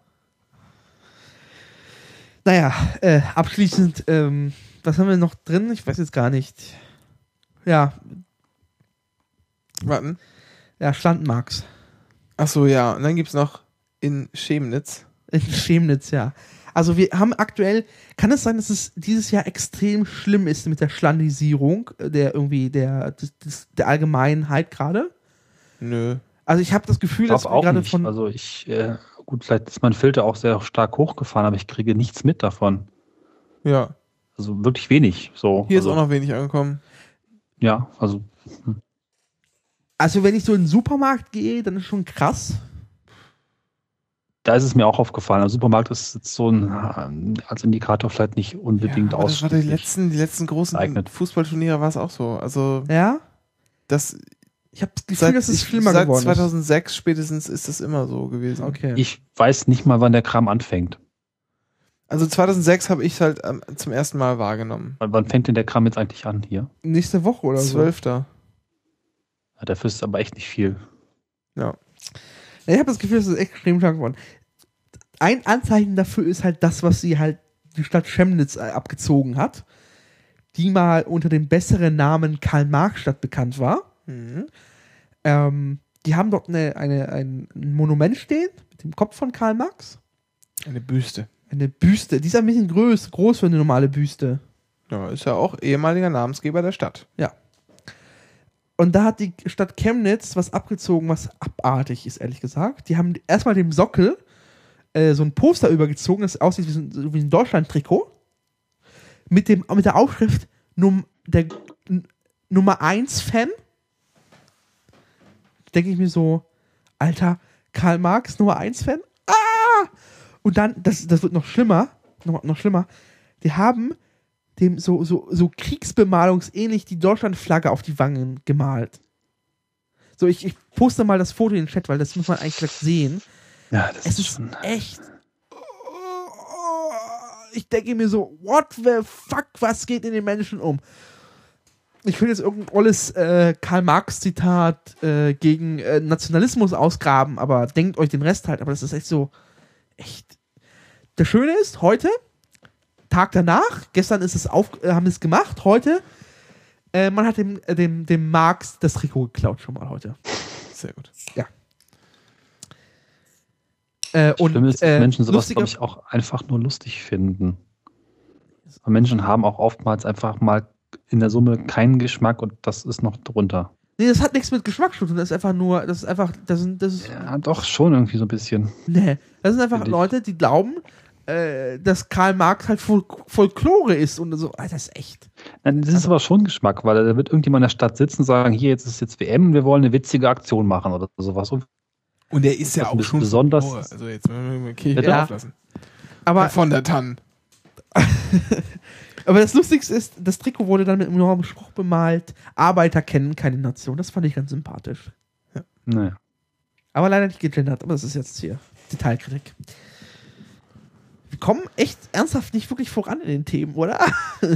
Speaker 4: Naja, äh, abschließend, ähm, was haben wir noch drin? Ich weiß jetzt gar nicht. Ja,
Speaker 3: Warten.
Speaker 4: ja, Standmarks.
Speaker 3: Ach so, ja. Und dann gibt's noch in Chemnitz.
Speaker 4: In Chemnitz, ja. Also wir haben aktuell, kann es sein, dass es dieses Jahr extrem schlimm ist mit der Schlandisierung äh, der irgendwie der, des, der Allgemeinheit gerade?
Speaker 3: Nö.
Speaker 4: Also ich habe das Gefühl, dass wir
Speaker 5: auch
Speaker 4: gerade
Speaker 5: nicht.
Speaker 4: von
Speaker 5: Also ich, äh, gut, vielleicht ist mein Filter auch sehr stark hochgefahren, aber ich kriege nichts mit davon.
Speaker 3: Ja.
Speaker 5: Also wirklich wenig. So.
Speaker 3: Hier
Speaker 5: also,
Speaker 3: ist auch noch wenig angekommen.
Speaker 5: Ja, also
Speaker 4: also wenn ich so in den Supermarkt gehe, dann ist schon krass.
Speaker 5: da ist es mir auch aufgefallen. Der Supermarkt ist jetzt so ein als Indikator vielleicht nicht unbedingt
Speaker 3: ja, war die letzten, die letzten großen
Speaker 5: geeignet.
Speaker 3: Fußballturniere war es auch so. Also,
Speaker 4: Ja?
Speaker 3: das,
Speaker 4: Ich habe das Gefühl,
Speaker 3: seit,
Speaker 4: dass es schlimmer
Speaker 3: seit
Speaker 4: geworden
Speaker 3: 2006 spätestens ist das immer so gewesen.
Speaker 4: Okay.
Speaker 5: Ich weiß nicht mal, wann der Kram anfängt.
Speaker 3: Also 2006 habe ich halt ähm, zum ersten Mal wahrgenommen.
Speaker 5: Wann wann fängt denn der Kram jetzt eigentlich an hier?
Speaker 4: Nächste Woche oder so.
Speaker 3: Zwölfter.
Speaker 5: Ja, dafür ist es aber echt nicht viel.
Speaker 3: Ja.
Speaker 4: Ich habe das Gefühl, es ist extrem stark geworden. Ein Anzeichen dafür ist halt das, was sie halt die Stadt Chemnitz äh, abgezogen hat, die mal unter dem besseren Namen Karl-Marx-Stadt bekannt war.
Speaker 3: Mhm.
Speaker 4: Ähm, die haben dort eine, eine, ein Monument stehen mit dem Kopf von Karl Marx.
Speaker 3: Eine Büste.
Speaker 4: Eine Büste. Die ist ein bisschen groß, groß für eine normale Büste.
Speaker 3: Ja, ist ja auch ehemaliger Namensgeber der Stadt.
Speaker 4: Und da hat die Stadt Chemnitz was abgezogen, was abartig ist, ehrlich gesagt. Die haben erstmal dem Sockel äh, so ein Poster übergezogen, das aussieht wie, so ein- ein Deutschland-Trikot. Mit, dem- mit der Aufschrift Num, der Nummer 1 Fan. Denke ich mir so, Alter, Karl Marx, Nummer 1 Fan? Ah! Und dann, das, das wird noch schlimmer, noch, noch schlimmer. Die haben dem so, so, so kriegsbemalungsähnlich die Deutschlandflagge auf die Wangen gemalt. So, ich, ich poste mal das Foto in den Chat, weil das muss man eigentlich gleich sehen.
Speaker 5: Ja, das
Speaker 4: Es
Speaker 5: ist
Speaker 4: ist echt. Ich denke mir so, what the fuck, was geht in den Menschen um? Ich will jetzt irgendein olles äh, Karl-Marx-Zitat äh, gegen äh, Nationalismus ausgraben, aber denkt euch den Rest halt. Aber das ist echt so, echt. Das Schöne ist, heute, Tag danach, gestern ist es auf, äh, haben es gemacht, heute, äh, man hat dem, äh, dem, dem Marx das Trikot geklaut schon mal heute.
Speaker 3: Sehr gut.
Speaker 4: Äh, und
Speaker 5: Schlimm ist, dass Menschen sowas, glaube ich, auch einfach nur lustig finden. Menschen haben auch oftmals einfach mal in der Summe keinen Geschmack und das ist noch drunter.
Speaker 4: Nee, das hat nichts mit Geschmack zu tun. Das ist einfach nur, das ist einfach, das sind, das ist,
Speaker 5: Ja, doch schon irgendwie so ein bisschen.
Speaker 4: nee, das sind einfach. Leute, die glauben, äh, dass Karl Marx halt Fol Folklore ist und so. Alter, das ist echt.
Speaker 5: Nein, das ist aber schon Geschmack, weil da wird irgendjemand in der Stadt sitzen und sagen, hier, jetzt ist jetzt WM, wir wollen eine witzige Aktion machen oder sowas. Und
Speaker 3: Und der ist ja auch schon
Speaker 5: besonders-
Speaker 3: Folklore. Also jetzt Kirche
Speaker 4: Ja.
Speaker 3: auflassen.
Speaker 4: Aber,
Speaker 3: von der Tann. <laughs>
Speaker 4: aber das Lustigste ist, das Trikot wurde dann mit einem enormen Spruch bemalt. Arbeiter kennen keine Nation. Das fand ich ganz sympathisch.
Speaker 5: naja.
Speaker 4: Aber leider nicht gegendert. Aber das ist jetzt hier Detailkritik. Wir kommen echt ernsthaft nicht wirklich voran in den Themen, oder? <laughs>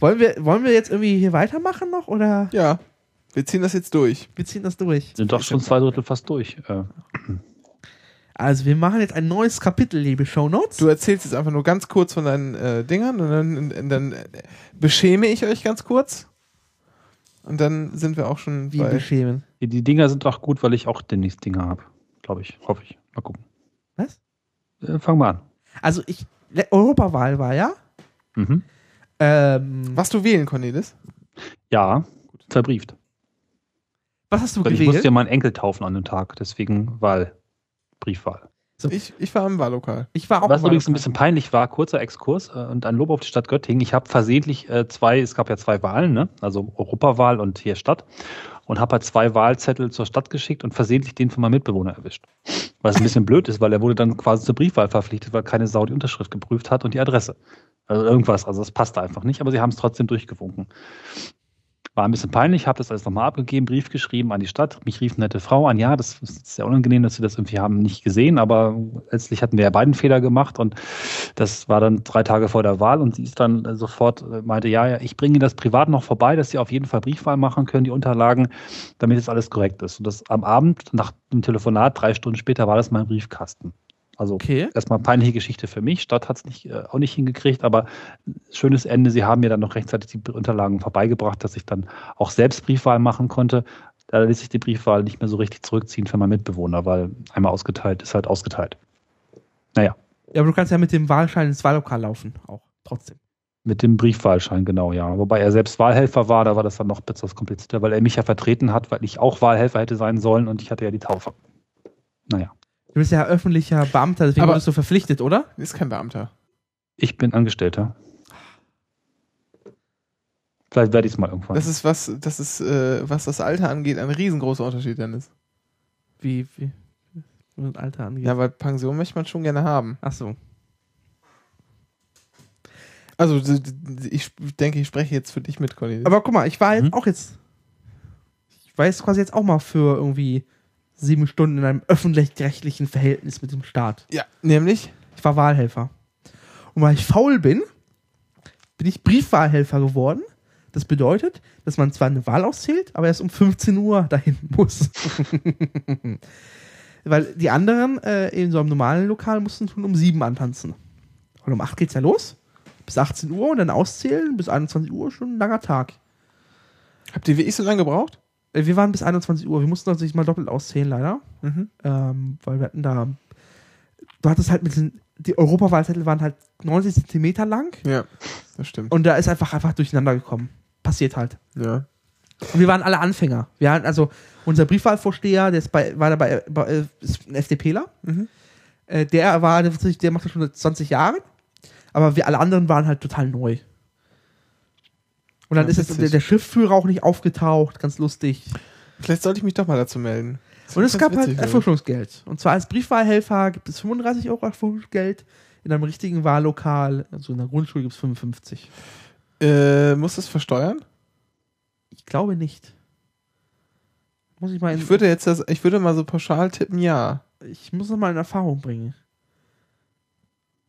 Speaker 4: wollen, wir, wollen wir jetzt irgendwie hier weitermachen noch? Oder
Speaker 3: Ja, wir ziehen das jetzt durch.
Speaker 4: wir ziehen das durch?
Speaker 5: Sind doch schon zwei Drittel fast durch. Äh,
Speaker 4: Also, wir machen jetzt ein neues Kapitel, liebe Shownotes.
Speaker 3: Du erzählst jetzt einfach nur ganz kurz von deinen äh, Dingern und dann, und dann äh, beschäme ich euch ganz kurz. Und dann sind wir auch schon
Speaker 4: Wie
Speaker 3: bei.
Speaker 4: beschämen.
Speaker 5: die, Dinger sind auch gut, weil ich auch demnächst Dinger habe. Glaube ich. Hoffe ich. Mal gucken.
Speaker 4: Was?
Speaker 5: Äh, fang mal an.
Speaker 4: Also, ich. Europawahl war ja.
Speaker 5: Mhm.
Speaker 4: Ähm,
Speaker 3: Was du wählen, Cornelis?
Speaker 5: Ja, verbrieft.
Speaker 4: was hast du
Speaker 5: Weil ich
Speaker 4: gewählt?
Speaker 5: musste ja meinen Enkel taufen an dem Tag, deswegen Wahl. Briefwahl.
Speaker 3: Ich, ich war im Wahllokal.
Speaker 4: ich war auch
Speaker 5: Was
Speaker 4: mal
Speaker 5: übrigens ein bisschen peinlich war, kurzer Exkurs äh, und ein Lob auf die Stadt Göttingen. Ich habe versehentlich äh, zwei, es gab ja zwei Wahlen, ne? also Europawahl und hier Stadt, und habe halt zwei Wahlzettel zur Stadt geschickt und versehentlich den von meinem Mitbewohner erwischt. Was ein bisschen blöd ist, weil er wurde dann quasi zur Briefwahl verpflichtet, weil keine Sau die Unterschrift geprüft hat und die Adresse. Also irgendwas, also das passte einfach nicht, aber sie haben es trotzdem durchgewunken. War ein bisschen peinlich, habe das alles nochmal abgegeben, Brief geschrieben an die Stadt. Mich rief eine nette Frau an. Ja, das ist sehr unangenehm, dass wir das irgendwie haben nicht gesehen, aber letztlich hatten wir ja beiden Fehler gemacht und das war dann drei Tage vor der Wahl und sie ist dann sofort, äh, meinte, ja, ja, ich bringe das privat noch vorbei, dass Sie auf jeden Fall Briefwahl machen können, die Unterlagen, damit es alles korrekt ist. Und das am Abend, nach dem Telefonat, drei Stunden später, war das mein Briefkasten. Also
Speaker 4: Okay.
Speaker 5: erstmal peinliche Geschichte für mich. Stadt hat es nicht, äh, auch nicht hingekriegt, aber schönes Ende. Sie haben mir dann noch rechtzeitig die Unterlagen vorbeigebracht, dass ich dann auch selbst Briefwahl machen konnte. Da ließ sich die Briefwahl nicht mehr so richtig zurückziehen für meinen Mitbewohner, weil einmal ausgeteilt ist halt ausgeteilt. Naja,
Speaker 4: Ja, aber du kannst ja mit dem Wahlschein ins Wahllokal laufen, auch trotzdem.
Speaker 5: mit dem Briefwahlschein, genau, ja. Wobei er selbst Wahlhelfer war, da war das dann noch etwas komplizierter, weil er mich ja vertreten hat, weil ich auch Wahlhelfer hätte sein sollen und ich hatte ja die Taufe. Naja,
Speaker 4: Du bist ja öffentlicher Beamter, deswegen
Speaker 3: Aber-
Speaker 4: wurdest du verpflichtet, oder?
Speaker 3: Ist kein Beamter.
Speaker 5: ich bin Angestellter. Vielleicht werde ich es mal irgendwann.
Speaker 3: Das ist was, das ist, äh, was das Alter angeht, ein riesengroßer Unterschied, Dennis.
Speaker 4: Wie, wie, wie das Alter angeht.
Speaker 3: Ja, weil Pension möchte man schon gerne haben.
Speaker 4: Ach so.
Speaker 3: Also, ich denke, ich spreche jetzt für dich mit, Cornelis.
Speaker 4: Aber guck mal, ich war jetzt
Speaker 5: Mhm.
Speaker 4: auch jetzt. Ich war jetzt quasi jetzt auch mal für irgendwie sieben Stunden in einem öffentlich-rechtlichen Verhältnis mit dem Staat.
Speaker 3: ja, nämlich?
Speaker 4: Ich war Wahlhelfer. Und weil ich faul bin, bin ich Briefwahlhelfer geworden. Das bedeutet, dass man zwar eine Wahl auszählt, aber erst um 15 Uhr dahin muss. <laughs> weil die anderen äh, in so einem normalen Lokal mussten schon um 7 antanzen. Und um 8 geht's ja los. Bis 18 Uhr und dann auszählen. Bis 21 Uhr schon ein langer Tag.
Speaker 3: Habt ihr wirklich so lange gebraucht?
Speaker 4: Äh, Wir waren bis 21 Uhr. Wir mussten natürlich mal doppelt auszählen, leider.
Speaker 3: Mhm.
Speaker 4: Ähm, weil wir hatten da. Du hattest halt mit den. Die Europawahlzettel waren halt 90 Zentimeter lang.
Speaker 3: Ja, das stimmt.
Speaker 4: Und da ist einfach einfach durcheinander gekommen. Passiert halt.
Speaker 3: Ja.
Speaker 4: Und wir waren alle Anfänger. Wir hatten also unser Briefwahlvorsteher, der ist bei, war dabei, bei, äh, ist ein FDPler.
Speaker 3: Mhm.
Speaker 4: Äh, der war, der macht das schon seit 20 Jahren. Aber wir alle anderen waren halt total neu. Und dann
Speaker 3: Ja,
Speaker 4: ist der, der Schiffführer auch nicht aufgetaucht, ganz lustig.
Speaker 3: Vielleicht sollte ich mich doch mal dazu melden.
Speaker 4: Und es gab halt
Speaker 3: ich.
Speaker 4: Erfrischungsgeld. Und zwar als Briefwahlhelfer gibt es 35 Euro Erfrischungsgeld. In einem richtigen Wahllokal, also in der Grundschule gibt es 55.
Speaker 3: Äh, muss das versteuern?
Speaker 4: Ich glaube nicht. Muss ich mal in,
Speaker 3: Ich würde jetzt das, ich würde mal so pauschal tippen, ja.
Speaker 4: ich muss das mal in Erfahrung bringen.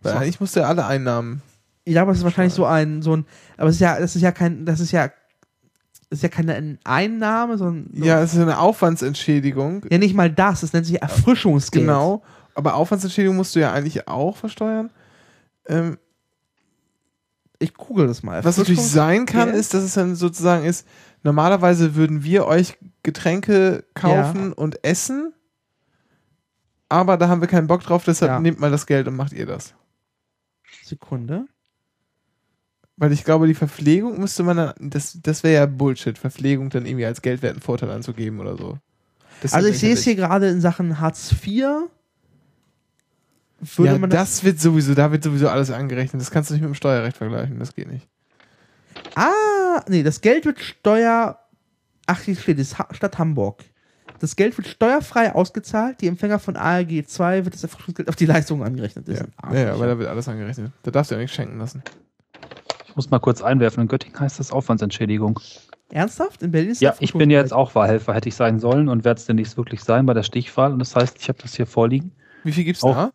Speaker 3: Weil
Speaker 4: So.
Speaker 3: eigentlich musst du ja alle Einnahmen.
Speaker 4: Ja, aber es ist wahrscheinlich so ein, so ein, aber es ist ja, das ist ja kein, das ist ja, das ist ja keine Einnahme, sondern,
Speaker 3: Ja, es ist eine Aufwandsentschädigung.
Speaker 4: ja nicht mal das, das nennt sich Erfrischungsgeld.
Speaker 3: Genau. Aber Aufwandsentschädigung musst du ja eigentlich auch versteuern. Ähm,
Speaker 4: Ich google das mal.
Speaker 3: was natürlich sein kann, ist, dass es dann sozusagen ist, normalerweise würden wir euch Getränke kaufen und essen, aber da haben wir keinen Bock drauf, deshalb
Speaker 4: Ja.
Speaker 3: nehmt mal das Geld und macht ihr das.
Speaker 4: Sekunde.
Speaker 3: Weil ich glaube, die Verpflegung müsste man dann, das, das wäre ja Bullshit, Verpflegung dann irgendwie als geldwerten Vorteil anzugeben oder so. Das
Speaker 4: Also ich sehe es hier gerade in Sachen Hartz IV. Würde
Speaker 3: ja,
Speaker 4: man
Speaker 3: das, wird sowieso, da wird sowieso alles angerechnet. Das kannst du nicht mit dem Steuerrecht vergleichen, das geht nicht.
Speaker 4: Ah, nee, das Geld wird Steuer. Ach, hier steht es, Ha- Stadt Hamburg. Das Geld wird steuerfrei ausgezahlt. Die Empfänger von ALG 2 wird das Erfrischungsgeld auf die Leistungen angerechnet. Das
Speaker 3: Ja, ja, aber da wird alles angerechnet. Da darfst du ja nichts schenken lassen.
Speaker 5: Ich muss mal kurz einwerfen, in Göttingen heißt das Aufwandsentschädigung.
Speaker 4: Ernsthaft? In Berlin ist
Speaker 5: Ja, ich bin ja jetzt auch Wahlhelfer, hätte ich sein sollen und werde es demnächst wirklich sein bei der Stichwahl. Und das heißt, ich habe das hier vorliegen.
Speaker 3: Wie viel gibt's
Speaker 5: Auch-
Speaker 3: da?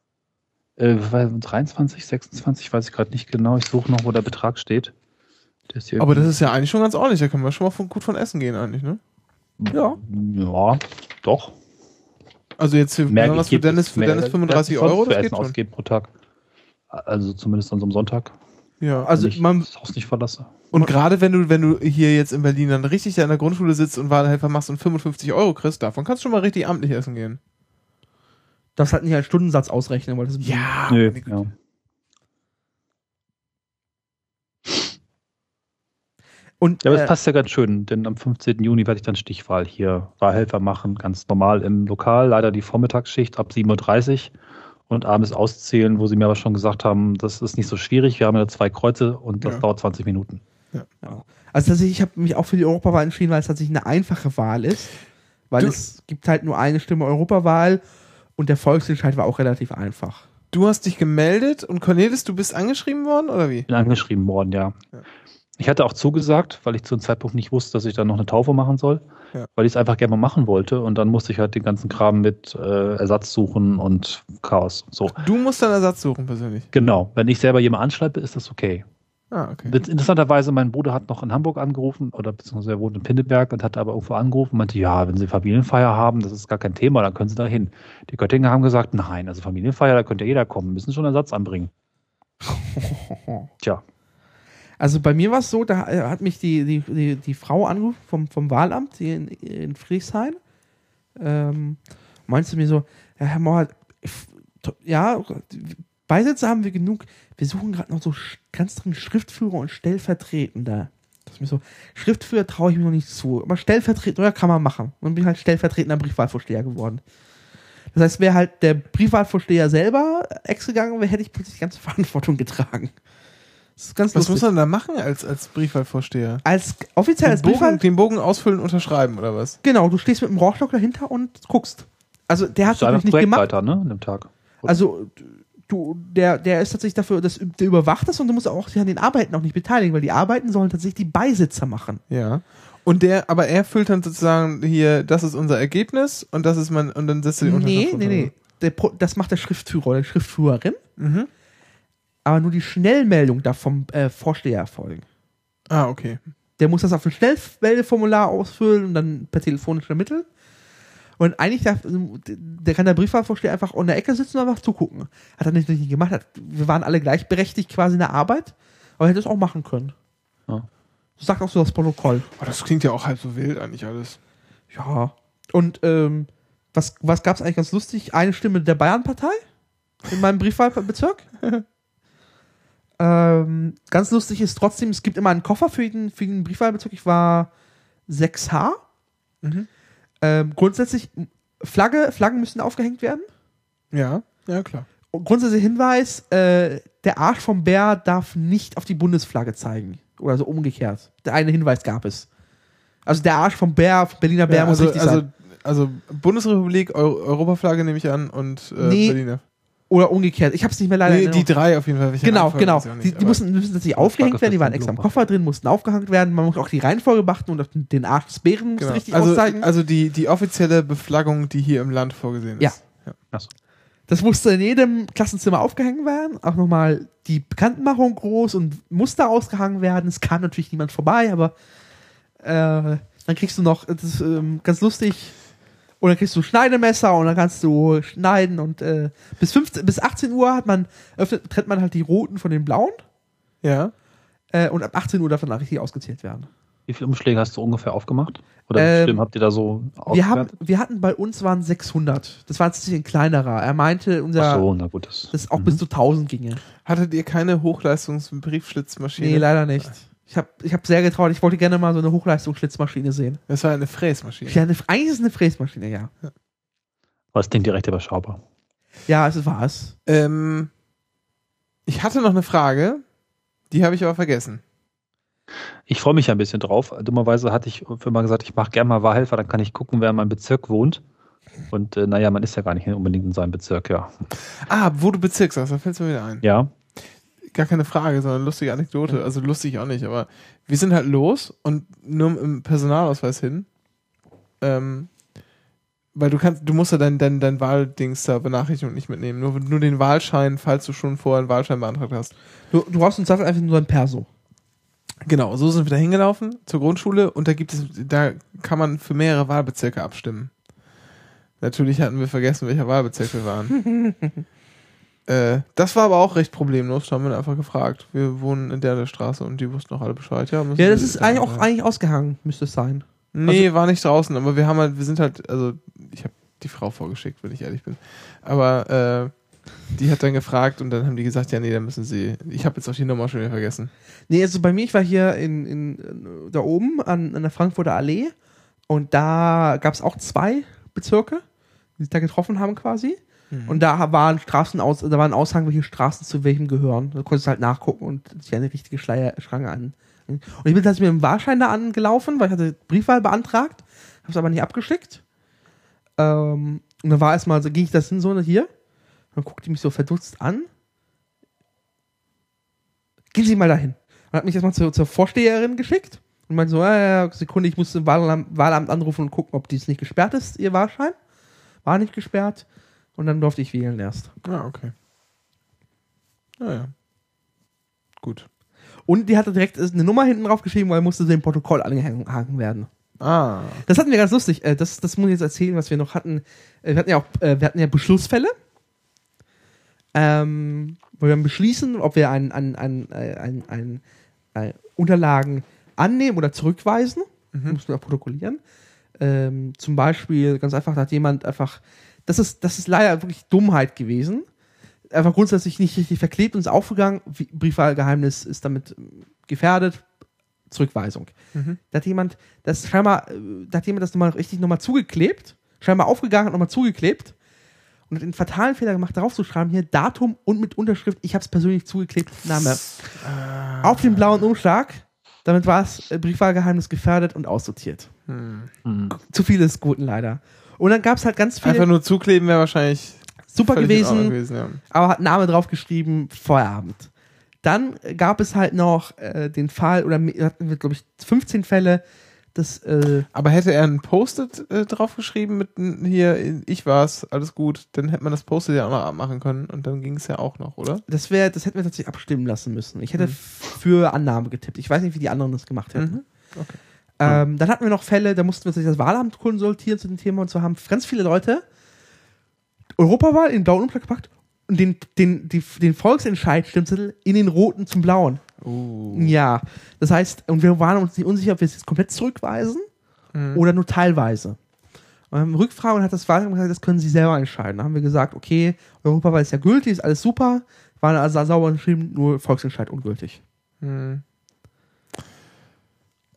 Speaker 5: Äh, 23, 26, weiß ich gerade nicht genau. Ich suche noch, wo der Betrag steht. Der ist hier
Speaker 3: Aber das ist ja eigentlich schon ganz ordentlich. Da können wir schon mal von, gut von essen gehen eigentlich, ne?
Speaker 4: Ja.
Speaker 5: Ja, doch.
Speaker 3: Also jetzt für,
Speaker 5: Mehr
Speaker 3: besonders für
Speaker 5: gibt es
Speaker 3: Dennis, für
Speaker 5: mehr.
Speaker 3: Dennis
Speaker 5: Das
Speaker 3: 35
Speaker 5: ist sonst
Speaker 3: Euro,
Speaker 5: für
Speaker 3: das
Speaker 5: Essen
Speaker 3: geht schon.
Speaker 5: ausgeben pro Tag. Also zumindest an so einem Sonntag.
Speaker 3: Ja.
Speaker 4: Also
Speaker 5: ich
Speaker 4: man,
Speaker 5: das Haus nicht verlasse.
Speaker 3: Und gerade wenn du, wenn du hier jetzt in Berlin dann richtig in der Grundschule sitzt und Wahlhelfer machst und 55 Euro kriegst, davon kannst du schon mal richtig amtlich essen gehen.
Speaker 4: das halt nicht als Stundensatz ausrechnen, weil das ist
Speaker 3: Ja. Güte.
Speaker 5: ja.
Speaker 4: Und,
Speaker 5: Ja, aber
Speaker 4: äh,
Speaker 5: das passt ja ganz schön, denn am 15. Juni werde ich dann Stichwahl hier Wahlhelfer machen, ganz normal im Lokal, leider die Vormittagsschicht ab 7.30 Uhr und abends auszählen, wo sie mir aber schon gesagt haben, das ist nicht so schwierig, wir haben ja zwei Kreuze und das
Speaker 3: Ja.
Speaker 5: dauert 20 Minuten.
Speaker 4: Also tatsächlich, ich habe mich auch für die Europawahl entschieden, weil es tatsächlich eine einfache Wahl ist. Weil
Speaker 3: Du-
Speaker 4: es gibt halt nur eine Stimme Europawahl und der Volksentscheid war auch relativ einfach.
Speaker 3: Du hast dich gemeldet und Cornelis, du bist angeschrieben worden oder wie?
Speaker 5: bin angeschrieben worden, ja.
Speaker 3: Ja.
Speaker 5: Ich hatte auch zugesagt, weil ich zu dem Zeitpunkt nicht wusste, dass ich dann noch eine Taufe machen soll,
Speaker 3: Ja.
Speaker 5: weil ich es einfach gerne mal machen wollte und dann musste ich halt den ganzen Kram mit äh, Ersatz suchen und Chaos. So.
Speaker 3: Du musst dann Ersatz suchen persönlich.
Speaker 5: Genau. Wenn ich selber jemanden anschreibe, ist das okay.
Speaker 3: Ah, okay.
Speaker 5: Interessanterweise, mein Bruder hat noch in Hamburg angerufen oder beziehungsweise er wohnt in Pinneberg und hat aber irgendwo angerufen und meinte, ja, wenn Sie Familienfeier haben, das ist gar kein Thema, dann können Sie da hin. Die Göttinger haben gesagt, nein, also Familienfeier, da könnte ja jeder kommen, müssen schon Ersatz anbringen. <laughs> Tja,
Speaker 4: Also bei mir war es so, da äh, hat mich die, die, die, die Frau angerufen vom, vom Wahlamt hier in, in Friedrichshain. Ähm, meinte zu mir so, ja, Herr Mauer, ja, Beisitzer haben wir genug. Wir suchen gerade noch so ganz dringend Schriftführer und Stellvertretender. Das ist mir so, Schriftführer traue ich mir noch nicht zu, aber Stellvertretender kann man machen. Und bin halt stellvertretender Briefwahlvorsteher geworden. Das heißt, wäre halt der Briefwahlvorsteher selber ex gegangen wäre, hätte ich plötzlich die ganze <laughs> Verantwortung getragen. Das ist ganz
Speaker 3: Was
Speaker 4: lustig.
Speaker 3: muss man da machen als, als Briefwahlvorsteher?
Speaker 4: als offiziell als
Speaker 3: Den Bogen,
Speaker 4: Briefwahl,
Speaker 3: den Bogen ausfüllen, unterschreiben oder was?
Speaker 4: genau, du stehst mit dem Rauchstock dahinter und guckst. Also der hat es natürlich nicht gemacht.
Speaker 5: Projektleiter, ne, an dem Tag.
Speaker 4: Also du, der, der ist tatsächlich dafür, dass der überwacht das und du musst auch sich an den Arbeiten auch nicht beteiligen, weil die Arbeiten sollen tatsächlich die Beisitzer machen.
Speaker 3: Ja. Und der, aber er füllt dann sozusagen hier, das ist unser Ergebnis und das ist mein, und dann setzt er die
Speaker 4: Nee,
Speaker 3: Unterschrift
Speaker 4: nee,
Speaker 3: drunter.
Speaker 4: nee. Der, Pro- das macht der Schriftführer oder die Schriftführerin,
Speaker 3: Mhm.
Speaker 4: Aber nur die Schnellmeldung darf vom äh, Vorsteher erfolgen.
Speaker 3: Ah, okay.
Speaker 4: Der muss das auf ein Schnellmeldeformular ausfüllen und dann per telefonisch ermitteln. Und eigentlich darf, der kann der Briefwahlvorsteher einfach in der Ecke sitzen und einfach zugucken. Hat er nicht, nicht gemacht. Hat, wir waren alle gleichberechtigt quasi in der Arbeit, aber er hätte es auch machen können.
Speaker 5: Ja.
Speaker 4: Das sagt auch so das Protokoll.
Speaker 3: Oh, das klingt ja auch halb so wild eigentlich alles.
Speaker 4: Ja. Und ähm, was, was gab es eigentlich ganz lustig? Eine Stimme der Bayernpartei in meinem Briefwahlbezirk. <laughs> ähm, ganz lustig ist trotzdem, es gibt immer einen Koffer für den, für den Briefwahlbezirk. Ich war 6H.
Speaker 3: Mhm.
Speaker 4: Ähm, grundsätzlich, Flagge, Flaggen müssen aufgehängt werden.
Speaker 3: Ja, ja, klar.
Speaker 4: Und grundsätzlicher Hinweis, äh, der Arsch vom Bär darf nicht auf die Bundesflagge zeigen. Oder so umgekehrt. Der eine Hinweis gab es. Also der Arsch vom Bär, Berliner Bär
Speaker 3: Ja,
Speaker 4: muss
Speaker 3: also,
Speaker 4: richtig
Speaker 3: also,
Speaker 4: sein.
Speaker 3: also Bundesrepublik, Eu Europaflagge nehme ich an und äh,
Speaker 4: Nee,
Speaker 3: Berliner.
Speaker 4: Oder umgekehrt. Ich habe es nicht mehr leider
Speaker 3: Nee, die drei auf jeden Fall. Welche
Speaker 4: Genau,
Speaker 3: Reihenfolge
Speaker 4: genau.
Speaker 3: nicht,
Speaker 4: Die, die mussten, müssen tatsächlich aufgehängt werden, die waren extra im Koffer drin, mussten aufgehängt werden. Man muss auch die Reihenfolge beachten und auch den Arsch des Bären muss
Speaker 3: Genau.
Speaker 4: richtig
Speaker 3: also,
Speaker 4: auszeigen.
Speaker 3: also die, die offizielle Beflaggung, die hier im Land vorgesehen ist.
Speaker 4: Ja.
Speaker 3: ja.
Speaker 5: Achso.
Speaker 4: Das musste in jedem Klassenzimmer aufgehängt werden. Auch nochmal die Bekanntmachung groß und Muster ausgehangen werden. Es kam natürlich niemand vorbei, aber äh, dann kriegst du noch, das ist ähm, ganz lustig, und dann kriegst du Schneidemesser und dann kannst du schneiden und äh, bis, 15, bis 18 Uhr hat man, öffnet, trennt man halt die roten von den blauen
Speaker 3: Ja.
Speaker 4: äh, und ab 18 Uhr darf dann auch richtig ausgezählt werden.
Speaker 5: Wie viele Umschläge hast du ungefähr aufgemacht? Oder
Speaker 4: Ähm,
Speaker 5: wie Stimmen habt ihr da so
Speaker 4: Wir, haben, wir hatten bei uns waren 600. Das war jetzt ein kleinerer. Er meinte, unser,
Speaker 5: Ach so, na gut. Das,
Speaker 4: dass es auch
Speaker 5: Mhm.
Speaker 4: bis zu 1000 ginge.
Speaker 3: Hattet ihr keine Hochleistungsbriefschlitzmaschine?
Speaker 4: Nee, leider nicht. Ich habe ich hab sehr getraut. Ich wollte gerne mal so eine Hochleistungsschlitzmaschine sehen.
Speaker 3: Das war eine Fräsmaschine.
Speaker 4: Ja, eine, eigentlich ist es eine Fräsmaschine, ja.
Speaker 5: Aber das Ding direkt überschaubar.
Speaker 4: Ja, es war es.
Speaker 3: Ähm, ich hatte noch eine Frage, die habe ich aber vergessen.
Speaker 5: Ich freue mich ein bisschen drauf. Dummerweise hatte ich für mal gesagt, ich mache gerne mal Wahlhelfer, dann kann ich gucken, wer in meinem Bezirk wohnt. Und äh, naja, man ist ja gar nicht unbedingt in seinem Bezirk, ja.
Speaker 3: Ah, wo du Bezirk sagst, da fällt es mir wieder ein.
Speaker 5: Ja,
Speaker 3: Gar keine Frage, sondern lustige Anekdote. Also lustig auch nicht, aber wir sind halt los und nur im Personalausweis hin. Ähm, weil du kannst, du musst ja dein, dein, dein Wahldings da Benachrichtigung nicht mitnehmen. Nur, nur den Wahlschein, falls du schon vorher einen Wahlschein beantragt hast.
Speaker 4: Du, du brauchst uns Zweifel einfach nur ein Perso.
Speaker 3: Genau, so sind wir da hingelaufen zur Grundschule und da gibt es, da kann man für mehrere Wahlbezirke abstimmen. Natürlich hatten wir vergessen, welcher Wahlbezirk wir waren. <laughs> äh, das war aber auch recht problemlos, da haben wir einfach gefragt. Wir wohnen in der, der Straße und die wussten auch alle Bescheid. Ja,
Speaker 4: Ja, das ist eigentlich auch eigentlich ausgehangen, müsste es sein.
Speaker 3: Nee, war nicht draußen, aber wir haben halt, wir sind halt, also ich habe die Frau vorgeschickt, wenn ich ehrlich bin. Aber äh, Die hat dann gefragt und dann haben die gesagt, ja, nee, dann müssen sie. Ich habe jetzt auch die Nummer schon wieder vergessen.
Speaker 4: Nee, also bei mir, ich war hier in, in, da oben an, an der Frankfurter Allee und da gab es auch zwei Bezirke, die sich da getroffen haben quasi. Und da waren Straßen aus, da waren Aussagen, welche Straßen zu welchem gehören. Da konntest du halt nachgucken und sich eine richtige Schleier, Schranke an. Und ich bin tatsächlich mit dem Wahlschein da angelaufen, weil ich hatte Briefwahl beantragt, habe es aber nicht abgeschickt. Ähm, und dann war erstmal so, ging ich das hin, so hier. Dann guckte mich so verdutzt an. Gehen Sie mal dahin. Und hat mich erstmal zur, zur Vorsteherin geschickt und meinte so, ja, ja, Sekunde, ich muss im Wahlamt, Wahlamt anrufen und gucken, ob dies nicht gesperrt ist, Ihr Wahlschein. War nicht gesperrt. Und dann durfte ich wählen erst.
Speaker 3: Ah, okay. Naja. Gut.
Speaker 4: Und die hatte direkt eine Nummer hinten drauf geschrieben, weil musste im Protokoll angehangen werden.
Speaker 3: Ah.
Speaker 4: Das hatten wir ganz lustig. Äh, Das, das muss ich jetzt erzählen, was wir noch hatten. Äh, Wir hatten ja auch, äh, wir hatten ja Beschlussfälle. Ähm, wo wir dann beschließen, ob wir ein, ein, ein, ein, ein, ein, Unterlagen annehmen oder zurückweisen. Muss man auch protokollieren. Ähm, zum Beispiel, ganz einfach, da hat jemand einfach, das ist, das ist leider wirklich Dummheit gewesen. Einfach grundsätzlich nicht richtig verklebt und ist aufgegangen. Briefwahlgeheimnis ist damit ähm, gefährdet. Zurückweisung. Da hat jemand, das scheinbar, äh, da hat jemand das nochmal richtig nochmal zugeklebt, scheinbar aufgegangen und nochmal zugeklebt und hat den fatalen Fehler gemacht, darauf zu schreiben, hier Datum und mit Unterschrift, ich habe es persönlich zugeklebt, Name. Auf den blauen Umschlag. Damit war es äh, Briefwahlgeheimnis gefährdet und aussortiert. Zu viel des Guten leider. Und dann gab es halt ganz viele
Speaker 3: Einfach nur zukleben wäre wahrscheinlich
Speaker 4: super gewesen,
Speaker 3: gewesen ja.
Speaker 4: aber hat Name drauf geschrieben, Feierabend. Dann gab es halt noch äh, den Fall, oder hatten wir, glaube ich, 15 Fälle, dass äh,
Speaker 3: Aber hätte er ein Post-it äh, draufgeschrieben mit hier, ich war's, alles gut, dann hätte man das Post-it ja auch noch abmachen können und dann ging es ja auch noch, oder?
Speaker 4: das wäre, das hätten wir tatsächlich abstimmen lassen müssen. Ich
Speaker 3: Mhm.
Speaker 4: hätte für Annahme getippt. Ich weiß nicht, wie die anderen das gemacht hätten.
Speaker 3: Mhm. Okay.
Speaker 4: Ähm, dann hatten wir noch Fälle, da mussten wir sich das Wahlamt konsultieren zu dem Thema und so haben ganz viele Leute Europawahl in den blauen Umschlag gepackt und den, den, die, den Volksentscheid Stimmzettel in den roten zum blauen.
Speaker 3: Uh.
Speaker 4: Ja, das heißt, und wir waren uns nicht unsicher, ob wir es jetzt komplett zurückweisen oder nur teilweise. Und haben Rückfragen und hat das Wahlamt gesagt, das können Sie selber entscheiden. Da haben wir gesagt, okay, Europawahl ist ja gültig, ist alles super, war also sauber geschrieben, nur Volksentscheid ungültig.
Speaker 3: Hm.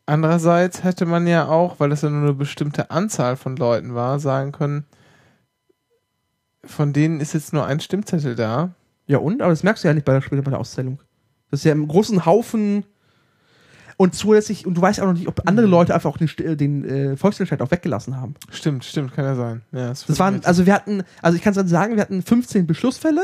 Speaker 3: Andererseits hätte man ja auch, weil das ja nur eine bestimmte Anzahl von Leuten war, sagen können, von denen ist jetzt nur ein Stimmzettel da.
Speaker 4: Ja und? Aber das merkst du ja nicht bei der, später bei der Auszählung. Das ist ja im großen Haufen und zusätzlich, und du weißt auch noch nicht, ob andere Leute einfach auch den, äh, den äh, Volksentscheid auch weggelassen haben.
Speaker 3: Stimmt, stimmt, kann ja sein. Ja,
Speaker 4: Das waren, also wir hatten, also ich kann es sagen, wir hatten 15 Beschlussfälle,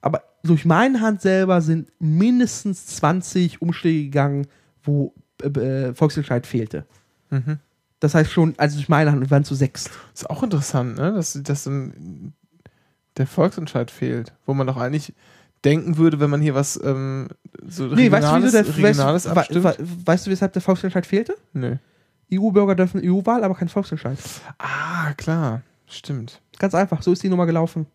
Speaker 4: aber durch meine Hand selber sind mindestens 20 Umschläge gegangen, wo äh, äh, Volksentscheid fehlte.
Speaker 3: Mhm.
Speaker 4: Das heißt schon, also durch meine wir waren zu sechs.
Speaker 3: Ist auch interessant, ne? dass, dass ähm, der Volksentscheid fehlt, wo man doch eigentlich denken würde, wenn man hier was ähm, so
Speaker 4: Nee, weißt du,
Speaker 3: Regionales,
Speaker 4: der, weißt,
Speaker 3: Regionales
Speaker 4: du, we-
Speaker 3: abstimmt.
Speaker 4: we- weißt du, weshalb der Volksentscheid fehlte?
Speaker 3: Nö.
Speaker 4: EU-Bürger dürfen EU-Wahl, aber kein Volksentscheid.
Speaker 3: Ah, klar. Stimmt.
Speaker 4: Ganz einfach, so ist die Nummer gelaufen.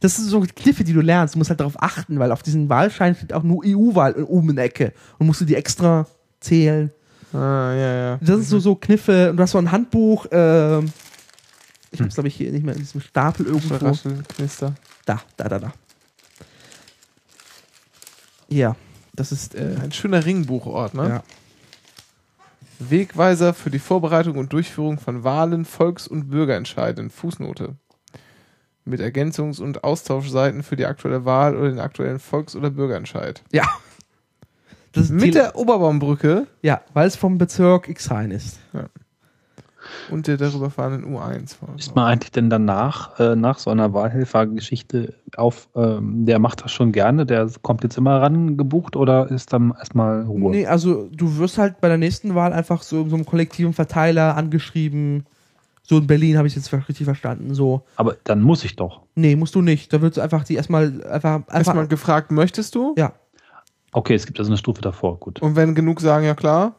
Speaker 4: Das sind so Kniffe, die du lernst. Du musst halt darauf achten, weil auf diesen Wahlschein steht auch nur EU-Wahl oben in der Ecke. Und musst du die extra zählen.
Speaker 3: Ah, ja, ja.
Speaker 4: Das ist so, so Kniffe. Und du hast so ein Handbuch. ähm, ich hab's, glaube ich, hier nicht mehr in diesem Stapel irgendwo. Da, da, da, da. Ja, das ist. Äh,
Speaker 3: Ein schöner Ringbuchort, ne?
Speaker 4: ja.
Speaker 3: Wegweiser für die Vorbereitung und Durchführung von Wahlen, Volks- und Bürgerentscheiden. Fußnote. Mit Ergänzungs- und Austauschseiten für die aktuelle Wahl oder den aktuellen Volks- oder Bürgerentscheid.
Speaker 4: ja. Das ist
Speaker 3: Mit der Oberbaumbrücke
Speaker 4: ja, weil es vom Bezirk Xhain ist.
Speaker 3: und der darüber fahrenden U1.
Speaker 5: Ist man eigentlich denn danach, äh, nach so einer Wahlhelfergeschichte auf, ähm, der macht das schon gerne, der kommt jetzt immer ran gebucht oder ist dann erstmal Ruhe?
Speaker 4: Nee, also du wirst halt bei der nächsten Wahl einfach so in so einem kollektiven Verteiler angeschrieben. So in Berlin habe ich jetzt richtig verstanden. So,
Speaker 5: Aber dann muss ich doch.
Speaker 4: nee, musst du nicht. Da wird einfach die erstmal einfach, einfach
Speaker 3: Erstmal gefragt, möchtest du?
Speaker 4: ja.
Speaker 5: Okay, es gibt also eine Stufe davor, gut.
Speaker 3: Und wenn genug sagen, ja klar,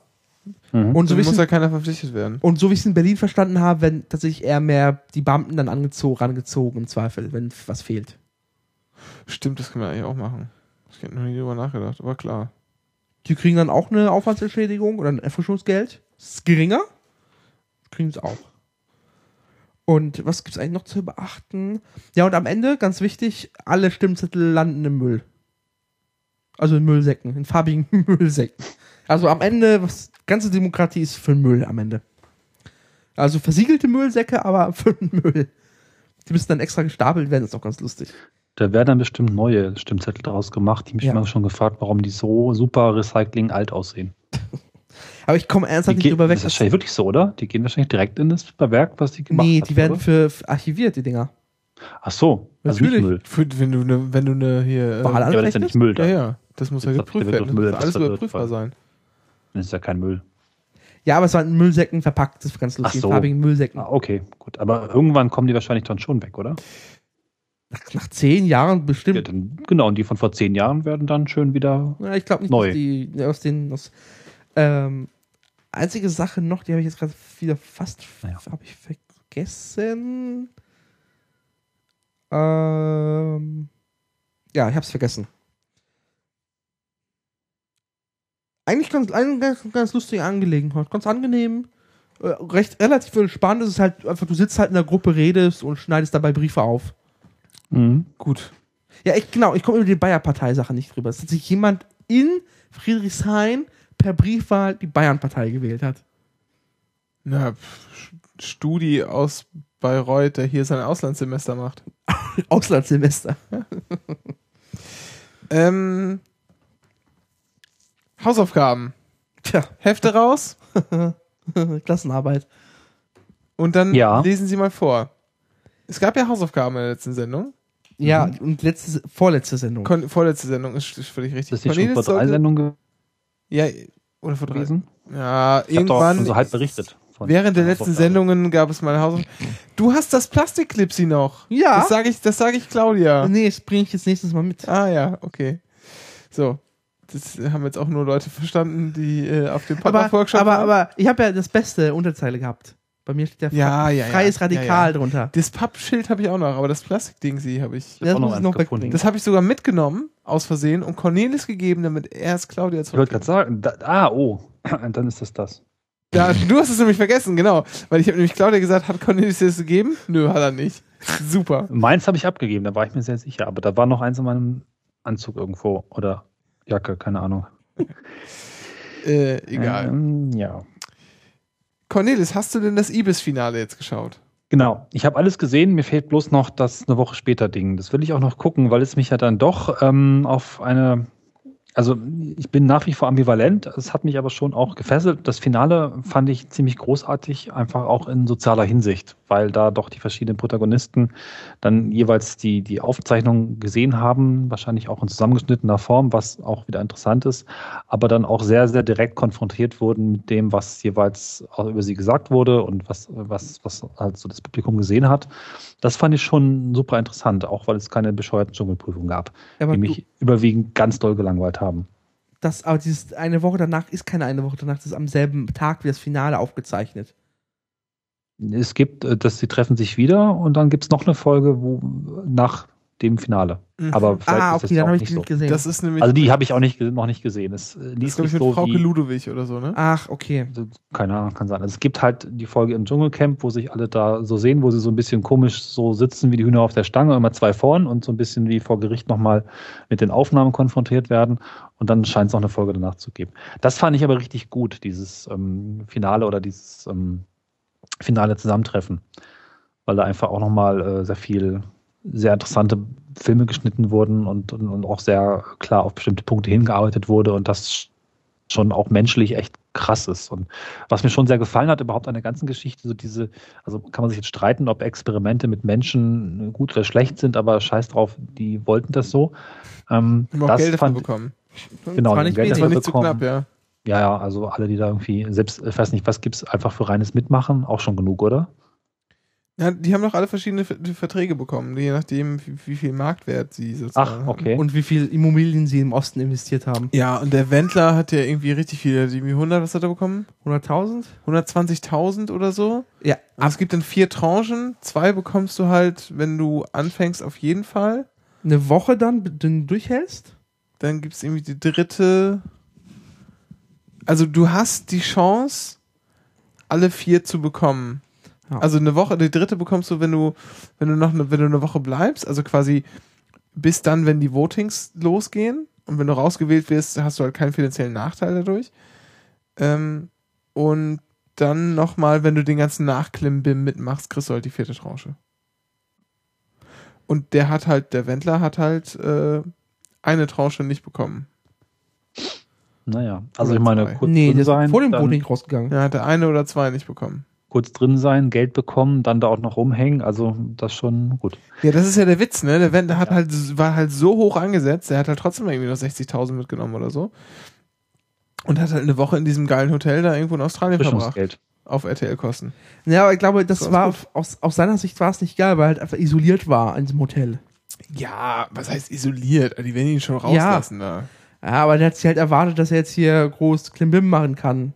Speaker 5: Mhm.
Speaker 4: Und so,
Speaker 3: dann
Speaker 4: wie ich
Speaker 3: muss
Speaker 4: es-
Speaker 3: ja keiner verpflichtet werden.
Speaker 4: und so wie ich es in Berlin verstanden habe, wenn tatsächlich eher mehr die Beamten dann angezogen, rangezogen im Zweifel, wenn was fehlt.
Speaker 3: Stimmt, das können wir eigentlich auch machen. Ich hätte noch nie drüber nachgedacht, aber klar.
Speaker 4: Die kriegen dann auch eine Aufwandsentschädigung oder ein Erfrischungsgeld. Das ist geringer. Kriegen es auch. Und was gibt's eigentlich noch zu beachten? Ja, und am Ende, ganz wichtig, alle Stimmzettel landen im Müll. Also in Müllsäcken, in farbigen <laughs> Müllsäcken. Also am Ende, was ganze Demokratie ist für Müll am Ende. Also versiegelte Müllsäcke, aber <laughs> für Müll. Die müssen dann extra gestapelt werden, ist auch ganz lustig.
Speaker 5: Da werden dann bestimmt neue Stimmzettel draus gemacht. Die mich
Speaker 4: Ja.
Speaker 5: immer schon gefragt, warum die so super Recycling alt aussehen. <laughs>
Speaker 4: Aber ich komme
Speaker 5: Die
Speaker 4: ernsthaft nicht
Speaker 5: gehen,
Speaker 4: drüber weg.
Speaker 5: das ist wahrscheinlich wirklich so, oder? Die gehen wahrscheinlich direkt in das Werk, was die gemacht
Speaker 4: nee,
Speaker 5: hat,
Speaker 4: die werden
Speaker 5: oder?
Speaker 4: für, für archiviert, die Dinger.
Speaker 5: Ach so, also
Speaker 4: Natürlich.
Speaker 5: nicht Müll.
Speaker 3: Für, wenn du ne, wenn du eine hier. äh,
Speaker 4: Wahl
Speaker 5: Ja, aber das ist ja nicht Müll.
Speaker 3: ja,
Speaker 5: Da.
Speaker 3: ja. Das muss ja geprüft werden. Das muss alles überprüfbar sein.
Speaker 5: Das ist ja kein Müll.
Speaker 4: Ja, aber es waren in Müllsäcken verpackt, das ist ganz lustig.
Speaker 5: So.
Speaker 4: In farbigen Müllsäcken.
Speaker 5: Ah, okay, gut. Aber irgendwann kommen die wahrscheinlich dann schon weg, oder?
Speaker 4: Nach, nach zehn Jahren
Speaker 5: Ja,
Speaker 4: bestimmt.
Speaker 5: dann, genau, und die von vor zehn Jahren werden dann schön wieder.
Speaker 4: Ja, ich glaube nicht,
Speaker 5: Neu.
Speaker 4: dass die ja, aus den. Aus, ähm, einzige Sache noch, die habe ich jetzt gerade wieder fast
Speaker 5: Naja.
Speaker 4: habe ich vergessen. Ähm, ja, ich habe es vergessen. Eigentlich ganz, eine ganz, ganz lustige Angelegenheit, ganz angenehm, äh, recht relativ entspannt. Es ist halt einfach, du sitzt halt in der Gruppe, redest und schneidest dabei Briefe auf.
Speaker 5: Mhm.
Speaker 3: Gut.
Speaker 4: Ja, ich, genau, ich komme über die Bayer-Partei-Sache nicht drüber. Dass sich jemand in Friedrichshain per Briefwahl die Bayern-Partei gewählt hat.
Speaker 3: Na, Studi aus Bayreuth, der hier sein Auslandssemester macht. <laughs>
Speaker 4: Auslandssemester. <laughs>
Speaker 3: Ähm, Hausaufgaben.
Speaker 4: Tja,
Speaker 3: Hefte raus <laughs>
Speaker 4: Klassenarbeit.
Speaker 3: und dann
Speaker 5: Ja.
Speaker 3: lesen Sie mal vor. Es gab ja Hausaufgaben in der letzten Sendung.
Speaker 4: Ja, und letzte, vorletzte Sendung.
Speaker 3: Kon vorletzte Sendung ist, ist völlig richtig.
Speaker 5: Ist das schon vor drei Sendungen
Speaker 3: Ja, oder vor drei. Ja,
Speaker 5: Ich habe doch
Speaker 3: irgendwann.
Speaker 5: schon so halb berichtet.
Speaker 3: Während der letzten. Sendungen gab es mal Hausaufgaben. Du hast das Plastikclipsy noch.
Speaker 4: Ja.
Speaker 3: Das sage ich, das sage ich Claudia.
Speaker 4: Nee, das bringe ich jetzt nächstes Mal mit.
Speaker 3: Ah ja, okay. So. Das haben jetzt auch nur Leute verstanden, die äh, auf dem
Speaker 4: Aber,
Speaker 3: Pop-Up-Workshop
Speaker 4: aber,
Speaker 3: waren.
Speaker 4: aber ich habe ja das beste Unterzeile gehabt. Bei mir steht ja,
Speaker 3: Ja, ja, ja.
Speaker 4: freies Radikal
Speaker 3: Ja, ja.
Speaker 4: drunter.
Speaker 3: Das Pappschild habe ich auch noch, aber das Plastikding sie habe ich.
Speaker 5: Ich hab auch noch
Speaker 4: muss
Speaker 5: eins gefunden.
Speaker 4: wegbringen.
Speaker 3: Das habe ich sogar mitgenommen, aus Versehen, und Cornelis gegeben, damit er es Claudia
Speaker 5: Ich wollte
Speaker 3: zurück.
Speaker 5: gerade sagen, da, ah, oh, <clears throat> dann ist das das.
Speaker 3: Ja, du hast es nämlich vergessen, genau. Weil ich habe nämlich Claudia gesagt, hat Cornelis dir das gegeben? Nö, hat er nicht. <laughs> Super.
Speaker 5: Meins habe ich abgegeben, da war ich mir sehr sicher. Aber da war noch eins in meinem Anzug irgendwo oder Jacke, keine Ahnung. <laughs>
Speaker 3: Äh, egal.
Speaker 5: Ähm, ja.
Speaker 3: Cornelis, hast du denn das Ibis-Finale jetzt geschaut?
Speaker 5: Genau, ich habe alles gesehen, mir fehlt bloß noch das eine Woche später Ding. Das will ich auch noch gucken, weil es mich ja dann doch ähm, auf eine, also ich bin nach wie vor ambivalent, es hat mich aber schon auch gefesselt. Das Finale fand ich ziemlich großartig, einfach auch in sozialer Hinsicht, weil da doch die verschiedenen Protagonisten dann jeweils die, die Aufzeichnung gesehen haben, wahrscheinlich auch in zusammengeschnittener Form, was auch wieder interessant ist, aber dann auch sehr, sehr direkt konfrontiert wurden mit dem, was jeweils auch über sie gesagt wurde und was, was, was halt so das Publikum gesehen hat. Das fand ich schon super interessant, auch weil es keine bescheuerten Dschungelprüfungen gab,
Speaker 4: Aber
Speaker 5: die mich überwiegend ganz doll gelangweilt haben.
Speaker 4: das, aber dieses eine Woche danach ist keine eine Woche danach, das ist am selben Tag wie das Finale aufgezeichnet.
Speaker 5: Es gibt, äh, dass sie treffen sich wieder und dann gibt es noch eine Folge, wo nach dem Finale. Aber vielleicht
Speaker 4: Ah,
Speaker 5: ist
Speaker 4: okay,
Speaker 5: das
Speaker 4: dann
Speaker 5: auch
Speaker 4: habe ich
Speaker 5: nicht
Speaker 4: die
Speaker 5: so.
Speaker 4: nicht gesehen.
Speaker 3: Das ist nämlich,
Speaker 5: Also die habe ich auch nicht, noch nicht gesehen. Es äh,
Speaker 3: das ist,
Speaker 5: liest
Speaker 3: glaube ich, mit
Speaker 5: so
Speaker 3: Frauke
Speaker 5: wie,
Speaker 3: Ludowig oder so, ne?
Speaker 4: Ach, okay.
Speaker 5: Also, keine Ahnung, kann sein. Also es gibt halt die Folge im Dschungelcamp, wo sich alle da so sehen, wo sie so ein bisschen komisch so sitzen wie die Hühner auf der Stange, immer zwei vorn und so ein bisschen wie vor Gericht nochmal mit den Aufnahmen konfrontiert werden. Und dann scheint es noch eine Folge danach zu geben. Das fand ich aber richtig gut, dieses ähm, Finale oder dieses ähm, finale Zusammentreffen. Weil da einfach auch nochmal äh, sehr viel, sehr interessante Filme geschnitten wurden und, und, und auch sehr klar auf bestimmte Punkte hingearbeitet wurde und das schon auch menschlich echt krass ist. Und was mir schon sehr gefallen hat, überhaupt an der ganzen Geschichte, so diese, also kann man sich jetzt streiten, ob Experimente mit Menschen gut oder schlecht sind, aber scheiß drauf, die wollten das so. Ähm,
Speaker 3: Haben
Speaker 5: das
Speaker 3: Geld dafür
Speaker 5: fand,
Speaker 3: bekommen.
Speaker 5: Genau,
Speaker 4: war
Speaker 5: die
Speaker 4: nicht
Speaker 5: Geld
Speaker 3: Das
Speaker 4: wenig.
Speaker 3: war nicht zu knapp, ja.
Speaker 5: ja, ja, also alle, die da irgendwie, selbst, ich weiß nicht, was gibt's einfach für reines Mitmachen, auch schon genug, oder?
Speaker 3: Ja. Die haben doch alle verschiedene Ver- Verträge bekommen, je nachdem, wie, wie viel Marktwert sie sozusagen
Speaker 5: Ach, okay.
Speaker 4: Und wie viel Immobilien sie im Osten investiert haben.
Speaker 3: Ja, und der Wendler hat ja irgendwie richtig viel, irgendwie 100, was hat er bekommen?
Speaker 4: 100.000?
Speaker 3: 120.000 oder so.
Speaker 4: Ja.
Speaker 3: Aber es gibt dann vier Tranchen. Zwei bekommst du halt, wenn du anfängst, auf jeden Fall.
Speaker 4: Eine Woche dann, wenn du durchhältst?
Speaker 3: Dann gibt es irgendwie die dritte. Also du hast die Chance, alle vier zu bekommen.
Speaker 4: Ja.
Speaker 3: Also eine Woche, die dritte bekommst du, wenn du, wenn du noch eine, wenn du eine Woche bleibst, also quasi bis dann, wenn die Votings losgehen und wenn du rausgewählt wirst, hast du halt keinen finanziellen Nachteil dadurch. Ähm, und dann nochmal, wenn du den ganzen Nachklimbim mitmachst, kriegst du halt die vierte Tranche. Und der hat halt, der Wendler hat halt äh, eine Tranche nicht bekommen.
Speaker 5: Naja, also
Speaker 3: Oder
Speaker 5: ich meine, kurz
Speaker 4: nee,
Speaker 5: sein,
Speaker 4: ist vor dem
Speaker 5: dann
Speaker 4: Voting rausgegangen.
Speaker 3: Er hatte eine oder zwei nicht bekommen.
Speaker 5: Kurz drin sein, Geld bekommen, dann da auch noch rumhängen, also das schon gut.
Speaker 3: Ja, das ist ja der Witz, ne? Der Wendler hat halt, war halt so hoch angesetzt, der hat halt trotzdem irgendwie noch 60.000 mitgenommen oder so. Und hat halt eine Woche in diesem geilen Hotel da irgendwo in Australien verbracht. Auf RTL-Kosten.
Speaker 4: Ja, aber ich glaube, das
Speaker 3: So,
Speaker 4: war
Speaker 3: ist
Speaker 4: aus, aus seiner Sicht war es nicht geil, weil er halt einfach isoliert war in diesem Hotel.
Speaker 3: Ja, was heißt isoliert? Die werden ihn schon rauslassen da.
Speaker 4: Ja, aber der hat sich halt erwartet, dass er jetzt hier groß Klimbim machen kann.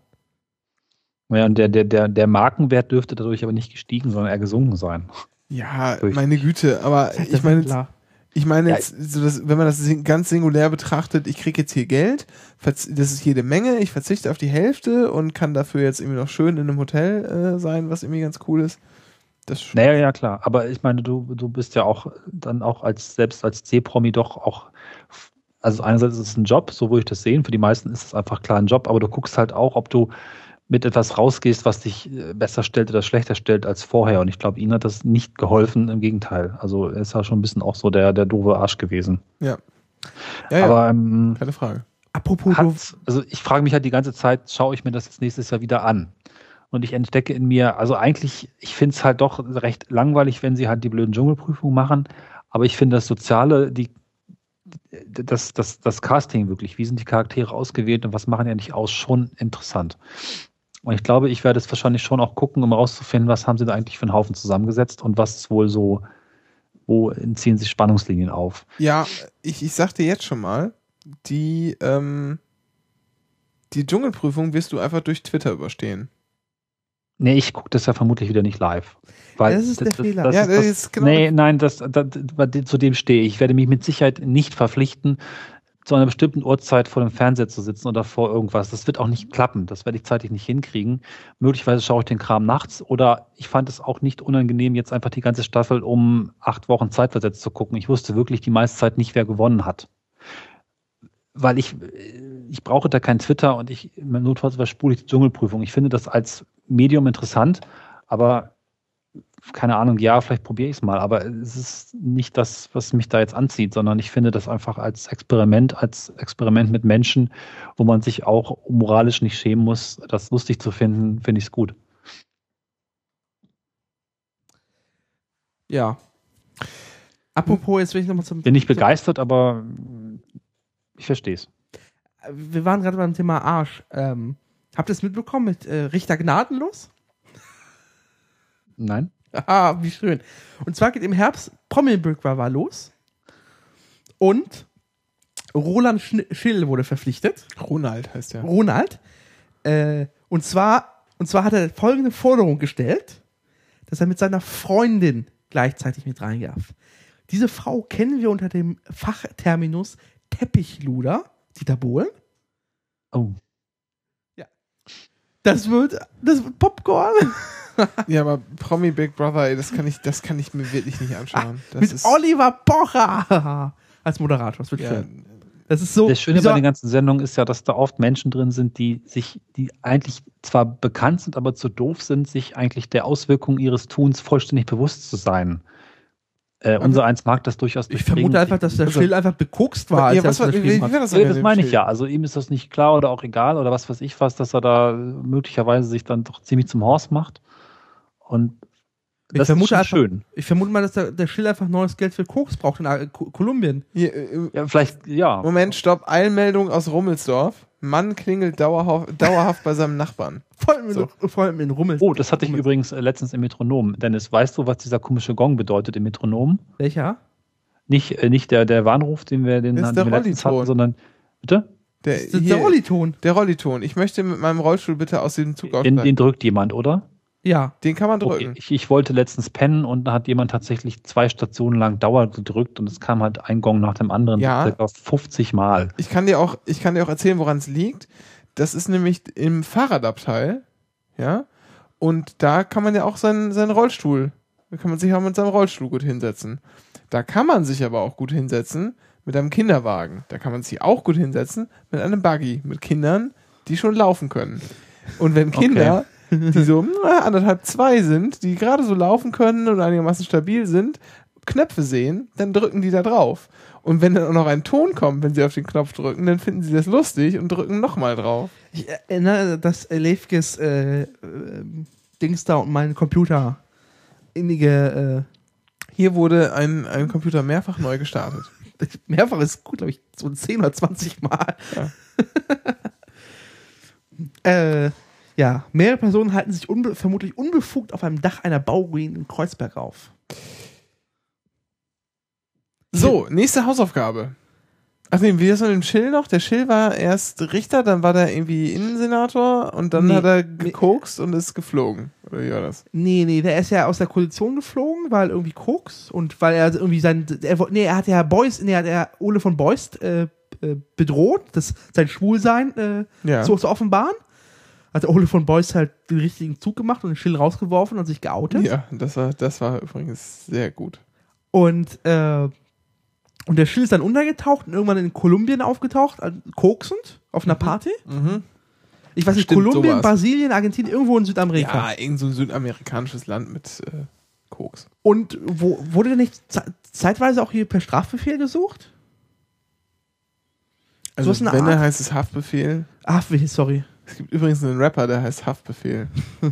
Speaker 5: Ja, und der, der, der, der Markenwert dürfte dadurch aber nicht gestiegen, sondern eher gesunken sein.
Speaker 3: Ja, <laughs> meine Güte, aber ich meine,
Speaker 4: Wendler.
Speaker 3: ich meine jetzt, so das, wenn man das ganz singulär betrachtet, ich kriege jetzt hier Geld, das ist jede Menge, ich verzichte auf die Hälfte und kann dafür jetzt irgendwie noch schön in einem Hotel äh, sein, was irgendwie ganz cool ist. Das
Speaker 5: Naja, ja, klar. Aber ich meine, du, du bist ja auch dann auch als, selbst als C-Promi doch auch, also einerseits ist es ein Job, so würde ich das sehen. Für die meisten ist es einfach klar ein Job, aber du guckst halt auch, ob du mit etwas rausgehst, was dich äh, besser stellt oder schlechter stellt als vorher. Und ich glaube, ihm hat das nicht geholfen, im Gegenteil. Also er ist ja schon ein bisschen auch so der, der doofe Arsch gewesen.
Speaker 3: ja, ja,
Speaker 5: Aber ähm,
Speaker 3: keine Frage.
Speaker 4: Apropos doof.
Speaker 5: hat, also ich frage mich halt die ganze Zeit, schaue ich mir das jetzt nächstes Jahr wieder an? Und ich entdecke in mir, also eigentlich, ich finde es halt doch recht langweilig, wenn sie halt die blöden Dschungelprüfungen machen. Aber ich finde das Soziale, die, das, das, das Casting wirklich, wie sind die Charaktere ausgewählt und was machen die eigentlich aus, schon interessant. Und ich glaube, ich werde es wahrscheinlich schon auch gucken, um herauszufinden, was haben sie da eigentlich für einen Haufen zusammengesetzt und was ist wohl so, wo ziehen sich Spannungslinien auf.
Speaker 3: Ja, ich, ich sag dir jetzt schon mal, die, ähm, die Dschungelprüfung wirst du einfach durch Twitter überstehen.
Speaker 5: Nee, ich gucke das ja vermutlich wieder nicht live. Weil
Speaker 4: Das ist der Fehler.
Speaker 5: Das
Speaker 3: Ja,
Speaker 5: ist
Speaker 3: das
Speaker 5: das,
Speaker 3: ist genau
Speaker 5: nee, nein, das, das, das, zu dem stehe ich. Ich werde mich mit Sicherheit nicht verpflichten, zu einer bestimmten Uhrzeit vor dem Fernseher zu sitzen oder vor irgendwas. Das wird auch nicht klappen. Das werde ich zeitlich nicht hinkriegen. Möglicherweise schaue ich den Kram nachts oder ich fand es auch nicht unangenehm, jetzt einfach die ganze Staffel um acht Wochen zeitversetzt zu gucken. Ich wusste wirklich die meiste Zeit nicht, wer gewonnen hat. Weil ich, ich brauche da kein Twitter und ich, notfalls überspule ich die Dschungelprüfung. Ich finde das als Medium interessant, aber keine Ahnung, ja, vielleicht probiere ich es mal, aber es ist nicht das, was mich da jetzt anzieht, sondern ich finde das einfach als Experiment, als Experiment mit Menschen, wo man sich auch moralisch nicht schämen muss, das lustig zu finden, finde ich es gut.
Speaker 4: Ja. Apropos, jetzt will ich nochmal zum.
Speaker 5: Bin nicht begeistert, aber ich verstehe es.
Speaker 4: Wir waren gerade beim Thema Arsch. Ähm, habt ihr es mitbekommen mit äh, Richter Gnadenlos?
Speaker 5: Nein? <laughs>
Speaker 4: Ah, wie schön. Und zwar geht im Herbst Brother los. Und Roland Schill wurde verpflichtet.
Speaker 3: Ronald heißt ja.
Speaker 4: Ronald. Äh, und zwar, und zwar hat er folgende Forderung gestellt, dass er mit seiner Freundin gleichzeitig mit rein darf. Diese Frau kennen wir unter dem Fachterminus Teppichluder, Dieter Bohlen.
Speaker 5: Oh.
Speaker 4: Das wird, das wird Popcorn. <laughs>
Speaker 3: Ja, aber Promi Big Brother, ey, das kann ich, das kann ich mir wirklich nicht anschauen. Das
Speaker 4: mit
Speaker 3: ist,
Speaker 4: Oliver Pocher <laughs> als Moderator. Das wird
Speaker 3: ja,
Speaker 4: schön. Das ist so.
Speaker 5: Das Schöne bei den ganzen Sendungen ist ja, dass da oft Menschen drin sind, die sich, die eigentlich zwar bekannt sind, aber zu doof sind, sich eigentlich der Auswirkungen ihres Tuns vollständig bewusst zu sein. Äh, unser eins mag das durchaus
Speaker 4: ich
Speaker 5: durchdringen.
Speaker 4: vermute einfach, dass der
Speaker 3: Also-
Speaker 4: Schill einfach bekokst war, als
Speaker 3: ja,
Speaker 4: er
Speaker 3: was
Speaker 4: das
Speaker 3: war, wie, wie das
Speaker 5: Ja,
Speaker 3: denn
Speaker 5: das meine ich ja. Also ihm ist das nicht klar oder auch egal oder was weiß ich was, dass er da möglicherweise sich dann doch ziemlich zum Horst macht. Und
Speaker 4: Ich
Speaker 5: das ist
Speaker 4: vermute
Speaker 5: schon
Speaker 4: einfach-
Speaker 5: schön.
Speaker 4: Ich vermute mal, dass der, der Schill einfach neues Geld für Koks braucht in äh, Ko- Kolumbien.
Speaker 3: Hier, äh,
Speaker 5: Ja, vielleicht, ja.
Speaker 3: Moment, stopp. Eilmeldung aus Rummelsdorf. Mann klingelt dauerhaft, dauerhaft bei seinem Nachbarn.
Speaker 4: Vor allem in,
Speaker 3: So.
Speaker 4: vor allem in Rummel.
Speaker 5: Oh, das hatte ich
Speaker 4: Rummel.
Speaker 5: übrigens äh, letztens im Metronom. Dennis, weißt du, was dieser komische Gong bedeutet im Metronom?
Speaker 4: Welcher?
Speaker 5: Nicht, äh, nicht der, der Warnruf, den wir, den,
Speaker 3: Das ist
Speaker 5: den
Speaker 3: der
Speaker 5: wir hatten, sondern. Bitte?
Speaker 3: Der,
Speaker 4: Das ist der
Speaker 3: hier,
Speaker 4: Rolliton.
Speaker 3: der Rolliton. Ich möchte mit meinem Rollstuhl bitte aus dem Zug
Speaker 5: Den,
Speaker 3: aussteigen.
Speaker 5: den drückt jemand, oder?
Speaker 4: Ja.
Speaker 3: Den kann man
Speaker 5: Okay,
Speaker 3: drücken.
Speaker 5: ich, ich wollte letztens pennen und da hat jemand tatsächlich zwei Stationen lang Dauer gedrückt und es kam halt ein Gong nach dem anderen,
Speaker 3: Ja.
Speaker 5: circa 50 Mal.
Speaker 3: Ich kann dir auch, ich kann dir auch erzählen, woran es liegt. Das ist nämlich im Fahrradabteil, ja. Und da kann man ja auch seinen, seinen Rollstuhl, da kann man sich auch mit seinem Rollstuhl gut hinsetzen. Da kann man sich aber auch gut hinsetzen mit einem Kinderwagen. Da kann man sich auch gut hinsetzen mit einem Buggy, mit Kindern, die schon laufen können. Und wenn Kinder, die so na, anderthalb zwei sind, die gerade so laufen können und einigermaßen stabil sind, Knöpfe sehen, dann drücken die da drauf. Und wenn dann auch noch ein Ton kommt, wenn sie auf den Knopf drücken, dann finden sie das lustig und drücken nochmal drauf.
Speaker 4: Ich erinnere, dass äh, Lefkes äh, äh, Dings da und mein Computer innige
Speaker 3: Hier wurde ein, ein Computer mehrfach neu gestartet.
Speaker 4: äh, <laughs> mehrfach ist gut, glaube ich, so 10 oder 20 Mal.
Speaker 3: Ja. <laughs>
Speaker 4: äh, ja, mehrere Personen halten sich unbe vermutlich unbefugt auf einem Dach einer Bauruine in Kreuzberg auf.
Speaker 3: So, nächste Hausaufgabe. Ach nee, wie ist mit dem Schill noch? Der Schill war erst Richter, dann war der irgendwie Innensenator und dann
Speaker 4: Nee,
Speaker 3: hat er
Speaker 4: nee.
Speaker 3: gekokst und ist geflogen. Oder wie war das?
Speaker 4: Nee, nee, der ist ja aus der Koalition geflogen, weil irgendwie Koks und weil er irgendwie sein, er, nee, er hat ja Beuys, nee, er hat ja Ole von Beust äh, äh, bedroht, das, sein Schwulsein äh,
Speaker 3: Ja.
Speaker 4: so zu offenbaren. Hat Ole von Beust halt den richtigen Zug gemacht und den Schill rausgeworfen und sich geoutet.
Speaker 3: Ja, das war, das war übrigens sehr gut.
Speaker 4: Und, äh, und der Schill ist dann untergetaucht und irgendwann in Kolumbien aufgetaucht, koksend, auf einer Party. Ich weiß nicht,
Speaker 3: Stimmt,
Speaker 4: Kolumbien,
Speaker 3: sowas.
Speaker 4: Brasilien, Argentinien, irgendwo in Südamerika.
Speaker 3: Ja, irgend so ein südamerikanisches Land mit äh, Koks.
Speaker 4: Und wo, wurde der nicht ze zeitweise auch hier per Strafbefehl gesucht?
Speaker 3: Also
Speaker 4: eine
Speaker 3: wenn
Speaker 4: Art-
Speaker 3: er heißt es Haftbefehl.
Speaker 4: Wie- sorry.
Speaker 3: Es gibt übrigens einen Rapper, der heißt Haftbefehl. <laughs>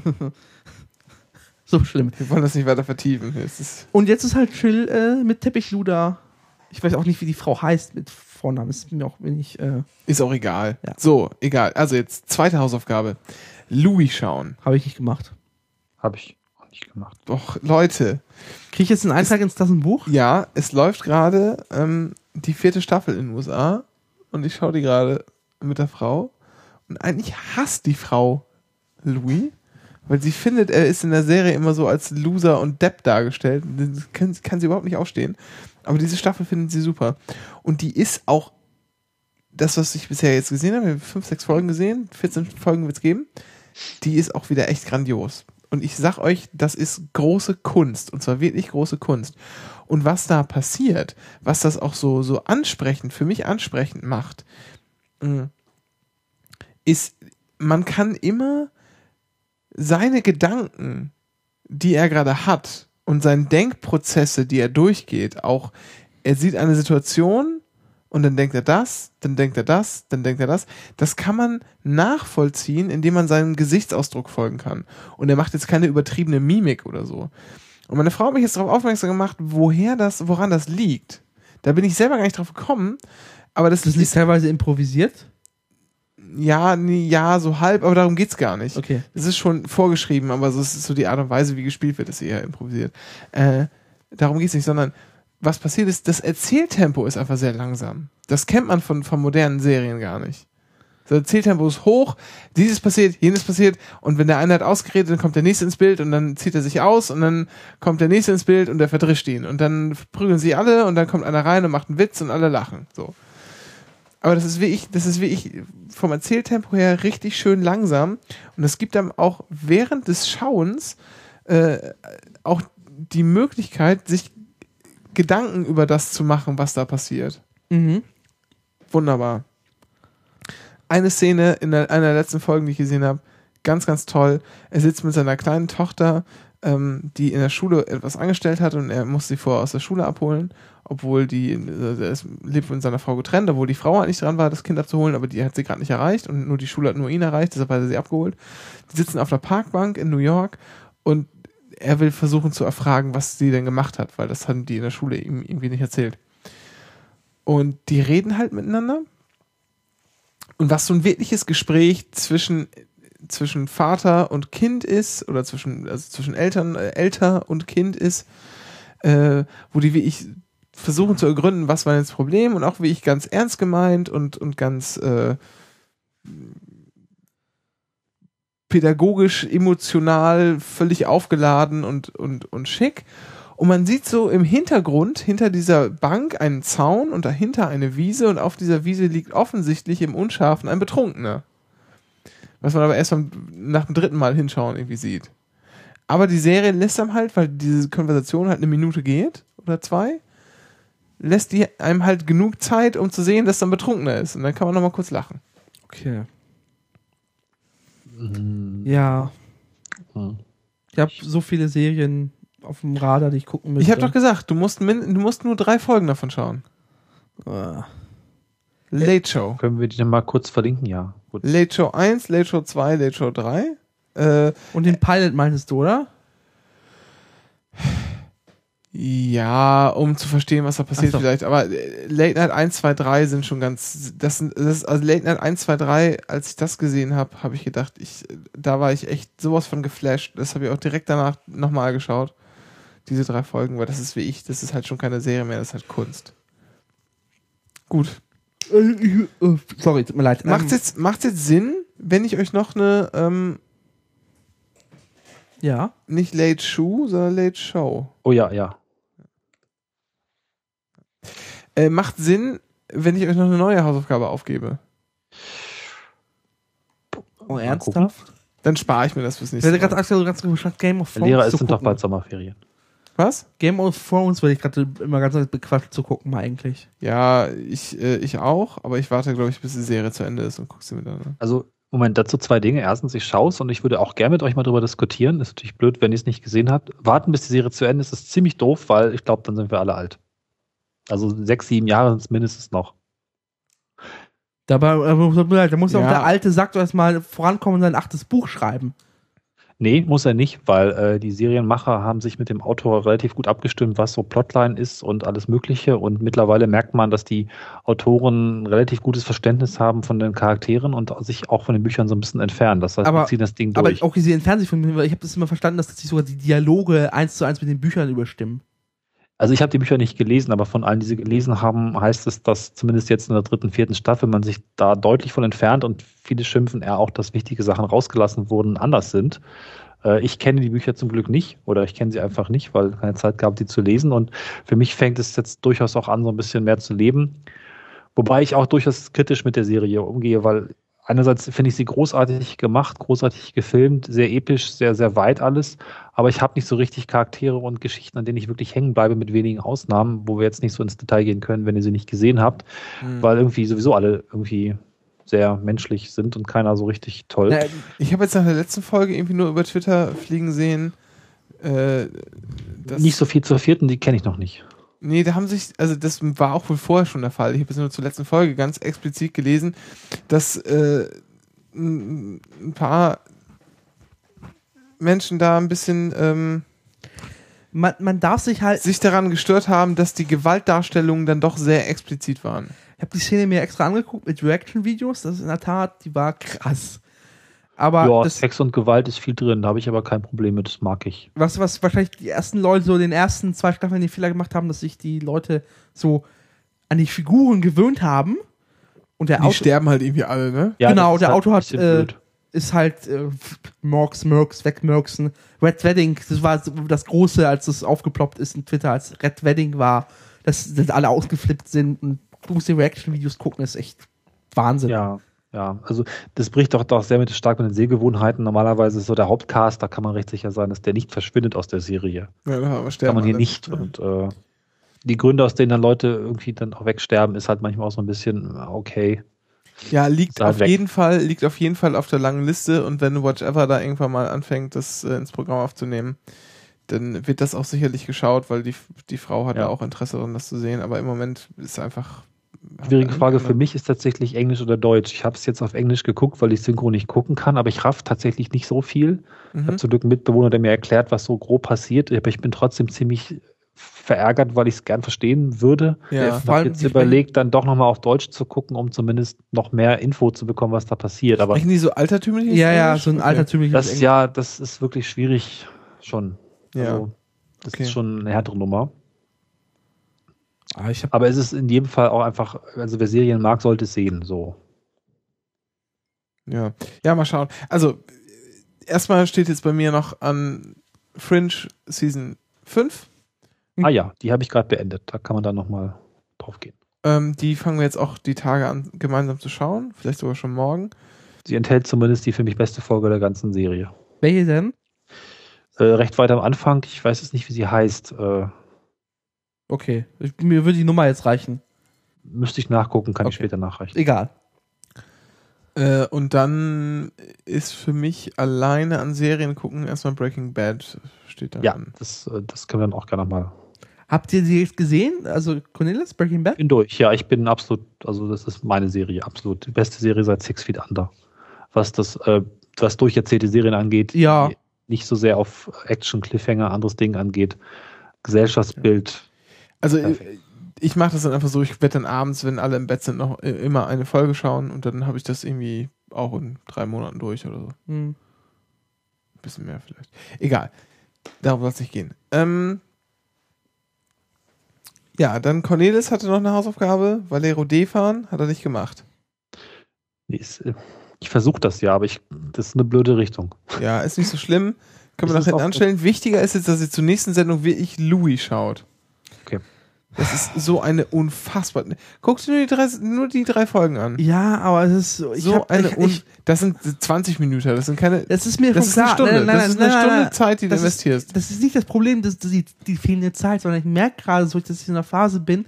Speaker 4: So schlimm.
Speaker 3: Wir wollen das nicht weiter vertiefen. Es ist,
Speaker 4: Und jetzt ist halt Chill äh, mit Teppichluder. Ich weiß auch nicht, wie die Frau heißt mit Vornamen. Ist mir auch wenig. Äh,
Speaker 3: ist auch egal.
Speaker 4: Ja.
Speaker 3: So, egal. Also jetzt zweite Hausaufgabe. Louis schauen.
Speaker 4: Habe ich nicht gemacht.
Speaker 5: Habe ich auch nicht gemacht.
Speaker 3: Doch, Leute.
Speaker 4: Kriege ich jetzt einen Eintrag ins Tassenbuch?
Speaker 3: Ja, es läuft gerade ähm, die vierte Staffel in den USA und ich schaue die gerade mit der Frau und eigentlich hasst die Frau Louis, weil sie findet, er ist in der Serie immer so als Loser und Depp dargestellt. Das kann, kann sie überhaupt nicht aufstehen. Aber diese Staffel findet sie super. Und die ist auch das, was ich bisher jetzt gesehen habe, ich habe fünf, sechs Folgen gesehen, 14 Folgen wird es geben, die ist auch wieder echt grandios. Und ich sag euch, das ist große Kunst. Und zwar wirklich große Kunst. Und was da passiert, was das auch so, so ansprechend, für mich ansprechend macht, mh, ist, man kann immer seine Gedanken, die er gerade hat und seine Denkprozesse, die er durchgeht, auch er sieht eine Situation und dann denkt er das, dann denkt er das, dann denkt er das. Das kann man nachvollziehen, indem man seinem Gesichtsausdruck folgen kann. Und er macht jetzt keine übertriebene Mimik oder so. Und meine Frau hat mich jetzt darauf aufmerksam gemacht, woher das, woran das liegt. Da bin ich selber gar nicht drauf gekommen. Aber das,
Speaker 4: Das ist teilweise improvisiert.
Speaker 3: Ja, nee, ja, so halb, aber darum geht's gar nicht.
Speaker 4: Okay.
Speaker 3: Es ist schon vorgeschrieben, aber so ist so die Art und Weise, wie gespielt wird, ist eher improvisiert. Äh, darum geht's nicht, sondern was passiert ist, das Erzähltempo ist einfach sehr langsam. Das kennt man von, von modernen Serien gar nicht. Das Erzähltempo ist hoch, dieses passiert, jenes passiert und wenn der eine hat ausgeredet, dann kommt der nächste ins Bild und dann zieht er sich aus und dann kommt der nächste ins Bild und der verdrischt ihn und dann prügeln sie alle und dann kommt einer rein und macht einen Witz und alle lachen. So. Aber das ist wie ich, das ist wie ich vom Erzähltempo her richtig schön langsam. Und es gibt dann auch während des Schauens äh, auch die Möglichkeit, sich Gedanken über das zu machen, was da passiert.
Speaker 4: Mhm.
Speaker 3: Wunderbar. Eine Szene in der, einer der letzten Folgen, die ich gesehen habe, ganz, ganz toll. Er sitzt mit seiner kleinen Tochter, ähm, die in der Schule etwas angestellt hat und er muss sie vorher aus der Schule abholen, obwohl die, äh, er lebt von seiner Frau getrennt, obwohl die Frau eigentlich dran war, das Kind abzuholen, aber die hat sie gerade nicht erreicht und nur die Schule hat nur ihn erreicht, deshalb hat er sie abgeholt. Die sitzen auf einer Parkbank in New York und er will versuchen zu erfragen, was sie denn gemacht hat, weil das haben die in der Schule ihm irgendwie nicht erzählt. Und die reden halt miteinander. Und was so ein wirkliches Gespräch zwischen, zwischen Vater und Kind ist, oder zwischen, also zwischen Eltern, äh, Elter und Kind ist, äh, wo die wie ich versuchen zu ergründen, was war jetzt das Problem und auch wie ich ganz ernst gemeint und, und ganz äh, pädagogisch, emotional, völlig aufgeladen und, und, und schick. Und man sieht so im Hintergrund, hinter dieser Bank einen Zaun und dahinter eine Wiese und auf dieser Wiese liegt offensichtlich im Unscharfen ein Betrunkener. Was man aber erst beim, nach dem dritten Mal hinschauen irgendwie sieht. Aber die Serie lässt einem halt, weil diese Konversation halt eine Minute geht oder zwei, lässt die einem halt genug Zeit, um zu sehen, dass dann betrunkener ist. Und dann kann man nochmal kurz lachen.
Speaker 4: Okay.
Speaker 5: Mhm.
Speaker 4: Ja.
Speaker 5: Hm.
Speaker 4: Ich habe so viele Serien auf dem Radar, die ich gucken müsste.
Speaker 3: Ich habe doch gesagt, du musst, min du musst nur drei Folgen davon schauen.
Speaker 4: Ah.
Speaker 3: Late Show.
Speaker 5: Können wir die dann mal kurz verlinken? Ja. Gut.
Speaker 3: Late Show 1, Late Show 2, Late Show 3. Äh,
Speaker 4: Und den Pilot meintest du, oder?
Speaker 3: Ja, um zu verstehen, was da passiert
Speaker 4: so.
Speaker 3: vielleicht. Aber äh, Late Night 1, 2, 3 sind schon ganz. Das, sind- das ist, also Late Night 1, 2, 3, als ich das gesehen habe, habe ich gedacht, ich, da war ich echt sowas von geflasht. Das habe ich auch direkt danach nochmal geschaut. Diese drei Folgen, weil das ist wie ich, das ist halt schon keine Serie mehr, das ist halt Kunst. Gut.
Speaker 4: Äh, äh, Sorry, tut mir leid.
Speaker 3: Macht's
Speaker 4: Ähm,
Speaker 3: jetzt, macht's jetzt Sinn, wenn ich euch noch eine, ähm,
Speaker 4: Ja.
Speaker 3: nicht Late Show, sondern Late Show.
Speaker 5: Oh ja, ja.
Speaker 3: Äh, macht Sinn, wenn ich euch noch eine neue Hausaufgabe aufgebe.
Speaker 4: Oh, ernsthaft?
Speaker 3: Dann spare ich mir das fürs
Speaker 4: Ich
Speaker 3: nächste Mal.
Speaker 4: gerade aktuell ganz gespannt, Game of
Speaker 5: Der
Speaker 4: Thrones
Speaker 5: Lehrer
Speaker 4: zu
Speaker 5: ist sind doch bald Sommerferien.
Speaker 3: Was?
Speaker 4: Game of Thrones werde ich gerade immer ganz bequatscht zu gucken, mal eigentlich.
Speaker 3: Ja, ich, äh, ich auch, aber ich warte, glaube ich, bis die Serie zu Ende ist und guck sie mir dann an.
Speaker 5: Also, Moment, dazu zwei Dinge. Erstens, ich schaue es und ich würde auch gerne mit euch mal drüber diskutieren. Ist natürlich blöd, wenn ihr es nicht gesehen habt. Warten, bis die Serie zu Ende ist, ist ziemlich doof, weil ich glaube, dann sind wir alle alt. Also sechs, sieben Jahre sind es mindestens noch.
Speaker 4: Dabei, äh, mir da muss
Speaker 3: Ja.
Speaker 4: auch der alte Sack erstmal vorankommen und sein achtes Buch schreiben.
Speaker 5: Nee, muss er nicht, weil äh, die Serienmacher haben sich mit dem Autor relativ gut abgestimmt, was so Plotline ist und alles Mögliche. Und mittlerweile merkt man, dass die Autoren ein relativ gutes Verständnis haben von den Charakteren und sich auch von den Büchern so ein bisschen entfernen. Das heißt,
Speaker 4: Aber-
Speaker 5: ziehen das Ding
Speaker 4: Aber
Speaker 5: durch.
Speaker 4: auch diese Fernsehfilme, ich habe das immer verstanden, dass sich sogar die Dialoge eins zu eins mit den Büchern überstimmen.
Speaker 5: Also ich habe die Bücher nicht gelesen, aber von allen, die sie gelesen haben, heißt es, dass zumindest jetzt in der dritten, vierten Staffel man sich da deutlich von entfernt und viele schimpfen eher auch, dass wichtige Sachen rausgelassen wurden, anders sind. Äh, Ich kenne die Bücher zum Glück nicht oder ich kenne sie einfach nicht, weil keine Zeit gab, die zu lesen. Und für mich fängt es jetzt durchaus auch an, so ein bisschen mehr zu leben. Wobei ich auch durchaus kritisch mit der Serie umgehe, weil einerseits finde ich sie großartig gemacht, großartig gefilmt, sehr episch, sehr, sehr weit alles. Aber ich habe nicht so richtig Charaktere und Geschichten, an denen ich wirklich hängen bleibe, mit wenigen Ausnahmen, wo wir jetzt nicht so ins Detail gehen können, wenn ihr sie nicht gesehen habt,
Speaker 3: Hm.
Speaker 5: weil irgendwie sowieso alle irgendwie sehr menschlich sind und keiner so richtig toll.
Speaker 4: Na,
Speaker 3: Ich habe jetzt nach der letzten Folge irgendwie nur über Twitter fliegen sehen. Äh,
Speaker 5: nicht so viel zur vierten, die kenne ich noch nicht.
Speaker 3: Nee, da haben sich, also das war auch wohl vorher schon der Fall. Ich habe es nur zur letzten Folge ganz explizit gelesen, dass äh, ein paar Menschen da ein bisschen ähm,
Speaker 4: man, man darf sich halt.
Speaker 3: sich daran gestört haben, dass die Gewaltdarstellungen dann doch sehr explizit waren.
Speaker 4: Ich habe die Szene mir extra angeguckt mit Reaction-Videos. Das ist in der Tat, die war krass. Aber
Speaker 5: ja,
Speaker 4: das,
Speaker 5: Sex und Gewalt ist viel drin, da habe ich aber kein Problem mit, das mag ich.
Speaker 4: was, was wahrscheinlich die ersten Leute so in den ersten zwei Staffeln den Fehler gemacht haben, dass sich die Leute so an die Figuren gewöhnt haben. Und der
Speaker 3: Die
Speaker 4: Auto
Speaker 3: sterben halt irgendwie alle, ne?
Speaker 5: Ja,
Speaker 4: Genau,
Speaker 5: das ist
Speaker 4: der
Speaker 5: halt
Speaker 4: Autor
Speaker 5: ein
Speaker 4: hat, äh, ist halt äh, Murks, Murks, wegmurksen. Red Wedding, das war so das Große, als es aufgeploppt ist in Twitter, als Red Wedding war, dass, dass alle ausgeflippt sind und du musst die Reaction-Videos gucken, ist echt Wahnsinn.
Speaker 5: Ja, ja, also das bricht doch, doch sehr mit, stark mit den Sehgewohnheiten. Normalerweise ist so der Hauptcast, da kann man recht sicher sein, dass der nicht verschwindet aus der Serie.
Speaker 3: Ja, aber
Speaker 5: Kann man hier
Speaker 3: alle.
Speaker 5: nicht. Und äh, die Gründe, aus denen dann Leute irgendwie dann auch wegsterben, ist halt manchmal auch so ein bisschen äh, okay.
Speaker 3: Ja, liegt
Speaker 5: halt
Speaker 3: auf
Speaker 5: weg.
Speaker 3: jeden Fall, liegt auf jeden Fall auf der langen Liste und wenn Watch Ever da irgendwann mal anfängt, das äh, ins Programm aufzunehmen, dann wird das auch sicherlich geschaut, weil die, die Frau hat ja.
Speaker 5: Ja.
Speaker 3: auch Interesse daran, das zu sehen, aber im Moment ist einfach.
Speaker 5: Schwierige Frage für mich ist tatsächlich Englisch oder Deutsch. Ich habe es jetzt auf Englisch geguckt, weil ich Synchro nicht gucken kann, aber ich raff tatsächlich nicht so viel. Ich
Speaker 3: Mhm.
Speaker 5: habe zum Glück einen Mitbewohner, der mir erklärt, was so grob passiert. Aber ich bin trotzdem ziemlich verärgert, weil ich es gern verstehen würde.
Speaker 3: Ja.
Speaker 5: Ich habe jetzt überlegt, dann doch nochmal auf Deutsch zu gucken, um zumindest noch mehr Info zu bekommen, was da passiert. Aber
Speaker 3: Sprechen die so altertümliches
Speaker 4: Ja, ja, so ein
Speaker 3: Okay.
Speaker 4: altertümliches
Speaker 5: das
Speaker 4: Englisch.
Speaker 5: ja, das ist wirklich schwierig schon.
Speaker 3: Ja.
Speaker 5: Also, das
Speaker 3: Okay.
Speaker 5: ist schon eine härtere Nummer.
Speaker 4: Ah, ich hab,
Speaker 5: Aber es ist in jedem Fall auch einfach, also wer Serien mag, sollte es sehen. So.
Speaker 3: Ja. ja, mal schauen. Also, erstmal steht jetzt bei mir noch an Fringe Season 5.
Speaker 5: Ah ja, die habe ich gerade beendet. Da kann man dann nochmal drauf gehen.
Speaker 3: Ähm, die fangen wir jetzt auch die Tage an, gemeinsam zu schauen. Vielleicht sogar schon morgen.
Speaker 5: Sie enthält zumindest die für mich beste Folge der ganzen Serie.
Speaker 4: Welche denn?
Speaker 5: Äh, recht weit am Anfang, ich weiß jetzt nicht, wie sie heißt. Äh,
Speaker 4: Okay. Ich, mir würde die Nummer jetzt reichen.
Speaker 5: müsste ich nachgucken, kann ich
Speaker 4: Okay.
Speaker 5: später nachreichen.
Speaker 4: Egal.
Speaker 3: Äh, und dann ist für mich alleine an Serien gucken erstmal Breaking Bad steht da
Speaker 5: Ja,
Speaker 3: an.
Speaker 5: das, äh, das können wir dann auch gerne mal.
Speaker 4: Habt ihr sie jetzt gesehen? Also Cornelis, Breaking Bad?
Speaker 5: Bin durch. Ja, ich bin absolut, also das ist meine Serie, absolut. Die beste Serie seit Six Feet Under. Was das, äh, was durcherzählte Serien angeht,
Speaker 4: Ja.
Speaker 5: nicht so sehr auf Action, Cliffhanger, anderes Ding angeht. Gesellschaftsbild.
Speaker 3: Also
Speaker 5: Perfekt.
Speaker 3: äh, ich mache das dann einfach so, ich werde dann abends, wenn alle im Bett sind, noch äh, immer eine Folge schauen und dann habe ich das irgendwie auch in drei Monaten durch oder so.
Speaker 4: Hm.
Speaker 3: Ein bisschen mehr vielleicht. Egal. Darum soll es nicht gehen. Ähm, ja, dann Cornelis hatte noch eine Hausaufgabe. Valero D fahren, hat er nicht gemacht.
Speaker 5: Nee, ist, äh, ich versuche das ja, aber ich, das ist eine blöde Richtung.
Speaker 3: Ja, ist nicht so schlimm. Können wir
Speaker 5: es
Speaker 3: hinten
Speaker 5: auch-
Speaker 3: anstellen. Wichtiger ist jetzt, dass ihr zur nächsten Sendung wirklich Louis schaut. Das ist so eine unfassbar. Guckst du nur die drei, nur die drei Folgen an?
Speaker 4: Ja, aber es ist so. Ich
Speaker 3: so
Speaker 4: hab,
Speaker 3: eine
Speaker 4: ich, ich,
Speaker 3: das sind 20 Minuten, das sind keine.
Speaker 4: das ist mir
Speaker 3: Das ist eine
Speaker 4: klar.
Speaker 3: Stunde.
Speaker 4: Nein, nein,
Speaker 3: das ist
Speaker 4: nein,
Speaker 3: eine Stunde Zeit, die du
Speaker 4: das ist-
Speaker 3: investierst.
Speaker 4: Das ist nicht das Problem, dass die, die fehlende Zeit, sondern ich merke gerade so, dass ich in einer Phase bin.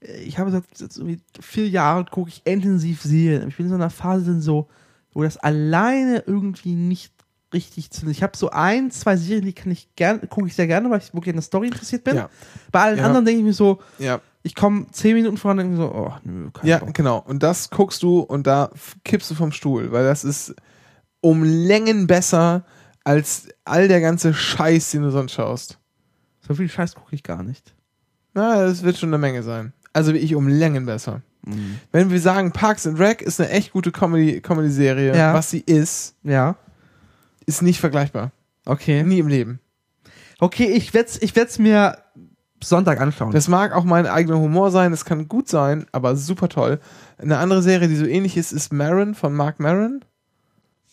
Speaker 4: äh, Ich habe seit jetzt irgendwie vier Jahren gucke ich intensiv Serien. Ich bin in so einer Phase so, wo das alleine irgendwie nicht richtig zu. Ich habe so ein, zwei Serien, die kann ich gerne, gucke ich sehr gerne, weil ich wirklich an der Story interessiert bin.
Speaker 3: Ja.
Speaker 4: Bei allen
Speaker 3: Ja.
Speaker 4: anderen denke ich mir so,
Speaker 3: ja,
Speaker 4: ich komme zehn Minuten voran und denke mir so, oh, nö, kein
Speaker 3: ja,
Speaker 4: Bock.
Speaker 3: genau. Und das guckst du und da kippst du vom Stuhl, weil das ist um Längen besser als all der ganze Scheiß, den du sonst schaust.
Speaker 4: So viel Scheiß gucke ich gar nicht.
Speaker 3: Na, das wird schon eine Menge sein. Also wie ich um Längen besser.
Speaker 4: Mhm.
Speaker 3: Wenn wir sagen, Parks and Rec ist eine echt gute Comedy- Comedy-Serie,
Speaker 4: Ja.
Speaker 3: was sie ist,
Speaker 4: Ja,
Speaker 3: ist nicht vergleichbar.
Speaker 4: okay.
Speaker 3: Nie im Leben.
Speaker 4: Okay, ich werde es ich werd's mir Sonntag anschauen.
Speaker 3: Das mag auch mein eigener Humor sein, das kann gut sein, aber super toll. Eine andere Serie, die so ähnlich ist, ist Maron von Mark Maron.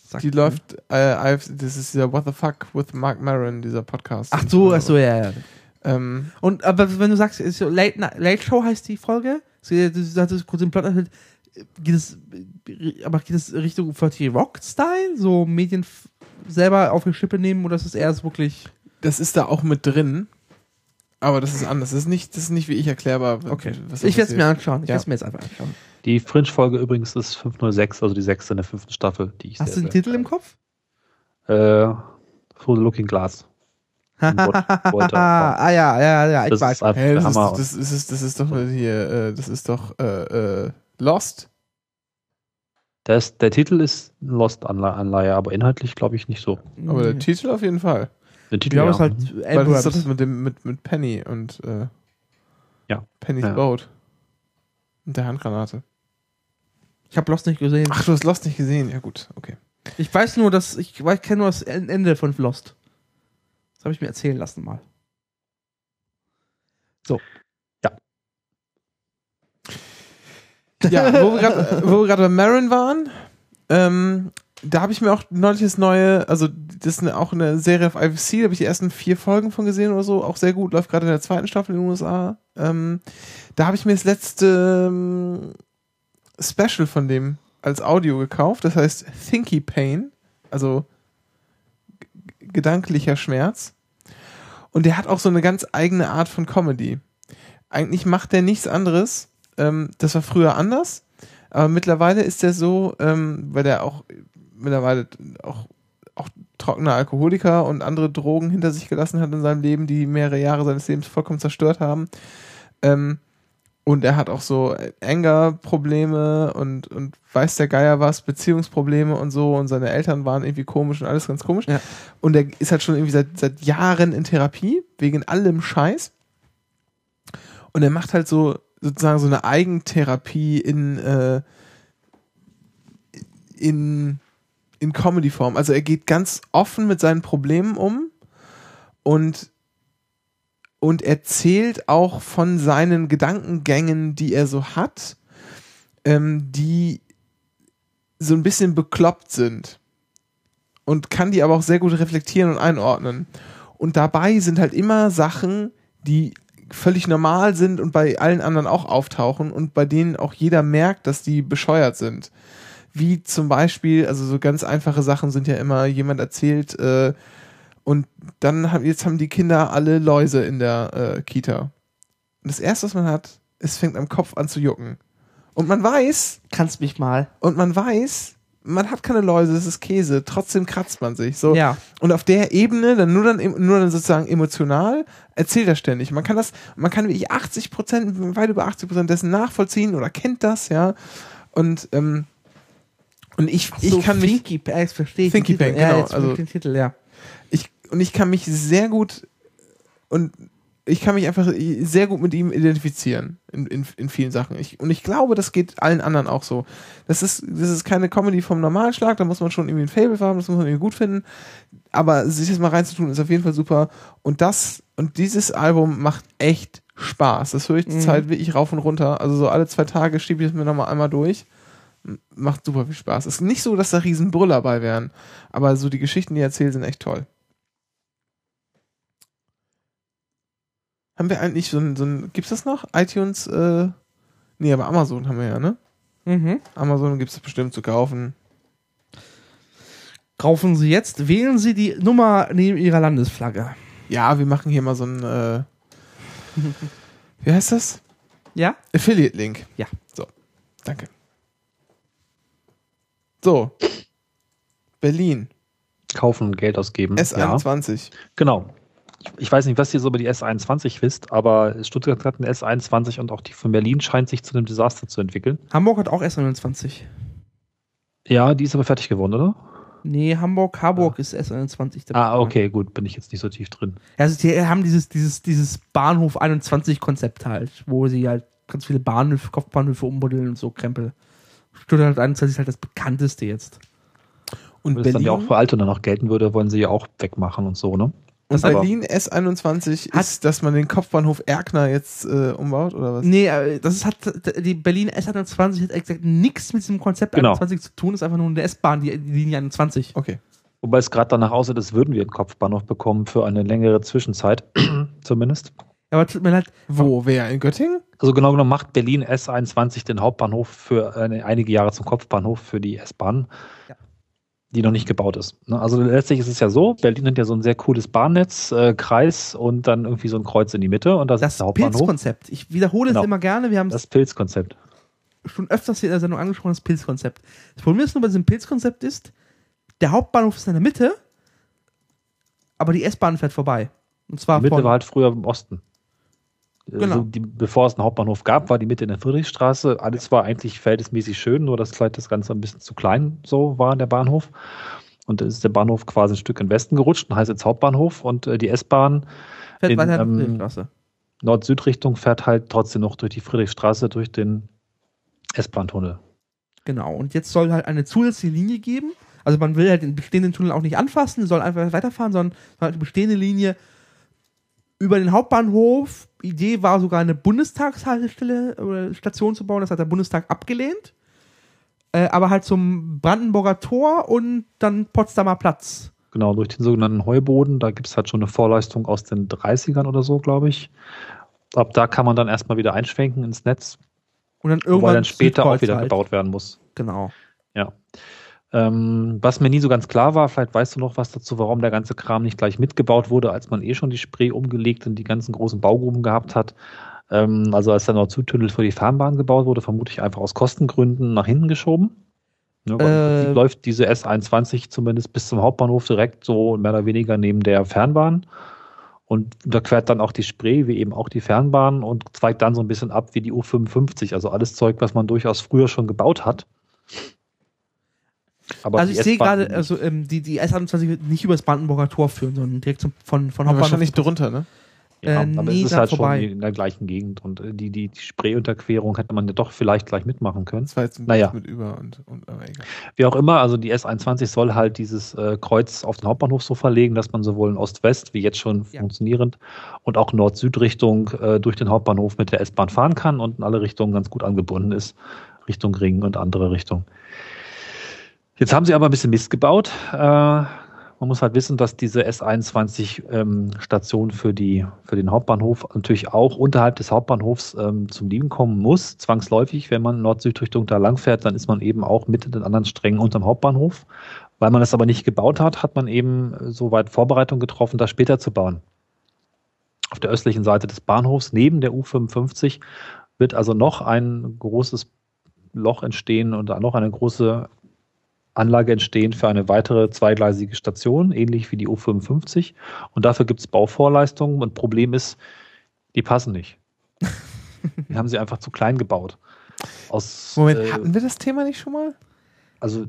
Speaker 4: Sagt
Speaker 3: Die
Speaker 4: mir.
Speaker 3: läuft, äh, das ist dieser What the Fuck with Mark Maron, dieser Podcast.
Speaker 4: Ach so, ach so, ja, ja.
Speaker 3: Ähm,
Speaker 4: Und aber wenn du sagst, ist so Late, Late Show heißt die Folge, du sagtest kurz im Plot erzählt, geht es, aber geht es Richtung 40 Rock-Style? So Medien selber auf die Schippe nehmen oder ist es erst wirklich.
Speaker 3: das ist da auch mit drin, aber das ist anders. Das ist nicht, das ist nicht wie ich erklärbar.
Speaker 4: Okay. ich werde es mir anschauen. Ich
Speaker 3: Ja.
Speaker 4: werde es mir jetzt einfach anschauen.
Speaker 5: Die Fringe-Folge übrigens ist 506, also die sechste in der fünften Staffel, die ich
Speaker 4: Hast du den Titel im Kopf?
Speaker 5: Äh, Through the Looking Glass. <laughs>
Speaker 4: Ah ja, ja, ja, ich
Speaker 5: Das
Speaker 4: weiß.
Speaker 5: ist
Speaker 3: ist, das, ist, das, ist, das ist doch hier, äh, das ist doch äh, äh, Lost.
Speaker 5: Der, ist, der Titel ist Lost-Anleihe, aber inhaltlich glaube ich nicht so.
Speaker 3: Aber der
Speaker 4: Nee.
Speaker 3: Titel auf jeden Fall.
Speaker 5: Der Titel
Speaker 4: glaube,
Speaker 5: ja.
Speaker 4: es ist halt
Speaker 5: Mhm.
Speaker 3: Weil das ist doch das mit, dem, mit, mit Penny und äh,
Speaker 5: Ja.
Speaker 3: Penny's
Speaker 5: Ja.
Speaker 3: Boat. Und der Handgranate.
Speaker 4: Ich habe Lost nicht gesehen.
Speaker 3: Ach, du hast Lost nicht gesehen. Ja, gut, okay.
Speaker 4: Ich weiß nur, dass ich, ich kenne nur das Ende von Lost. Das habe ich mir erzählen lassen mal.
Speaker 3: Ja, wo wir gerade bei Marin waren, ähm, da habe ich mir auch neulich das neue, also das ist eine, auch eine Serie auf IFC, da habe ich die ersten vier Folgen von gesehen oder so, auch sehr gut, läuft gerade in der zweiten Staffel in den USA. Ähm, da habe ich mir das letzte ähm, Special von dem als Audio gekauft, das heißt Thinky Pain, also gedanklicher Schmerz. Und der hat auch so eine ganz eigene Art von Comedy. Eigentlich macht der nichts anderes. Ähm, das war früher anders, aber mittlerweile ist der so, ähm, weil der auch mittlerweile auch, auch trockener Alkoholiker und andere Drogen hinter sich gelassen hat in seinem Leben, die mehrere Jahre seines Lebens vollkommen zerstört haben. Ähm, und er hat auch so Anger-Probleme und, und weiß der Geier was, Beziehungsprobleme und so. Und seine Eltern waren irgendwie komisch und alles ganz komisch.
Speaker 4: Ja.
Speaker 3: Und er ist halt schon irgendwie seit, seit Jahren in Therapie, wegen allem Scheiß. Und er macht halt so sozusagen so eine Eigentherapie in, äh, in, in Comedy-Form. Also er geht ganz offen mit seinen Problemen um und und erzählt auch von seinen Gedankengängen, die er so hat, ähm, die so ein bisschen bekloppt sind. Und kann die aber auch sehr gut reflektieren und einordnen. Und dabei sind halt immer Sachen, die völlig normal sind und bei allen anderen auch auftauchen und bei denen auch jeder merkt, dass die bescheuert sind. wie zum Beispiel, also so ganz einfache Sachen sind ja immer, jemand erzählt, äh, und dann haben, jetzt haben die Kinder alle Läuse in der äh, Kita. Und das erste, was man hat, es fängt am Kopf an zu jucken. Und man weiß,
Speaker 4: Kannst mich mal.
Speaker 3: und man weiß, man hat keine Läuse, es ist Käse, trotzdem kratzt man sich. So.
Speaker 4: Ja.
Speaker 3: Und auf der Ebene, dann nur dann, nur dann sozusagen emotional, erzählt er ständig. Man kann das, man kann wirklich 80 Prozent, weit über 80 Prozent dessen nachvollziehen oder kennt das, ja. Und, ähm, und ich, ich
Speaker 4: so
Speaker 3: kann mich,
Speaker 4: Finky, äh, jetzt verstehe ich.
Speaker 3: Finky
Speaker 4: ja,
Speaker 3: genau, also-
Speaker 4: also, den Titel, ja.
Speaker 3: ich, und ich kann mich sehr gut und ich kann mich einfach sehr gut mit ihm identifizieren in, in, in vielen Sachen. Ich, und ich glaube, das geht allen anderen auch so. Das ist, das ist keine Comedy vom Normalschlag, da muss man schon irgendwie ein Fable haben, das muss man irgendwie gut finden. Aber sich das mal reinzutun, ist auf jeden Fall super. Und das, und dieses Album macht echt Spaß. Das höre ich zur
Speaker 4: Mhm.
Speaker 3: Zeit wirklich rauf und runter. Also so alle zwei Tage schiebe ich es mir nochmal einmal durch. Macht super viel Spaß. Es ist nicht so, dass da riesen Brüller bei wären, aber so die Geschichten, die er erzählt, sind echt toll. Haben wir eigentlich so ein, so ein gibt's das noch? iTunes, äh, nee, aber Amazon haben wir ja, ne?
Speaker 4: Mhm.
Speaker 3: Amazon gibt's das bestimmt zu kaufen.
Speaker 4: Kaufen Sie jetzt, wählen Sie die Nummer neben Ihrer Landesflagge.
Speaker 3: Ja, wir machen hier mal so ein, äh, <laughs> wie heißt das?
Speaker 4: Ja?
Speaker 3: Affiliate-Link.
Speaker 4: Ja.
Speaker 3: So, danke. So. Berlin,
Speaker 5: Kaufen und Geld ausgeben. Ja,
Speaker 3: S21.
Speaker 5: genau. Ich, weiß nicht, was ihr so über die S21 wisst, aber Stuttgart hat eine S21 und auch die von Berlin scheint sich zu einem Desaster zu entwickeln.
Speaker 4: Hamburg hat auch S21.
Speaker 5: Ja, die ist aber fertig geworden, oder?
Speaker 4: Nee, Hamburg, Harburg ist S21. der
Speaker 5: Ah, okay, gut, bin ich jetzt nicht so tief drin.
Speaker 4: Ja, Also die haben dieses, dieses, dieses Bahnhof 21 Konzept halt, wo sie halt ganz viele Bahnhöfe, Kopfbahnhöfe umbuddeln und so Krempel. Stuttgart 21 ist halt das bekannteste jetzt.
Speaker 3: Und
Speaker 5: Wenn es dann ja auch für Altona noch gelten würde, wollen sie ja auch wegmachen und so, ne?
Speaker 3: Und
Speaker 5: aber-
Speaker 3: Berlin S21
Speaker 4: Hat-
Speaker 3: ist, dass man den Kopfbahnhof Erkner jetzt äh, umbaut, oder was?
Speaker 4: Nee, äh, das ist, hat, die Berlin S21 hat exakt nichts mit diesem Konzept
Speaker 5: Genau.
Speaker 4: 21 zu tun, ist einfach nur eine S-Bahn, die, die Linie 21.
Speaker 3: Okay.
Speaker 5: Wobei es gerade danach aussieht, als würden wir einen Kopfbahnhof bekommen für eine längere Zwischenzeit, <clears throat> zumindest.
Speaker 4: Aber tut mir leid,
Speaker 3: Wo? Wer? In Göttingen?
Speaker 5: Also genau genommen macht Berlin S21 den Hauptbahnhof für eine, einige Jahre zum Kopfbahnhof für die S-Bahn,
Speaker 4: Ja.
Speaker 5: Die noch nicht gebaut ist. Ne? Also letztlich ist es ja so, Berlin hat ja so ein sehr cooles Bahnnetz, äh, Kreis und dann irgendwie so ein Kreuz in die Mitte und das,
Speaker 4: das
Speaker 5: ist der Hauptbahnhof.
Speaker 4: Pilzkonzept. Ich wiederhole
Speaker 5: Genau.
Speaker 4: es immer gerne, wir haben
Speaker 5: Das Pilzkonzept.
Speaker 4: schon öfters hier in der Sendung angesprochen, das Pilzkonzept. Das Problem ist nur bei diesem Pilzkonzept ist, der Hauptbahnhof ist in der Mitte, aber die S-Bahn fährt vorbei. Und zwar
Speaker 5: Die Mitte war halt früher im Osten.
Speaker 4: Genau.
Speaker 5: Also die, bevor es einen Hauptbahnhof gab, war die Mitte in der Friedrichstraße. Alles war eigentlich verhältnismäßig schön, nur dass vielleicht das Ganze ein bisschen zu klein so war, der Bahnhof. Und dann ist der Bahnhof quasi ein Stück in den Westen gerutscht und heißt jetzt Hauptbahnhof. Und äh, die S-Bahn in, ähm. Nord-Süd-Richtung fährt halt trotzdem noch durch die Friedrichstraße, durch den S-Bahn-Tunnel.
Speaker 4: Genau. Und jetzt soll halt eine zusätzliche Linie geben. Also man will halt den bestehenden Tunnel auch nicht anfassen, soll einfach weiterfahren, sondern halt die bestehende Linie über den Hauptbahnhof. Idee war sogar eine Bundestagshaltestelle oder Station zu bauen. Das hat der Bundestag abgelehnt. Äh, aber halt zum Brandenburger Tor und dann Potsdamer Platz.
Speaker 5: Genau, durch den sogenannten Heuboden. Da gibt es halt schon eine Vorleistung aus den 30ern oder so, glaube ich. Ab da kann man dann erstmal wieder einschwenken ins Netz,
Speaker 4: Und dann
Speaker 5: wobei
Speaker 4: irgendwann
Speaker 5: dann später auch wieder
Speaker 4: halt.
Speaker 5: gebaut werden muss.
Speaker 4: Genau.
Speaker 5: Ja. Ähm, was mir nie so ganz klar war, vielleicht weißt du noch was dazu, warum der ganze Kram nicht gleich mitgebaut wurde, als man eh schon die Spree umgelegt und die ganzen großen Baugruben gehabt hat. Ähm, also als der Nord-Süd-Tunnel für die Fernbahn gebaut wurde, vermute ich einfach aus Kostengründen nach hinten geschoben. Ja, im
Speaker 4: Äh,
Speaker 5: läuft diese S21 zumindest bis zum Hauptbahnhof direkt so mehr oder weniger neben der Fernbahn und überquert dann auch die Spree, wie eben auch die Fernbahn und zweigt dann so ein bisschen ab wie die U55. Also alles Zeug, was man durchaus früher schon gebaut hat. Aber
Speaker 4: also ich sehe gerade, also ähm, die, die S21 wird nicht über das Brandenburger Tor führen, sondern direkt zum, von, von
Speaker 3: Ja,
Speaker 4: Hauptbahnhof.
Speaker 3: wahrscheinlich drunter, ne?
Speaker 5: ja,
Speaker 4: äh,
Speaker 5: aber
Speaker 4: nee,
Speaker 5: es ist halt
Speaker 4: vorbei.
Speaker 5: schon in der gleichen Gegend und äh, die, die, die Spreeunterquerung hätte man ja doch vielleicht gleich mitmachen können.
Speaker 3: Das war jetzt ein
Speaker 5: Naja.
Speaker 3: mit über und, und aber egal.
Speaker 5: Wie auch immer, also die S21 soll halt dieses äh, Kreuz auf den Hauptbahnhof so verlegen, dass man sowohl in Ost-West, wie jetzt schon
Speaker 4: Ja.
Speaker 5: funktionierend, und auch Nord-Süd-Richtung äh, durch den Hauptbahnhof mit der S-Bahn fahren kann und in alle Richtungen ganz gut angebunden ist, Richtung Ring und andere Richtungen. Jetzt haben sie aber ein bisschen Mist gebaut, äh, Man muss halt wissen, dass diese S21-Station für, die, für den Hauptbahnhof natürlich auch unterhalb des Hauptbahnhofs ähm, zum Liegen kommen muss. Zwangsläufig, wenn man Nord-Süd-Richtung da langfährt, dann ist man eben auch mit den anderen Strängen unterm Hauptbahnhof. Weil man das aber nicht gebaut hat, hat man eben soweit Vorbereitung getroffen, das später zu bauen. Auf der östlichen Seite des Bahnhofs, neben der U55, wird also noch ein großes Loch entstehen und noch eine große Anlage entstehen für eine weitere zweigleisige Station, ähnlich wie die U55. Und dafür gibt es Bauvorleistungen. Und Problem ist, die passen nicht. <laughs> die haben sie einfach zu klein gebaut. Aus,
Speaker 3: Moment,
Speaker 5: äh,
Speaker 3: hatten wir das Thema nicht schon mal?
Speaker 5: also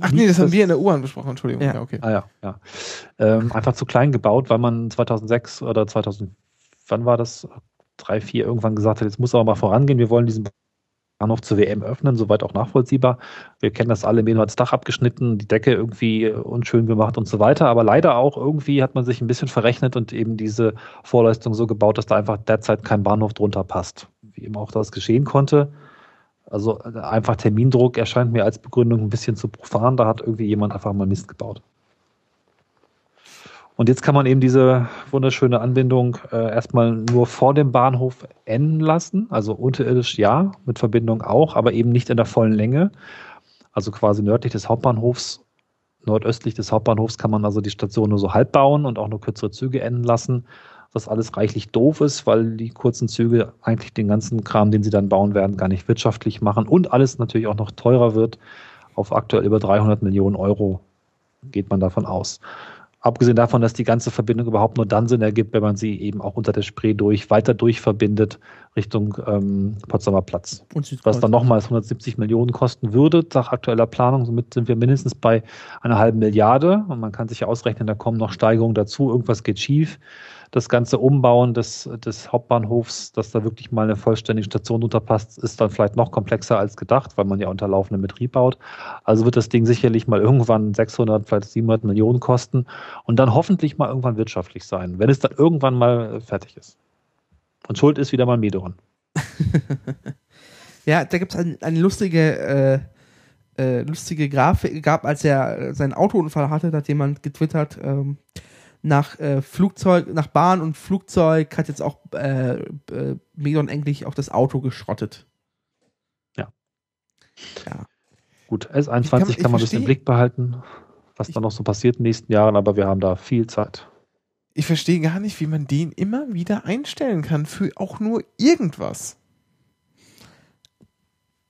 Speaker 3: Ach nee, das haben wir in der U-Bahn besprochen, Entschuldigung.
Speaker 4: Ja.
Speaker 3: Ja, okay.
Speaker 5: Ah ja, ja. Ähm, einfach zu klein gebaut, weil man 2006 oder 2000, wann war das? Drei, vier irgendwann gesagt hat, jetzt muss aber mal vorangehen, wir wollen diesen Bahnhof zur WM öffnen, soweit auch nachvollziehbar. Wir kennen das alle, Meno hat das Dach abgeschnitten, die Decke irgendwie äh, unschön gemacht und so weiter, aber leider auch irgendwie hat man sich ein bisschen verrechnet und eben diese Vorleistung so gebaut, dass da einfach derzeit kein Bahnhof drunter passt. Wie eben auch das geschehen konnte. Also äh, einfach Termindruck erscheint mir als Begründung ein bisschen zu profan. Da hat irgendwie jemand einfach mal Mist gebaut. Und jetzt kann man eben diese wunderschöne Anbindung äh, erstmal nur vor dem Bahnhof enden lassen. Also unterirdisch ja, mit Verbindung auch, aber eben nicht in der vollen Länge. Also quasi nördlich des Hauptbahnhofs, nordöstlich des Hauptbahnhofs kann man also die Station nur so halb bauen und auch nur kürzere Züge enden lassen. Was alles reichlich doof ist, weil die kurzen Züge eigentlich den ganzen Kram, den sie dann bauen werden, gar nicht wirtschaftlich machen und alles natürlich auch noch teurer wird. Auf aktuell über 300 Millionen Euro geht man davon aus. Abgesehen davon, dass die ganze Verbindung überhaupt nur dann Sinn ergibt, wenn man sie eben auch unter der Spree durch, weiter durchverbindet Richtung ähm, Potsdamer Platz.
Speaker 4: Und
Speaker 5: Was dann nochmals 170 Millionen kosten würde, nach aktueller Planung. Somit sind wir mindestens bei einer halben Milliarde. Und man kann sich ja ausrechnen, da kommen noch Steigerungen dazu. Irgendwas geht schief. Das ganze Umbauen des, des Hauptbahnhofs, dass da wirklich mal eine vollständige Station unterpasst, ist dann vielleicht noch komplexer als gedacht, weil man ja unter laufendem Betrieb baut. Also wird das Ding sicherlich mal irgendwann 600, vielleicht 700 Millionen kosten und dann hoffentlich mal irgendwann wirtschaftlich sein, wenn es dann irgendwann mal fertig ist. Und Schuld ist wieder mal Medoron. <laughs>
Speaker 4: Ja, da gibt es ein, eine lustige, äh, äh, lustige Grafik, gab, als er seinen Autounfall hatte, da hat jemand getwittert, ähm, nach äh, Flugzeug, nach Bahn und Flugzeug hat jetzt auch äh, äh, Medon endlich auch das Auto geschrottet.
Speaker 5: Gut,
Speaker 3: Ich kann-
Speaker 5: S21
Speaker 3: ich
Speaker 5: kann, man das im
Speaker 3: versteh-
Speaker 5: Blick behalten, was da noch so passiert in den nächsten Jahren, aber wir haben da viel Zeit.
Speaker 3: Ich verstehe gar nicht, wie man den immer wieder einstellen kann für auch nur irgendwas.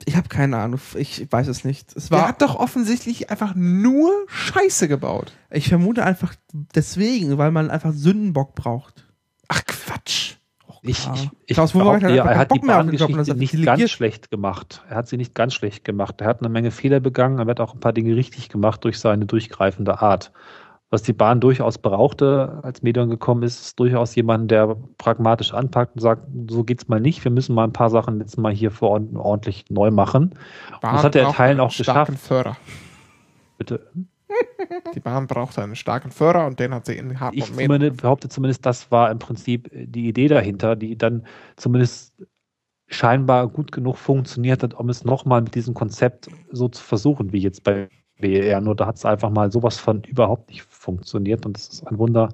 Speaker 4: Ich habe keine Ahnung, ich weiß es nicht. Es
Speaker 3: Der
Speaker 4: war,
Speaker 3: hat doch offensichtlich einfach nur Scheiße gebaut.
Speaker 4: ich vermute einfach deswegen, weil man einfach Sündenbock braucht.
Speaker 3: Ach Quatsch.
Speaker 5: Ich,
Speaker 4: Ja.
Speaker 5: ich, ich
Speaker 4: Klaus Wowereit hat
Speaker 5: ja, er hat die
Speaker 4: Bock das
Speaker 5: Bahngeschichte nicht
Speaker 4: delegiert.
Speaker 5: ganz schlecht gemacht. Er hat sie nicht ganz schlecht gemacht. Er hat eine Menge Fehler begangen, er hat auch ein paar Dinge richtig gemacht durch seine durchgreifende Art. Was die Bahn durchaus brauchte, als Medion gekommen ist, ist durchaus jemand, der pragmatisch anpackt und sagt, so geht's mal nicht, wir müssen mal ein paar Sachen jetzt mal hier vor Ort ordentlich neu machen. das hat er in
Speaker 3: braucht
Speaker 5: Teilen
Speaker 3: einen
Speaker 5: auch
Speaker 3: starken
Speaker 5: geschafft.
Speaker 3: Förder.
Speaker 5: Bitte. <laughs>
Speaker 3: Die Bahn brauchte einen starken Förder und den hat sie in Hart
Speaker 5: ich
Speaker 3: und
Speaker 5: zumindest, behaupte zumindest, das war im Prinzip die Idee dahinter, die dann zumindest scheinbar gut genug funktioniert hat, um es nochmal mit diesem Konzept so zu versuchen, wie jetzt bei BER. Nur da hat es einfach mal sowas von überhaupt nicht funktioniert und das ist ein Wunder.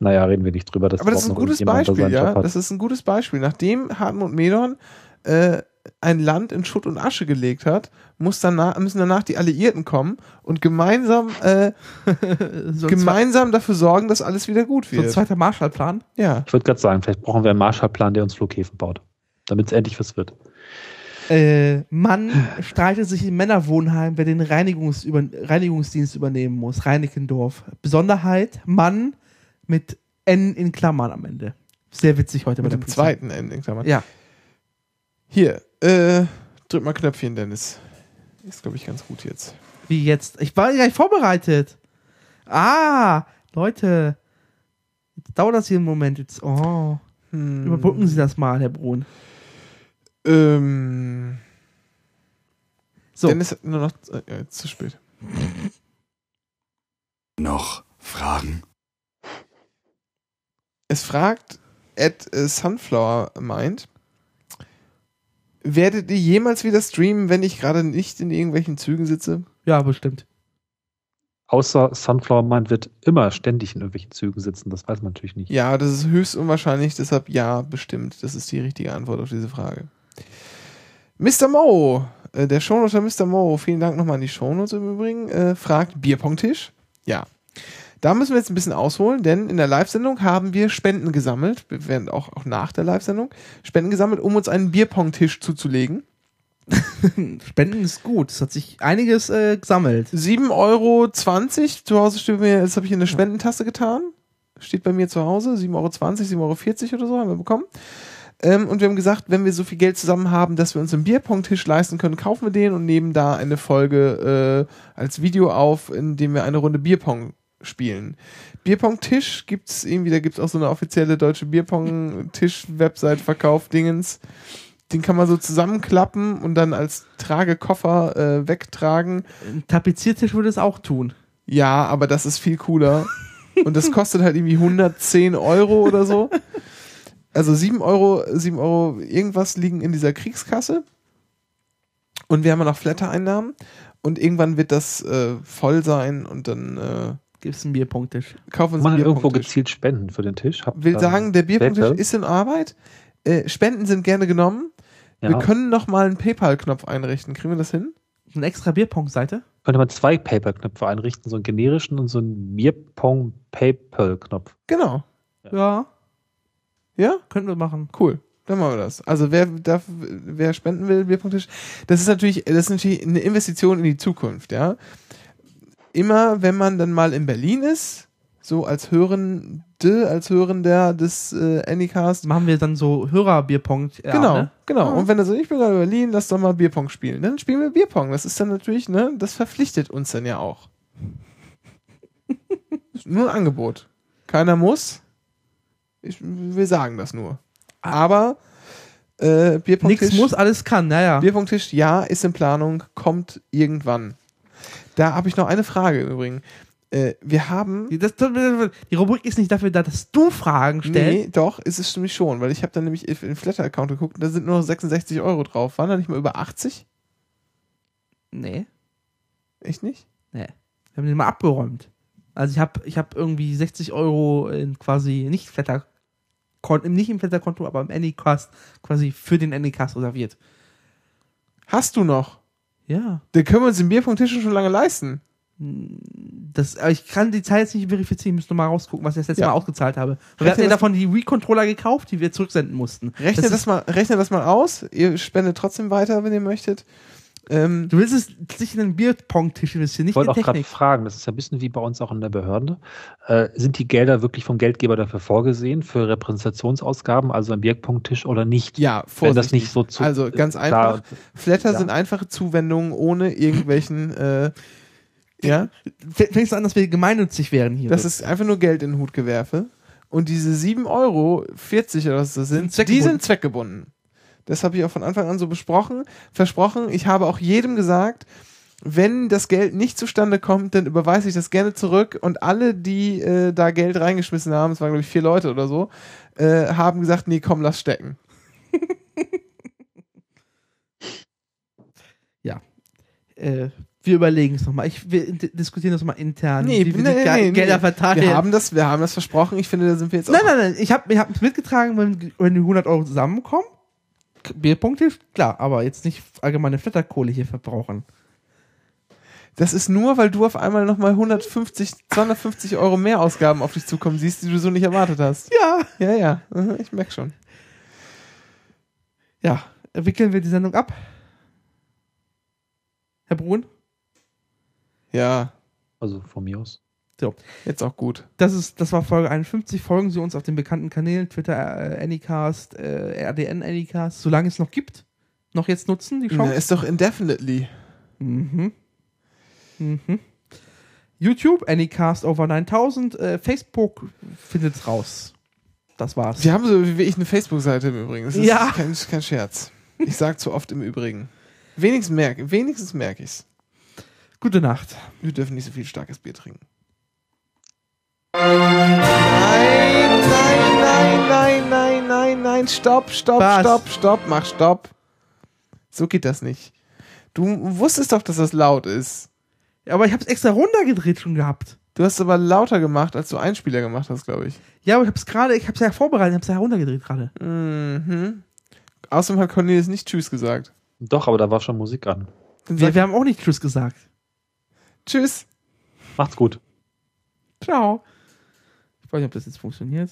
Speaker 5: Naja, reden wir nicht drüber. Dass
Speaker 3: Aber das ist ein gutes Beispiel, ja. Das ist ein gutes Beispiel. Nachdem Hartmut Medorn äh, ein Land in Schutt und Asche gelegt hat, muss danach, müssen danach die Alliierten kommen und gemeinsam, äh, <laughs>
Speaker 4: so,
Speaker 3: gemeinsam dafür sorgen, dass alles wieder gut
Speaker 4: zwe- so ein
Speaker 3: wird.
Speaker 4: zweiter Marshallplan.
Speaker 3: ja.
Speaker 5: Ich würde gerade sagen, vielleicht brauchen wir einen Marshallplan, der uns Flughäfen baut, damit es endlich was wird.
Speaker 4: Äh, Mann streitet sich im Männerwohnheim, wer den Reinigungs über Reinigungsdienst übernehmen muss. Reinickendorf. Besonderheit, Mann mit N in Klammern am Ende. Sehr witzig heute
Speaker 3: Mit
Speaker 4: bei
Speaker 3: dem
Speaker 4: Polizei.
Speaker 3: zweiten Ende. Klammern.
Speaker 4: Ja.
Speaker 3: Hier, äh, drück mal Knöpfchen, Dennis. Ist, glaube ich, ganz gut jetzt.
Speaker 4: Wie jetzt? Ich war gar nicht vorbereitet. Ah, Leute. Jetzt dauert das hier einen Moment. Jetzt, oh.
Speaker 3: Hm.
Speaker 4: Überbrücken Sie das mal, Herr Brun.
Speaker 3: Ähm,
Speaker 4: So.
Speaker 3: Dennis hat nur noch. Äh, äh, zu spät.
Speaker 8: Noch Fragen?
Speaker 3: Es fragt at äh, Sunflower meint, werdet ihr jemals wieder streamen, wenn ich gerade nicht in irgendwelchen Zügen sitze?
Speaker 4: Ja, bestimmt.
Speaker 5: Außer Sunflower Mind wird immer ständig in irgendwelchen Zügen sitzen. Das weiß man natürlich nicht.
Speaker 3: Ja, das ist höchst unwahrscheinlich, deshalb ja, bestimmt. Das ist die richtige Antwort auf diese Frage. Mr. Mo, äh, der Shownoter Mr. Mo, vielen Dank nochmal an die Shownotes im Übrigen, äh, fragt Bierpongtisch? Ja. Da müssen wir jetzt ein bisschen ausholen, denn in der Live-Sendung haben wir Spenden gesammelt, wir werden auch, auch nach der Live-Sendung Spenden gesammelt, um uns einen Bierpongtisch zuzulegen. <laughs>
Speaker 4: Spenden ist gut. Es hat sich einiges äh, gesammelt.
Speaker 3: 7,20 Euro. Zu Hause steht mir, das habe ich in eine Spendentasse getan. Steht bei mir zu Hause. 7,20 Euro, 7,40 Euro oder so haben wir bekommen. Ähm, und wir haben gesagt, wenn wir so viel Geld zusammen haben, dass wir uns einen Bierpong-Tisch leisten können, kaufen wir den und nehmen da eine Folge äh, als Video auf, in dem wir eine Runde Bierpong spielen. Bierpong-Tisch gibt's irgendwie, da gibt's auch so eine offizielle deutsche Bierpong-Tisch-Website, Verkauf-Dingens. Den kann man so zusammenklappen und dann als Tragekoffer äh, wegtragen.
Speaker 4: Ein Tapeziertisch würde es auch tun.
Speaker 3: Ja, aber das ist viel cooler. Und das kostet halt irgendwie 110 Euro oder so. <laughs> Also 7 Euro, 7 Euro irgendwas liegen in dieser Kriegskasse. Und wir haben ja noch Flatter-Einnahmen. Und irgendwann wird das äh, voll sein und dann äh,
Speaker 4: Gibt es einen Bierpunkttisch.
Speaker 3: kaufen uns
Speaker 5: Man
Speaker 3: einen
Speaker 5: irgendwo gezielt Spenden für den Tisch. Habt
Speaker 3: Will sagen, der Bierpunkttisch
Speaker 5: Wette?
Speaker 3: ist in Arbeit. Äh, Spenden sind gerne genommen.
Speaker 5: Ja.
Speaker 3: Wir können noch mal einen PayPal-Knopf einrichten. Kriegen wir das hin?
Speaker 4: Eine extra Bierpunktseite?
Speaker 5: könnte man zwei Paper-Knöpfe einrichten, so einen generischen und so einen Bierpong-Paper-Knopf.
Speaker 3: Genau.
Speaker 4: Ja,
Speaker 3: Ja?
Speaker 4: Könnten wir machen.
Speaker 3: Cool. Dann machen wir das. Also wer darf, wer spenden will, Bierpunkttisch, das ist natürlich, das ist natürlich eine Investition in die Zukunft, ja. Immer wenn man dann mal in Berlin ist, so als Hörende, als Hörender des äh, Anycast,
Speaker 4: Machen wir dann so Hörer-Bierpong. Ja,
Speaker 3: genau,
Speaker 4: Ne?
Speaker 3: genau.
Speaker 4: Ah.
Speaker 3: Und wenn er so, ich bin gerade in Berlin, lass doch mal Bierpong spielen. Dann spielen wir Bierpong. Das ist dann natürlich, ne, das verpflichtet uns dann ja auch. <laughs> Nur ein Angebot. Keiner muss. Ich, wir sagen das nur. Aber äh, Bierpongtisch,
Speaker 4: Nix muss, alles kann. Naja.
Speaker 3: Bierpongtisch, ja, ist in Planung, kommt irgendwann. Da habe ich noch eine Frage im Übrigen. Äh, wir haben
Speaker 4: Die, das, die Rubrik ist nicht dafür da, dass du Fragen stellst.
Speaker 3: Nee, doch, ist es nämlich schon, weil ich habe dann nämlich in den Flatter-Account geguckt und da sind nur noch 66 Euro drauf. Waren da nicht mal über 80?
Speaker 4: Nee.
Speaker 3: Echt nicht?
Speaker 4: Nee. Wir haben den mal abgeräumt. Also ich habe ich hab irgendwie 60 Euro in quasi nicht Flatter Konto, nicht im Flatter-Konto, aber im Anycast quasi für den Anycast reserviert.
Speaker 3: Hast du noch?
Speaker 4: Ja.
Speaker 3: Den können wir uns den Bierpunkttisch schon lange leisten.
Speaker 4: Das, aber ich kann die Zahl jetzt nicht verifizieren, ich muss nochmal rausgucken, was ich das letzte
Speaker 3: Ja.
Speaker 4: Mal ausgezahlt habe. Wir hatten ja davon die Wii-Controller gekauft, die wir zurücksenden mussten.
Speaker 3: Rechne
Speaker 4: Das
Speaker 3: das, mal, rechne das mal aus. Ihr spendet trotzdem weiter, wenn ihr möchtet. Ähm,
Speaker 4: Du willst es sich in einen Bierpong-Tisch investieren,
Speaker 5: Ich
Speaker 4: nicht in
Speaker 5: wollte auch gerade fragen, das ist ja ein bisschen wie bei uns auch in der Behörde. Äh, sind die Gelder wirklich vom Geldgeber dafür vorgesehen, für Repräsentationsausgaben, also ein Bierpunkttisch oder nicht?
Speaker 3: ja,
Speaker 5: Wenn das nicht so zu.
Speaker 3: Also ganz
Speaker 5: klar,
Speaker 3: einfach. Flatter
Speaker 5: Ja.
Speaker 3: sind einfache Zuwendungen ohne irgendwelchen. <laughs> Äh, ja,
Speaker 4: Fängst du an, dass wir gemeinnützig wären hier?
Speaker 3: das ist einfach nur Geld in den Hut gewerfe. Und diese 7 Euro, 40 oder was das sind, die sind zweckgebunden. Das habe ich auch von Anfang an so besprochen, versprochen. Ich habe auch jedem gesagt, wenn das Geld nicht zustande kommt, dann überweise ich das gerne zurück. Und alle, die äh, da Geld reingeschmissen haben, es waren glaube ich vier Leute oder so, äh, haben gesagt, nee, komm, lass stecken. <laughs>
Speaker 4: äh, wir überlegen es nochmal. Wir diskutieren das mal intern,
Speaker 3: Nee,
Speaker 4: wie wir
Speaker 3: nee, nee, nee.
Speaker 4: Gelder verteilen.
Speaker 3: Wir haben das, wir haben das versprochen. Ich finde, da sind wir jetzt
Speaker 4: nein,
Speaker 3: auch.
Speaker 4: nein, nein. Ich habe ich hab mitgetragen, wenn, wenn die 100 Euro zusammenkommen. K- Bierpunkte, klar, aber jetzt nicht allgemeine Flatterkohle hier verbrauchen.
Speaker 3: Das ist nur, weil du auf einmal nochmal 150, 250 Euro mehr Ausgaben auf dich zukommen siehst, die du so nicht erwartet hast.
Speaker 4: Ja.
Speaker 3: Ja, ja, mhm, ich merk schon.
Speaker 4: Ja, wickeln wir die Sendung ab. Herr Brun?
Speaker 3: Ja,
Speaker 5: Also von mir aus.
Speaker 3: Jetzt auch gut.
Speaker 4: Das, ist, das war Folge 51. Folgen Sie uns auf den bekannten Kanälen, Twitter, äh, Anycast, äh, RDN Anycast, solange es noch gibt. Noch jetzt nutzen, die
Speaker 3: Na,
Speaker 4: Chance.
Speaker 3: ist doch indefinitely.
Speaker 4: Mhm. Mhm. YouTube, Anycast over 9000, äh, Facebook findet's raus. Das war's.
Speaker 3: Wir haben so wie ich eine Facebook-Seite im Übrigen. Das ist
Speaker 4: Ja.
Speaker 3: kein, kein Scherz. Ich sag zu oft im Übrigen. Wenigstens merke wenigstens merk ich's.
Speaker 4: Gute Nacht.
Speaker 3: Wir dürfen nicht so viel starkes Bier trinken. Nein, nein, nein, nein, nein, nein, nein, stopp, stopp,
Speaker 4: Was?
Speaker 3: stopp, stopp, mach stopp. So geht das nicht. Du wusstest doch, dass das laut ist.
Speaker 4: Ja, aber ich hab's extra runtergedreht schon gehabt.
Speaker 3: Du hast es aber lauter gemacht, als du Einspieler gemacht hast, glaube ich.
Speaker 4: Ja, aber ich hab's gerade, ich hab's ja vorbereitet, ich hab's ja runtergedreht gerade.
Speaker 3: Mhm. Außerdem hat Cornelius nicht Tschüss gesagt.
Speaker 5: Doch, aber da war schon Musik an.
Speaker 4: Wir, wir haben auch nicht Tschüss gesagt.
Speaker 3: Tschüss.
Speaker 5: Macht's gut.
Speaker 4: Ciao. Weiß nicht, ob das jetzt funktioniert.